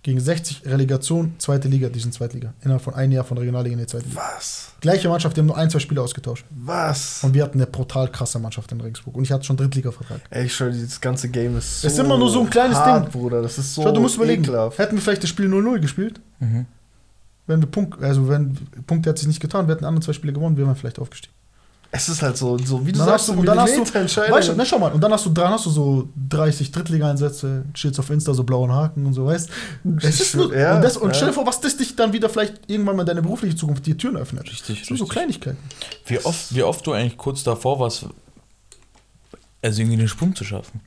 S3: Gegen 60 Relegation, zweite Liga, die sind Zweitliga. Innerhalb von einem Jahr von Regionalliga in die zweite Liga.
S2: Was?
S3: Gleiche Mannschaft, die haben nur ein, zwei Spieler ausgetauscht.
S2: Was?
S3: Und wir hatten eine brutal krasse Mannschaft in Regensburg. Und ich hatte schon Drittliga-Vertrag.
S2: Ey, ich schau, dieses ganze Game ist so
S3: Es ist immer nur so ein kleines
S2: hart,
S3: Ding.
S2: Bruder. Das ist so
S3: Schau, du musst überlegen,
S2: ekelhaft.
S3: hätten wir vielleicht das Spiel 0-0 gespielt,
S1: Mhm.
S3: wenn wir Punkt, also wenn Punkt hat sich nicht getan, wir hätten die anderen zwei Spiele gewonnen, wären wir vielleicht aufgestiegen.
S2: Es ist halt so, so wie du
S3: Dann
S2: sagst,
S3: hast du,
S2: so
S3: und dann hast du, weißt du, ne, schau mal, und dann hast du, dann hast du so 30 Drittliga-Einsätze, steht's auf Insta, so blauen Haken und so, weißt es ist nur,
S2: Ja,
S3: und, das, und
S2: ja.
S3: stell dir vor, was das dich dann wieder vielleicht irgendwann mal in deine berufliche Zukunft die Türen öffnet.
S1: Richtig,
S3: Das sind so. Kleinigkeiten.
S1: Wie oft, wie oft du eigentlich kurz davor warst, also irgendwie den Sprung zu schaffen.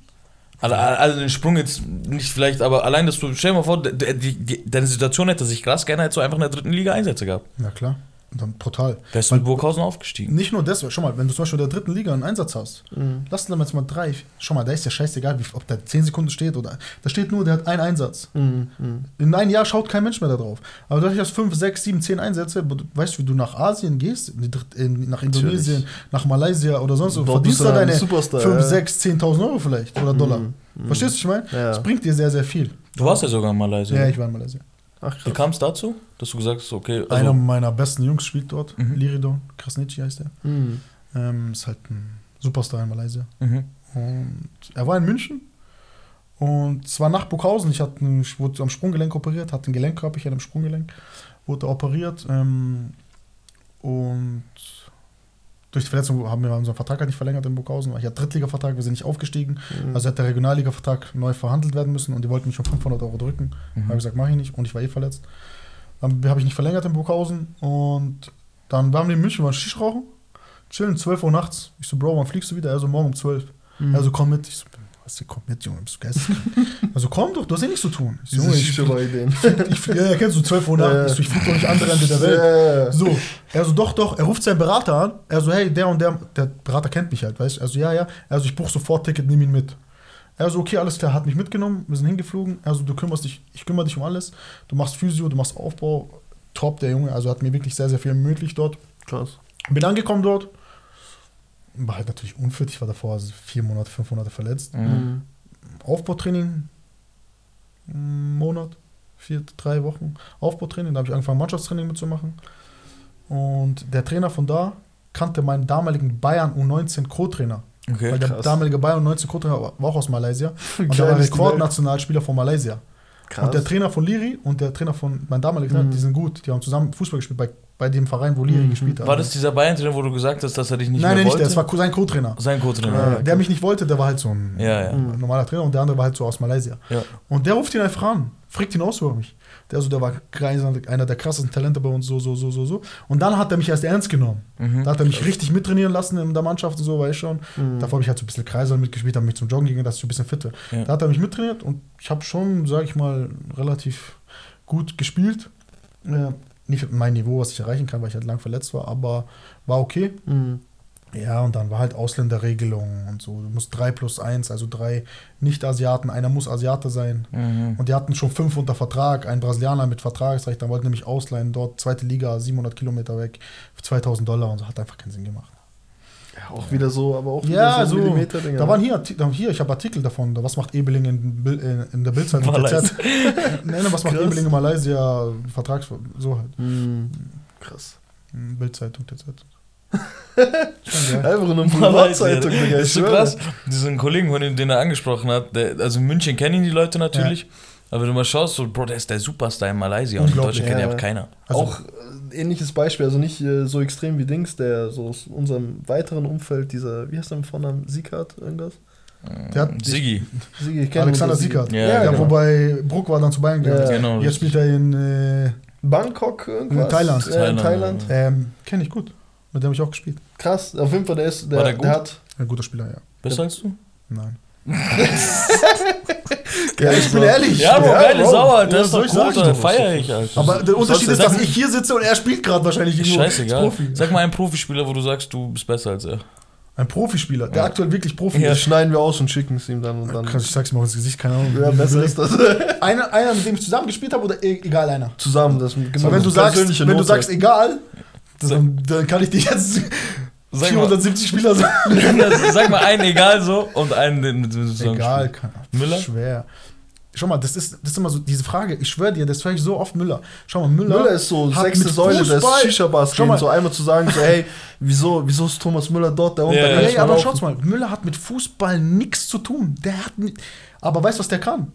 S1: Also, also den Sprung jetzt nicht vielleicht, aber allein, dass du, stell dir mal vor, die, die, deine Situation hätte sich krass gerne, hättest du einfach in der dritten Liga Einsätze gehabt.
S3: Ja, klar. Und dann brutal.
S1: Wärst du mit Burghausen aufgestiegen.
S3: Nicht nur das, schau mal, wenn du zum Beispiel in der dritten Liga einen Einsatz hast,
S2: Mhm.
S3: lass dann jetzt mal drei, schau mal, da ist ja scheißegal, wie, ob da 10 Sekunden steht oder, da steht nur, der hat einen Einsatz.
S2: Mhm. Mhm.
S3: In einem Jahr schaut kein Mensch mehr da drauf. Aber dadurch hast du 5, 6, 7, 10 Einsätze, weißt du, wie du nach Asien gehst, in die Dritt- in, nach Indonesien, nach Malaysia oder sonst wo, verdienst du
S2: dann
S3: deine
S2: ein Superstar,
S3: 5,
S2: ja.
S3: 6, 10.000 Euro vielleicht oder Dollar.
S2: Mhm.
S3: Verstehst du, was ich meine?
S2: Ja.
S3: Das bringt dir sehr, sehr viel.
S1: Du warst ja sogar in Malaysia.
S3: Ja, ich war in Malaysia.
S2: Ach,
S1: Wie kam es dazu, dass du gesagt hast, okay, also,
S3: Einer meiner besten Jungs spielt dort,
S1: Mhm.
S3: Liridon Krasnitschi heißt er.
S2: Mhm.
S3: Ähm, ist halt ein Superstar in Malaysia.
S1: mhm.
S3: Und er war in München und es war nach Burghausen. Ich, hatte ich wurde am Sprunggelenk operiert, hatte ein Gelenk ich hatte im Sprunggelenk, wurde operiert ähm, und durch die Verletzung haben wir unseren Vertrag halt nicht verlängert in Burghausen. Ich hatte Drittliga-Vertrag, wir sind nicht aufgestiegen.
S2: Mhm.
S3: Also hätte der Regionalliga-Vertrag neu verhandelt werden müssen und die wollten mich um 500 Euro drücken.
S1: Mhm.
S3: Habe ich gesagt, mache ich nicht und ich war eh verletzt. Dann habe ich nicht verlängert in Burghausen und dann waren wir in München, waren Schisch rauchen, chillen, 12 Uhr nachts. Ich so, Bro, wann fliegst du wieder? Er so, morgen um 12.
S2: Mhm.
S3: Also komm mit. Ich so, was, komm mit, Junge, bist du geisteskrank? also komm doch, du hast eh nichts zu tun. Ich so, ich,
S2: denen.
S3: ich, ja, ja, kennst du, 12 Uhr nachts.
S2: Ja.
S3: Ich so, ich flieg doch nicht andere Ende der Welt.
S2: Ja.
S3: So, er so, doch, doch, er ruft seinen Berater an. Er so, hey, der und der, der Berater kennt mich halt, weißt du? Also, ja, ja. Also, ich buche sofort Ticket, nimm ihn mit. Er so, okay, alles klar, hat mich mitgenommen, wir sind hingeflogen. Er so, du kümmerst dich, ich kümmere dich um alles. Du machst Physio, du machst Aufbau. Top, der Junge, also hat mir wirklich sehr, sehr viel ermöglicht dort.
S2: Krass.
S3: Bin angekommen dort. War halt natürlich unfit, ich war davor also vier Monate, fünf Monate verletzt.
S1: Mhm.
S3: Aufbautraining, Monat, vier, drei Wochen. Aufbautraining, da habe ich angefangen, Mannschaftstraining mitzumachen. Und der Trainer von da kannte meinen damaligen Bayern U19 Co-Trainer.
S1: Okay.
S3: Weil der
S2: krass.
S3: damalige Bayern U19 Co-Trainer war auch aus Malaysia. Und der war Rekordnationalspieler von Malaysia.
S2: Krass.
S3: Und der Trainer von Liri und der Trainer von meinem damaligen Trainer,
S2: Mhm.
S3: die sind gut. Die haben zusammen Fußball gespielt bei, bei dem Verein, wo Liri
S2: Mhm.
S3: gespielt hat.
S1: War das dieser Bayern-Trainer, wo du gesagt hast, dass er dich nicht
S3: nein,
S1: mehr
S3: nein, nicht
S1: wollte?
S3: der, das war sein Co-Trainer.
S1: Sein Co-Trainer.
S3: Äh,
S2: okay.
S3: Der mich nicht wollte, der war halt so ein
S1: Ja, ja.
S2: Mhm.
S3: normaler Trainer und der andere war halt so aus Malaysia.
S1: Ja.
S3: Und der ruft ihn einfach an, fragt ihn aus über mich. Der, so, der war einer der krassesten Talente bei uns, so, so, so, so, so. Und dann hat er mich erst ernst genommen.
S1: Mhm.
S3: Da hat er mich richtig mittrainieren lassen in der Mannschaft und so, weiß ich schon.
S2: Mhm.
S3: Davor habe ich halt so ein bisschen Kreisel mitgespielt, habe mich zum Joggen gegangen, dass ich so ein bisschen fitte.
S1: Ja.
S3: Da hat er mich mittrainiert und ich habe schon, sage ich mal, relativ gut gespielt. Äh, nicht mein Niveau, was ich erreichen kann, weil ich halt lang verletzt war, aber war okay.
S2: Mhm.
S3: Ja, und dann war halt Ausländerregelung und so. Du musst 3 plus 1, also drei Nicht-Asiaten, einer muss Asiate sein.
S1: Mhm.
S3: Und die hatten schon fünf unter Vertrag, ein Brasilianer mit Vertragsrecht, dann wollten nämlich ausleihen, dort zweite Liga, 700 Kilometer weg, für 2000 Dollar und so, hat einfach keinen Sinn gemacht.
S2: Ja, auch wieder so, aber auch wieder
S3: Ja,
S2: so
S3: so, da waren hier, da- hier ich habe Artikel davon, da, was macht Ebeling in, in, in der Bildzeitung? Nein, was macht
S2: Krass.
S3: Ebeling in Malaysia, Vertrags, so halt,
S2: Mhm. Krass.
S3: Bildzeitung, TZ.
S2: Einfach
S1: Malaysia.
S2: Privatzeitung, Digga.
S1: Das ist so krass. Diesen Kollegen, von dem, den er angesprochen hat, der, also in München kennen ihn die Leute natürlich. Aber wenn du mal schaust, so, Bro, der ist der Superstar in Malaysia und in Deutschland kennt
S2: ja.
S1: auch keiner.
S3: Also-
S2: auch äh, ähnliches Beispiel, also nicht äh, so extrem wie Dings, der so aus unserem weiteren Umfeld, dieser, wie heißt der mit Vornamen, Siegert, irgendwas?
S3: Der hat-
S1: Siggi.
S2: Sigi, ich kenn
S3: Alexander Siegert.
S1: Ja,
S3: Ja,
S1: genau.
S3: wobei Bruck war dann zu Bayern gegangen.
S2: Ja.
S1: Genau.
S3: Jetzt spielt er in äh,
S2: Bangkok irgendwas?
S3: In Thailand.
S2: Ja, in
S1: Thailand,
S2: Thailand.
S3: ähm, kenne ich gut. Mit dem habe ich auch gespielt.
S2: Krass, auf jeden Fall, der ist, der,
S1: War der
S2: der,
S1: gut?
S2: hat.
S3: Ein guter Spieler, ja.
S1: Besser als du?
S3: Nein.
S2: Ja,
S3: ich bin ehrlich.
S1: Ja, Bro,
S3: Ja,
S1: geile
S3: Bro.
S1: Sau, Alter.
S3: Was
S1: Das ist
S3: soll
S1: doch
S3: ich
S1: gut,
S3: sagen?
S1: Alter. Feier ich, Alter.
S3: Aber der Unterschied ist, dass ich hier sitze und er spielt gerade wahrscheinlich irgendwo
S1: Scheißegal.
S3: Profi.
S1: Sag mal einen Profispieler, wo du sagst, du bist besser als er.
S3: Ein Profispieler, der
S1: Ja.
S3: aktuell wirklich Profi
S1: Ja.
S3: Ist.
S2: schneiden wir aus und schicken es ihm dann und dann.
S3: Ich sag's mir auch ins Gesicht, keine Ahnung.
S2: Ja, besser ist das.
S3: Einer, einer, mit dem ich zusammen gespielt habe oder e egal einer?
S2: Zusammen, das genau
S3: Aber wenn du sagst, wenn du sagst egal, dann, dann kann ich dir jetzt
S1: Sag mal,
S3: 470 Spieler sagen.
S1: sag mal einen egal so und einen den mit dem
S3: Egal, kann,
S1: Müller?
S3: schwer. schau mal, das ist, das ist immer so diese Frage, ich schwöre dir, das höre ich so oft Müller. Schau mal, Müller,
S2: Müller ist so sechste Säule des Shisha-Bars
S3: Schau mal,
S2: so einmal zu sagen, so, hey, wieso, wieso ist Thomas Müller dort, da unten?
S1: Ja,
S2: da kann
S3: Ey,
S2: ich mal
S3: aber
S2: laufen.
S3: schaut mal, Müller hat mit Fußball nichts zu tun. Der hat aber weißt du, was der kann?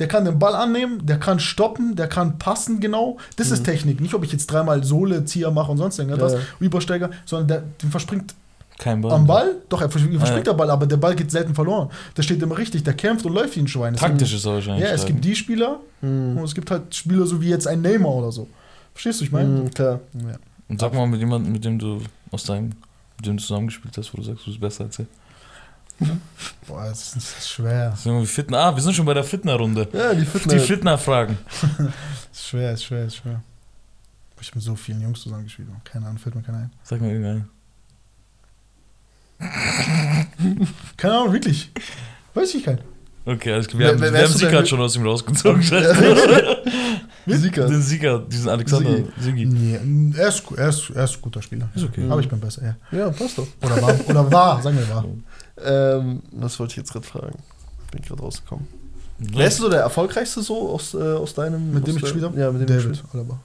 S3: Der kann den Ball annehmen, der kann stoppen, der kann passen genau. Das ist Technik. Nicht, ob ich jetzt dreimal Sohle, Zieher mache und sonst irgendwas,
S2: Mhm. Ja.
S3: Übersteiger, sondern der, der verspringt
S1: Kein Ball.
S3: am Ball. Doch, er vers- verspringt
S1: Ja.
S3: der Ball, aber der Ball geht selten verloren. Der steht immer richtig, der kämpft und läuft wie ein Schwein. Es
S1: Taktisch ist er wahrscheinlich.
S3: Ja, es gibt die Spieler
S2: Mhm.
S3: und es gibt halt Spieler so wie jetzt ein Neymar oder so. Verstehst du, ich meine?
S2: Mhm, klar.
S3: Ja.
S1: Und sag mal mit jemandem, mit dem du aus deinem, mit dem du zusammengespielt hast, wo du sagst, du bist besser als er.
S3: Boah, das ist, das ist schwer.
S1: Wir Fitner. Ah, wir sind schon bei der Fitner-Runde.
S2: Ja, die
S1: Die
S2: Fitness.
S1: Fitner-Fragen.
S3: Ist schwer, ist schwer, ist schwer. Ich mit so vielen Jungs zusammengespielt habe. Keine Ahnung, fällt mir keiner ein.
S1: Sag mal irgendeinen.
S3: Keine Ahnung, wirklich. Weiß ich keinen.
S1: Okay, alles klar. Wir haben,
S2: wer-
S1: wir haben
S2: so
S1: hat schon aus ihm rausgezogen.
S2: Sieger.
S1: Den Sieger, diesen Alexander
S2: Sigi.
S3: Nee, er ist, er ist, er ist ein guter Spieler.
S1: Ist okay.
S3: Aber ich bin besser, ja.
S2: Ja, passt doch.
S3: Oder war, oder war sagen wir war.
S2: Ähm, was wollte ich jetzt gerade fragen? Bin gerade rausgekommen. Wer ist so der erfolgreichste so aus, äh, aus deinem...
S3: Mit dem
S2: aus
S3: ich
S2: der-
S3: gespielt habe?
S2: Ja, mit dem ich
S3: David
S2: gespielt
S3: Alaba.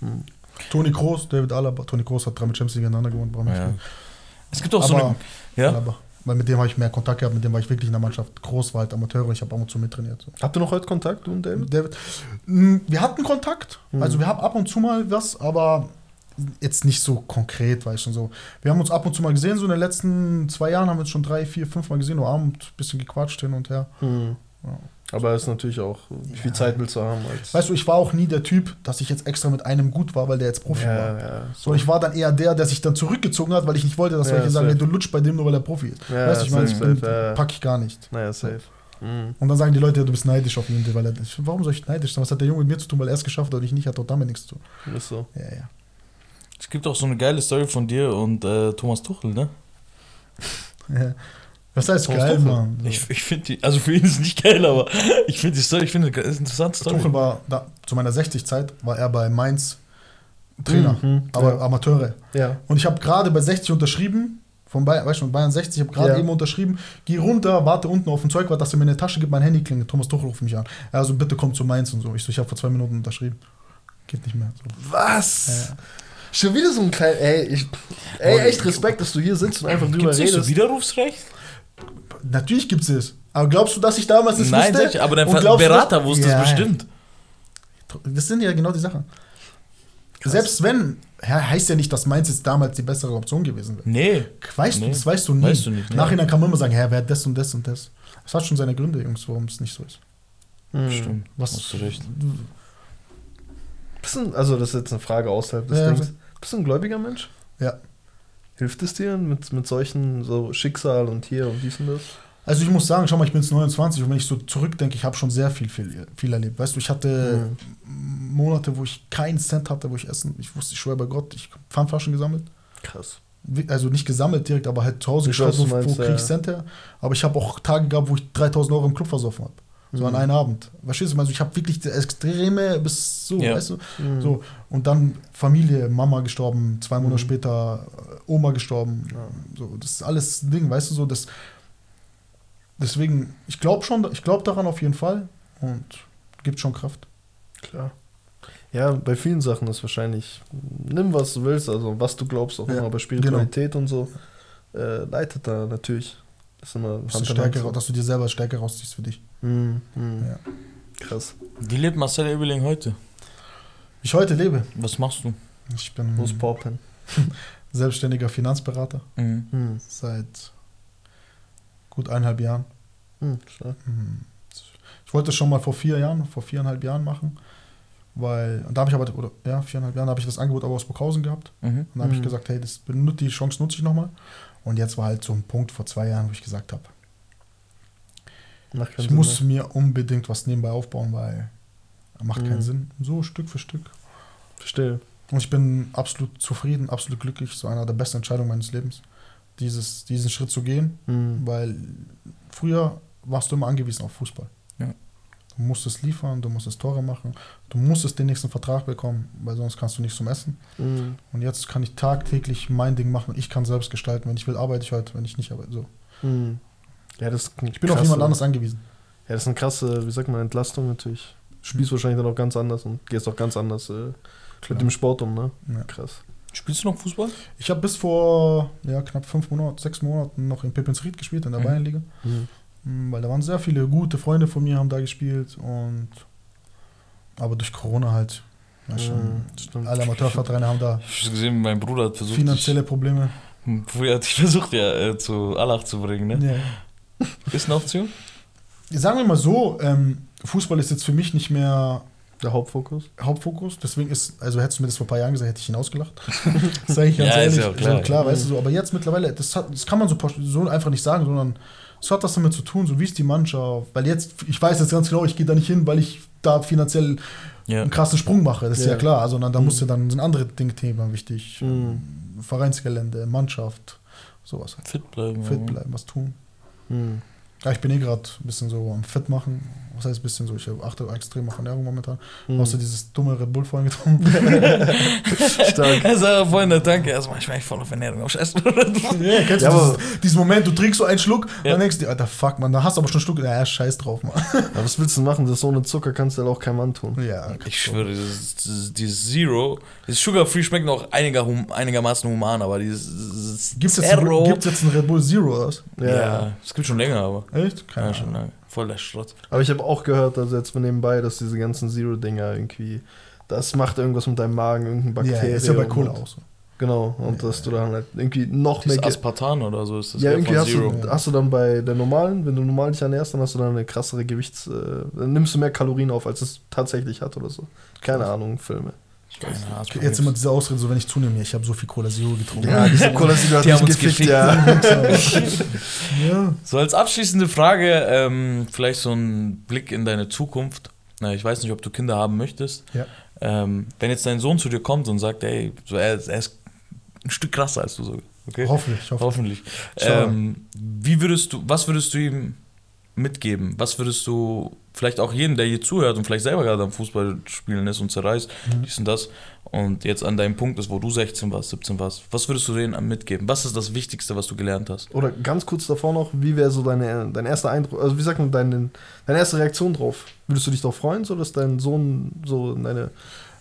S2: Hm.
S3: Toni Kroos, David Alaba. Toni Kroos hat drei mit Champions League hintereinander gewonnen.
S1: Ja. Es gibt auch so
S3: Aber
S1: eine. Ja?
S3: Alaba. Weil mit dem habe ich mehr Kontakt gehabt, mit dem war ich wirklich in der Mannschaft. Groß war halt Amateur, ich habe ab und zu mittrainiert. So.
S2: Habt ihr noch heute Kontakt, du und David?
S3: David, mh, wir hatten Kontakt,
S2: Mhm.
S3: also wir haben ab und zu mal was, aber jetzt nicht so konkret, weißt du, so. Wir haben uns ab und zu mal gesehen, so in den letzten zwei Jahren haben wir uns schon drei, vier, fünf Mal gesehen, nur Abend, ein bisschen gequatscht hin und her.
S2: Hm.
S3: Ja.
S2: Aber es ist natürlich auch, wie viel
S3: Ja.
S2: Zeit willst du haben als...
S3: Weißt du, ich war auch nie der Typ, dass ich jetzt extra mit einem gut war, weil der jetzt Profi war.
S2: ja, ja.
S3: So, ich war dann eher der, der sich dann zurückgezogen hat, weil ich nicht wollte, dass
S2: Ja,
S3: welche sagen, hey, du lutscht bei dem nur, weil er Profi ist.
S2: Ja,
S3: weißt du, ich meine,
S2: safe,
S3: ich bin-
S2: ja.
S3: pack ich gar nicht.
S2: Naja, safe. Mhm.
S3: Und dann sagen die Leute, du bist neidisch auf ihn, weil er, warum soll ich neidisch sein? Was hat der Junge mit mir zu tun, weil er es geschafft hat und ich nicht, hat doch damit nichts zu tun.
S2: Ist so.
S3: Ja, ja.
S1: Es gibt auch so eine geile Story von dir und äh, Thomas Tuchel, ne?
S3: Ja. Was heißt
S2: Thomas
S3: geil,
S2: Tuchel.
S3: Mann? So.
S1: Ich, ich finde die, also für ihn ist es nicht geil, aber ich finde die Story, ich finde eine interessante Story.
S3: Tuchel war, da, zu meiner 60-Zeit war er bei Mainz Trainer,
S2: Mhm.
S3: aber
S2: Ja.
S3: Amateure.
S2: Ja.
S3: Und ich habe gerade bei 60 unterschrieben, von Bayern, weißt du, von Bayern 60, ich habe gerade
S2: Ja.
S3: eben unterschrieben, geh runter, warte unten auf dem Zeugwart, dass er mir eine Tasche gibt, mein Handy klingelt, Thomas Tuchel ruft mich an. Also bitte komm zu Mainz und so. Ich so, ich habe vor zwei Minuten unterschrieben. Geht nicht mehr. So.
S2: Was?
S3: Ja.
S2: Schon wieder so ein kleiner. Ey, ich, ey, echt Respekt, dass du hier sitzt und einfach drüber
S1: Gibt es nicht so
S2: redest.
S1: Widerrufsrecht?
S3: Natürlich gibt es es. Aber glaubst du, dass ich damals das
S1: Nein,
S3: wusste?
S1: sicher, aber dein
S3: glaubst du,
S1: Berater
S3: dass-
S1: wusste
S3: Ja,
S1: es bestimmt.
S3: Das sind ja genau die Sachen. Selbst wenn, ja, heißt ja nicht, dass Mainz jetzt damals die bessere Option gewesen wäre.
S1: Nee.
S3: Weißt
S1: Nee.
S3: du, das weißt du nie.
S1: Weißt du nicht, nee.
S3: Nachhinein kann man immer sagen, ja, wer hat das und das und das. Das hat schon seine Gründe, Jungs, warum es nicht so ist.
S2: Hm.
S1: Stimmt.
S3: Was-
S1: Hast du recht.
S2: Du, also, das ist jetzt eine Frage außerhalb des
S3: Ja,
S2: Dings. Bist du ein gläubiger Mensch?
S3: Ja.
S2: Hilft es dir mit, mit solchen so Schicksal und hier und dies und das?
S3: Also ich muss sagen, schau mal, ich bin jetzt 29 und wenn ich so zurückdenke, ich habe schon sehr viel, viel, viel erlebt. Weißt du, ich hatte
S2: Mhm.
S3: Monate, wo ich keinen Cent hatte, wo ich essen. Ich wusste, ich schwöre bei Gott, ich habe Pfandflaschen gesammelt.
S2: Krass.
S3: Also nicht gesammelt direkt, aber halt zu Hause geschaut, wo, wo
S2: meinst,
S3: krieg ich
S2: ja.
S3: Cent her. Aber ich habe auch Tage gehabt, wo ich 3000 Euro im Club versoffen habe. So an
S2: Mhm.
S3: einem Abend. Verstehst du? Also ich habe wirklich das Extreme bis so,
S1: Ja.
S3: weißt du?
S2: Mhm.
S3: So. Und dann Familie, Mama gestorben, zwei Monate
S2: Mhm.
S3: später Oma gestorben.
S2: Ja.
S3: So, das ist alles Ding, weißt du so, das deswegen, ich glaube schon, ich glaube daran auf jeden Fall und gibt schon Kraft.
S2: Klar. Ja, bei vielen Sachen ist wahrscheinlich, nimm was du willst, also was du glaubst, auch
S3: Ja,
S2: immer bei Spiritualität und so, äh, leitet da natürlich. Das ist immer
S3: Dass du,
S2: Hand in
S3: Stärke,
S2: Hand.
S3: dass du dir selber Stärke rausziehst für dich.
S2: Mhm. Mhm.
S3: Ja.
S2: Krass.
S1: Wie lebt Marcel Ebeling heute?
S3: Wie ich heute lebe.
S1: Was machst du?
S3: Ich bin
S2: Wo ist Poppen?
S3: selbstständiger Finanzberater
S1: Mhm.
S2: Mhm.
S3: seit gut eineinhalb Jahren.
S2: Mhm. stark.
S3: Hm. Ich wollte das schon mal vor vier Jahren, vor viereinhalb Jahren machen, weil, und da habe ich aber, oder ja, viereinhalb Jahren habe ich das Angebot aber aus Burghausen gehabt.
S1: Mhm.
S3: Und dann habe ich
S2: Mhm.
S3: gesagt, hey, das, die Chance nutze ich nochmal. Und jetzt war halt so ein Punkt vor zwei Jahren, wo ich gesagt habe, ich
S2: Sinn
S3: muss
S2: mehr.
S3: mir unbedingt was nebenbei aufbauen, weil macht
S2: Mhm.
S3: keinen Sinn. So Stück für Stück.
S2: Verstehe.
S3: Und ich bin absolut zufrieden, absolut glücklich. So einer der besten Entscheidungen meines Lebens, dieses, diesen Schritt zu gehen,
S2: Mhm.
S3: weil früher warst du immer angewiesen auf Fußball.
S1: Ja.
S3: Du musstest liefern, du musstest Tore machen, du musstest den nächsten Vertrag bekommen, weil sonst kannst du nichts zum Essen.
S2: Mhm.
S3: Und jetzt kann ich tagtäglich mein Ding machen. Ich kann selbst gestalten. Wenn ich will, arbeite ich heute. Wenn ich nicht arbeite, so.
S2: Mhm. Ja, das
S3: Ich bin auf jemand anderes angewiesen.
S2: Ja, das ist eine krasse, wie sagt man, Entlastung natürlich. Spielst wahrscheinlich dann auch ganz anders und gehst auch ganz anders äh, mit dem Sport um, ne?
S3: Ja.
S2: Krass.
S1: Spielst du noch Fußball?
S3: Ich habe bis vor ja, knapp fünf Monaten, sechs Monaten noch in Pippensried gespielt, in der
S1: Mhm.
S3: Bayernliga.
S2: Mhm.
S3: Mm, Weil da waren sehr viele gute Freunde von mir, haben da gespielt und aber durch Corona halt. Ja, schon,
S2: Mhm, stimmt.
S3: alle Amateurvereine haben da
S1: Ich habe gesehen, mein Bruder hat versucht,
S3: finanzielle Probleme.
S1: früher hat dich versucht, ja, äh, zu Allach zu bringen, ne?
S3: Ja.
S1: Ist eine Option?
S3: Sagen wir mal so, ähm, Fußball ist jetzt für mich nicht mehr
S2: Der Hauptfokus.
S3: Hauptfokus. Deswegen ist, also hättest du mir das vor ein paar Jahren gesagt, hätte ich ihn ausgelacht. das sage ich ganz
S1: Ja, ist
S3: ehrlich.
S1: ja auch klar,
S3: klar
S1: ja.
S3: weißt du so. Aber jetzt mittlerweile, das, hat, das kann man so, so einfach nicht sagen, sondern es hat was damit zu tun, so wie ist die Mannschaft. Weil jetzt, ich weiß jetzt ganz genau, ich gehe da nicht hin, weil ich da finanziell
S1: Ja.
S3: einen krassen Sprung mache. Das ist ja,
S2: Ja.
S3: klar. Also dann, da
S2: Mhm.
S3: muss ja dann sind andere Dinge Themen wichtig.
S2: Mhm.
S3: Vereinsgelände, Mannschaft, sowas.
S1: Fit bleiben.
S3: Fit
S1: ja.
S3: bleiben, was tun.
S2: Mhm.
S3: Ja, ich bin eh gerade ein bisschen so am Fit machen. Was heißt ein bisschen so? Ich achte extrem auf Ernährung momentan.
S2: Mhm.
S3: Außer dieses dumme Red Bull vorhin getrunken.
S2: Stark.
S1: Er sagt vorhin der Tanke, erstmal, ich bin echt voll auf Ernährung auf Scheiß.
S3: ja, kennst
S2: Ja,
S3: du
S2: aber-
S3: dieses, diesen Moment, du trinkst so einen Schluck,
S1: Ja.
S3: dann denkst du dir, Alter, fuck, man, da hast du aber schon einen Schluck, ja, scheiß drauf, Mann.
S2: Aber was willst du machen? Das ohne Zucker kannst du ja auch keinem antun.
S3: Ja,
S1: Ich schwöre, dieses, dieses, dieses Zero, dieses Sugar Free schmeckt noch einiger, hum, einigermaßen human, aber dieses, dieses
S3: Gibt's jetzt,
S1: Zero.
S3: ein, gibt's jetzt einen Red Bull Zero oder was?
S1: ja, es gibt schon länger, aber.
S3: Echt? Keine
S1: Ja, schon
S3: Ahnung.
S1: lange. Voll der Schrott.
S2: Aber ich habe auch gehört, also jetzt mal nebenbei, dass diese ganzen Zero-Dinger irgendwie, das macht irgendwas mit deinem Magen, irgendein
S3: Ja,
S2: Bakterium.
S3: ist ja bei Cola
S2: und-
S3: auch so.
S2: Genau, und dass du dann halt irgendwie noch mehr.
S1: Das
S2: Ge-
S1: Aspartan oder so ist das
S2: ja,
S1: eher
S2: irgendwie
S1: von
S2: hast
S1: Zero.
S2: du, hast du dann bei der normalen, wenn du normal dich ernährst, dann hast du dann eine krassere Gewichts. Äh, dann nimmst du mehr Kalorien auf, als es tatsächlich hat oder so. Keine Ahnung, Filme.
S1: Keine Ahnung.
S3: Jetzt immer diese Ausrede, so wenn ich zunehme, ich habe so viel Cola Zero getrunken.
S2: Ja, diese Cola Zero hat
S1: Die
S2: mich
S1: haben
S2: gefickt,
S1: gefickt.
S2: ja.
S3: ja.
S1: So als abschließende Frage, ähm, vielleicht so ein Blick in deine Zukunft. Na, ich weiß nicht, ob du Kinder haben möchtest.
S3: Ja.
S1: Ähm, wenn jetzt dein Sohn zu dir kommt und sagt, ey, so, er, er ist ein Stück krasser als du so. Okay?
S3: Hoffentlich, hoffentlich.
S1: Hoffentlich. Ähm, wie würdest du, was würdest du ihm mitgeben? Was würdest du vielleicht auch jeden, der hier zuhört und vielleicht selber gerade am Fußball spielen ist und zerreißt,
S3: Mhm.
S1: dies und das und jetzt an deinem Punkt ist, wo du 16 warst, 17 warst, was würdest du denen mitgeben? Was ist das Wichtigste, was du gelernt hast?
S2: Oder ganz kurz davor noch, wie wäre so deine, dein erster Eindruck, also wie sagt man, deine, deine erste Reaktion drauf? Würdest du dich darauf freuen, so dass dein Sohn so in deine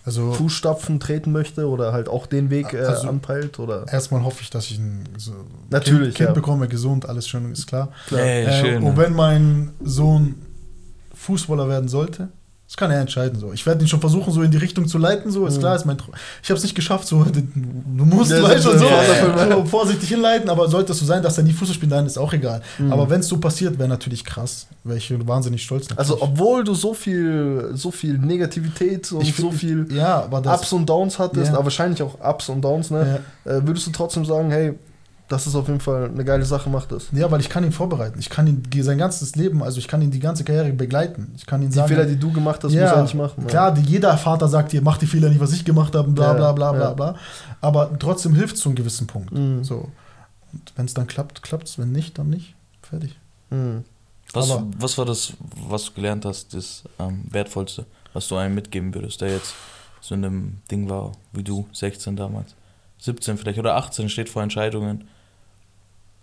S3: Also
S2: Fußstapfen treten möchte oder halt auch den Weg äh,
S3: Also-
S2: anpeilt? Oder?
S3: erstmal hoffe ich, dass ich ein so
S2: Natürlich,
S3: kind, kind
S2: ja.
S3: bekomme, gesund, alles schön ist klar.
S2: Klar.
S1: Ey,
S3: Äh,
S1: schön.
S3: und wenn mein Sohn Fußballer werden sollte, das kann er entscheiden. So. Ich werde ihn schon versuchen, so in die Richtung zu leiten. So ist
S2: Mhm.
S3: klar, ist mein Tro- Ich habe es nicht geschafft. So, du musst,
S2: Ja,
S3: weißt
S2: so-
S3: so, so vorsichtig hinleiten. Aber sollte es so sein, dass er nie Fußball spielt, dann ist auch egal.
S2: Mhm.
S3: Aber wenn es so passiert, wäre natürlich krass. Wäre ich wahnsinnig stolz.
S2: Also,
S3: natürlich.
S2: obwohl du so viel, so viel Negativität und
S3: Ich
S2: so
S3: find-
S2: viel
S3: ja, aber das,
S2: Ups und Downs hattest,
S3: Ja.
S2: aber wahrscheinlich auch Ups und Downs, ne? Äh, würdest du trotzdem sagen, hey, das ist auf jeden Fall eine geile Sache, mach das.
S3: Ja, weil ich kann ihn vorbereiten. Ich kann ihn sein ganzes Leben, also ich kann ihn die ganze Karriere begleiten. Ich kann ihn
S2: Die
S3: sagen,
S2: Fehler, die du gemacht hast, muss er nicht machen.
S3: Klar, die, jeder Vater sagt dir, mach die Fehler nicht, was ich gemacht habe, bla
S2: Ja,
S3: bla bla bla
S2: ja.
S3: bla. Aber trotzdem hilft es zu einem gewissen Punkt.
S2: Mhm.
S3: So. Und wenn es dann klappt, klappt es. Wenn nicht, dann nicht. Fertig.
S2: Mhm.
S1: Was,
S3: aber-
S1: was war das, was du gelernt hast, das ähm, Wertvollste, was du einem mitgeben würdest, der jetzt so in einem Ding war, wie du, 16 damals, 17 vielleicht oder 18, steht vor Entscheidungen.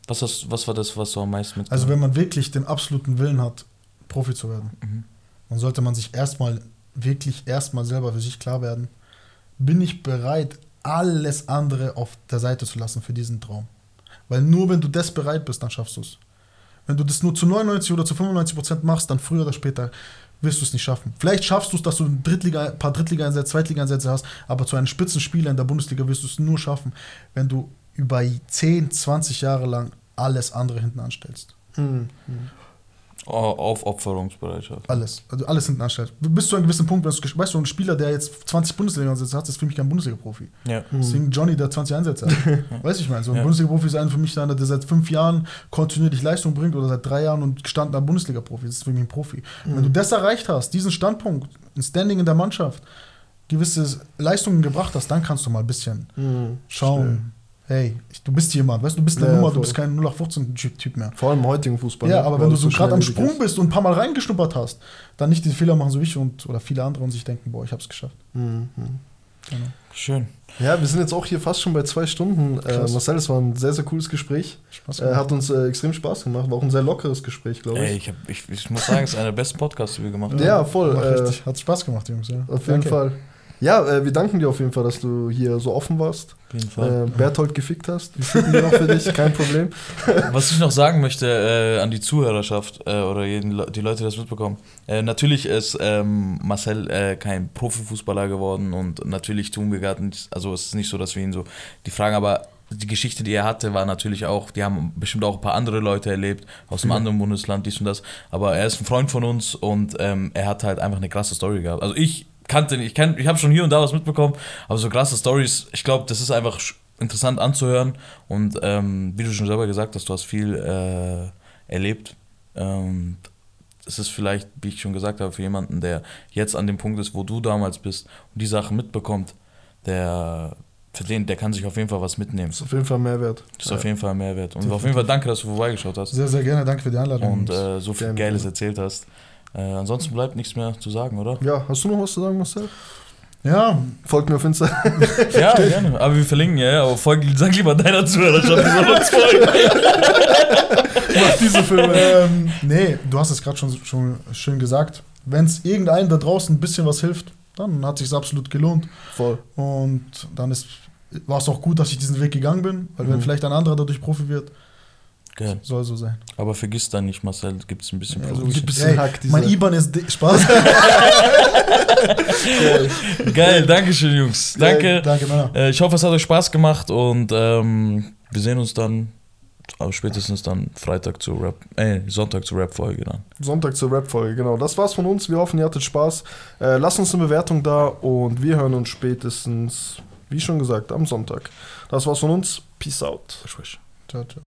S1: Was, hast, was war das, was du am meisten mitgenommen
S3: Also wenn man wirklich den absoluten Willen hat, Profi zu werden,
S1: Mhm.
S3: dann sollte man sich erstmal, wirklich erstmal selber für sich klar werden, bin ich bereit, alles andere auf der Seite zu lassen für diesen Traum. Weil nur wenn du das bereit bist, dann schaffst du es. Wenn du das nur zu 99 oder zu 95 Prozent machst, dann früher oder später wirst du es nicht schaffen. Vielleicht schaffst du es, dass du ein Drittliga, paar Drittliga-Einsätze, Zweitliga-Einsätze hast, aber zu einem Spitzenspieler in der Bundesliga wirst du es nur schaffen, wenn du über 10, 20 Jahre lang alles andere hinten anstellst.
S2: Mhm.
S1: Aufopferungsbereitschaft.
S3: Alles. Also alles hinten anstellst. Bis zu einem gewissen Punkt, wenn du- weißt du, ein Spieler, der jetzt 20 Bundesliga-Einsätze hat, ist für mich kein Bundesliga-Profi.
S1: Ja.
S2: Mhm.
S3: Deswegen Johnny, der 20 Einsätze hat. Weiß ich mal. So ein
S1: Ja.
S3: Bundesliga-Profi ist einer für mich einer, der seit fünf Jahren kontinuierlich Leistung bringt oder seit drei Jahren und gestandener Bundesliga-Profi. Das ist für mich ein Profi. Wenn du das erreicht hast, diesen Standpunkt, ein Standing in der Mannschaft, gewisse Leistungen gebracht hast, dann kannst du mal ein bisschen
S2: Mhm.
S3: schauen. Hey, ich- du bist jemand, weißt du, du bist eine
S2: Ja,
S3: Nummer,
S2: voll.
S3: du bist kein 0815-Typ mehr.
S2: Vor allem im heutigen Fußball.
S3: Ja,
S2: ne?
S3: aber wenn du
S2: das
S3: so gerade am Sprung bist und ein paar Mal reingeschnuppert hast, dann nicht diese Fehler machen, so ich und oder viele andere und sich denken, boah, ich hab's geschafft.
S2: Mhm.
S3: Genau.
S1: Schön.
S2: Ja, wir sind jetzt auch hier fast schon bei zwei Stunden. Äh. Marcel, es war ein sehr, sehr cooles Gespräch.
S3: Spaß
S2: Äh, hat uns äh, extrem Spaß gemacht. War auch ein sehr lockeres Gespräch, glaube
S1: Ey,
S2: ich.
S1: ich, hab, ich, ich muss sagen, es ist einer der besten Podcasts, die wir gemacht haben.
S2: Ja, voll. Äh.
S3: Hat Spaß gemacht, Jungs. Ja.
S2: auf jeden
S3: Danke.
S2: Fall. Ja, äh, wir danken dir auf jeden Fall, dass du hier so offen warst.
S1: Auf jeden Fall.
S2: Äh, Berthold gefickt hast. Wir ficken dir noch für dich, kein Problem.
S1: Was ich noch sagen möchte äh, an die Zuhörerschaft äh, oder jeden, die Leute, die das mitbekommen. Äh, natürlich ist ähm, Marcel äh, kein Profifußballer geworden und natürlich tun wir gerade nicht, also es ist nicht so, dass wir ihn so, die Fragen, aber die Geschichte, die er hatte, war natürlich auch, die haben bestimmt auch ein paar andere Leute erlebt, aus einem anderen Bundesland, dies und das, aber er ist ein Freund von uns und ähm, er hat halt einfach eine krasse Story gehabt. Also ich kannte, ich, kenn, ich habe schon hier und da was mitbekommen, aber so krasse Stories, ich glaube, das ist einfach interessant anzuhören und ähm, wie du schon selber gesagt hast, du hast viel äh, erlebt. Ähm, es ist vielleicht, wie ich schon gesagt habe, für jemanden, der jetzt an dem Punkt ist, wo du damals bist und die Sachen mitbekommt, der für den, der kann sich auf jeden Fall was mitnehmen.
S2: Das ist auf jeden Fall Mehrwert.
S1: Das ist auf jeden Fall Mehrwert. Und auf jeden Fall danke, dass du vorbeigeschaut hast
S3: Sehr, sehr gerne. Danke für die Einladung.
S1: und äh, so viel Geiles erzählt hast. Äh, ansonsten bleibt nichts mehr zu sagen, oder?
S2: Ja, hast du noch was zu sagen, Marcel?
S3: ja,
S2: Folgt mir auf Insta.
S1: Ja, gerne. Aber wir verlinken ja, ja. Aber folg, sag lieber deiner Zuhörerschaft, die soll uns folgen.
S3: mach diese Filme. ähm, nee, du hast es gerade schon, schon schön gesagt. Wenn es irgendeinem da draußen ein bisschen was hilft, dann hat sich absolut gelohnt.
S2: Voll.
S3: Und dann ist war es auch gut, dass ich diesen Weg gegangen bin, weil wenn
S2: Mhm.
S3: vielleicht ein anderer dadurch Profi wird,
S1: Geil.
S3: soll so sein.
S1: Aber vergiss dann nicht, Marcel, gibt es ein bisschen
S3: Ja,
S1: Profit.
S3: so-
S2: Gib ein bisschen Hack,
S3: mein IBAN ist Spaß.
S1: Geil, danke schön, Jungs. Danke.
S3: Danke, Männer.
S1: Äh, ich hoffe, es hat euch Spaß gemacht und ähm, wir sehen uns dann, aber spätestens dann Freitag zur Rap, äh, Sonntag zur Rap-Folge dann.
S2: Sonntag zur Rap-Folge, genau. Das war's von uns. Wir hoffen, ihr hattet Spaß. Äh, lasst uns eine Bewertung da und wir hören uns spätestens, wie schon gesagt, am Sonntag. Das war's von uns. Peace out.
S3: Ciao, ciao.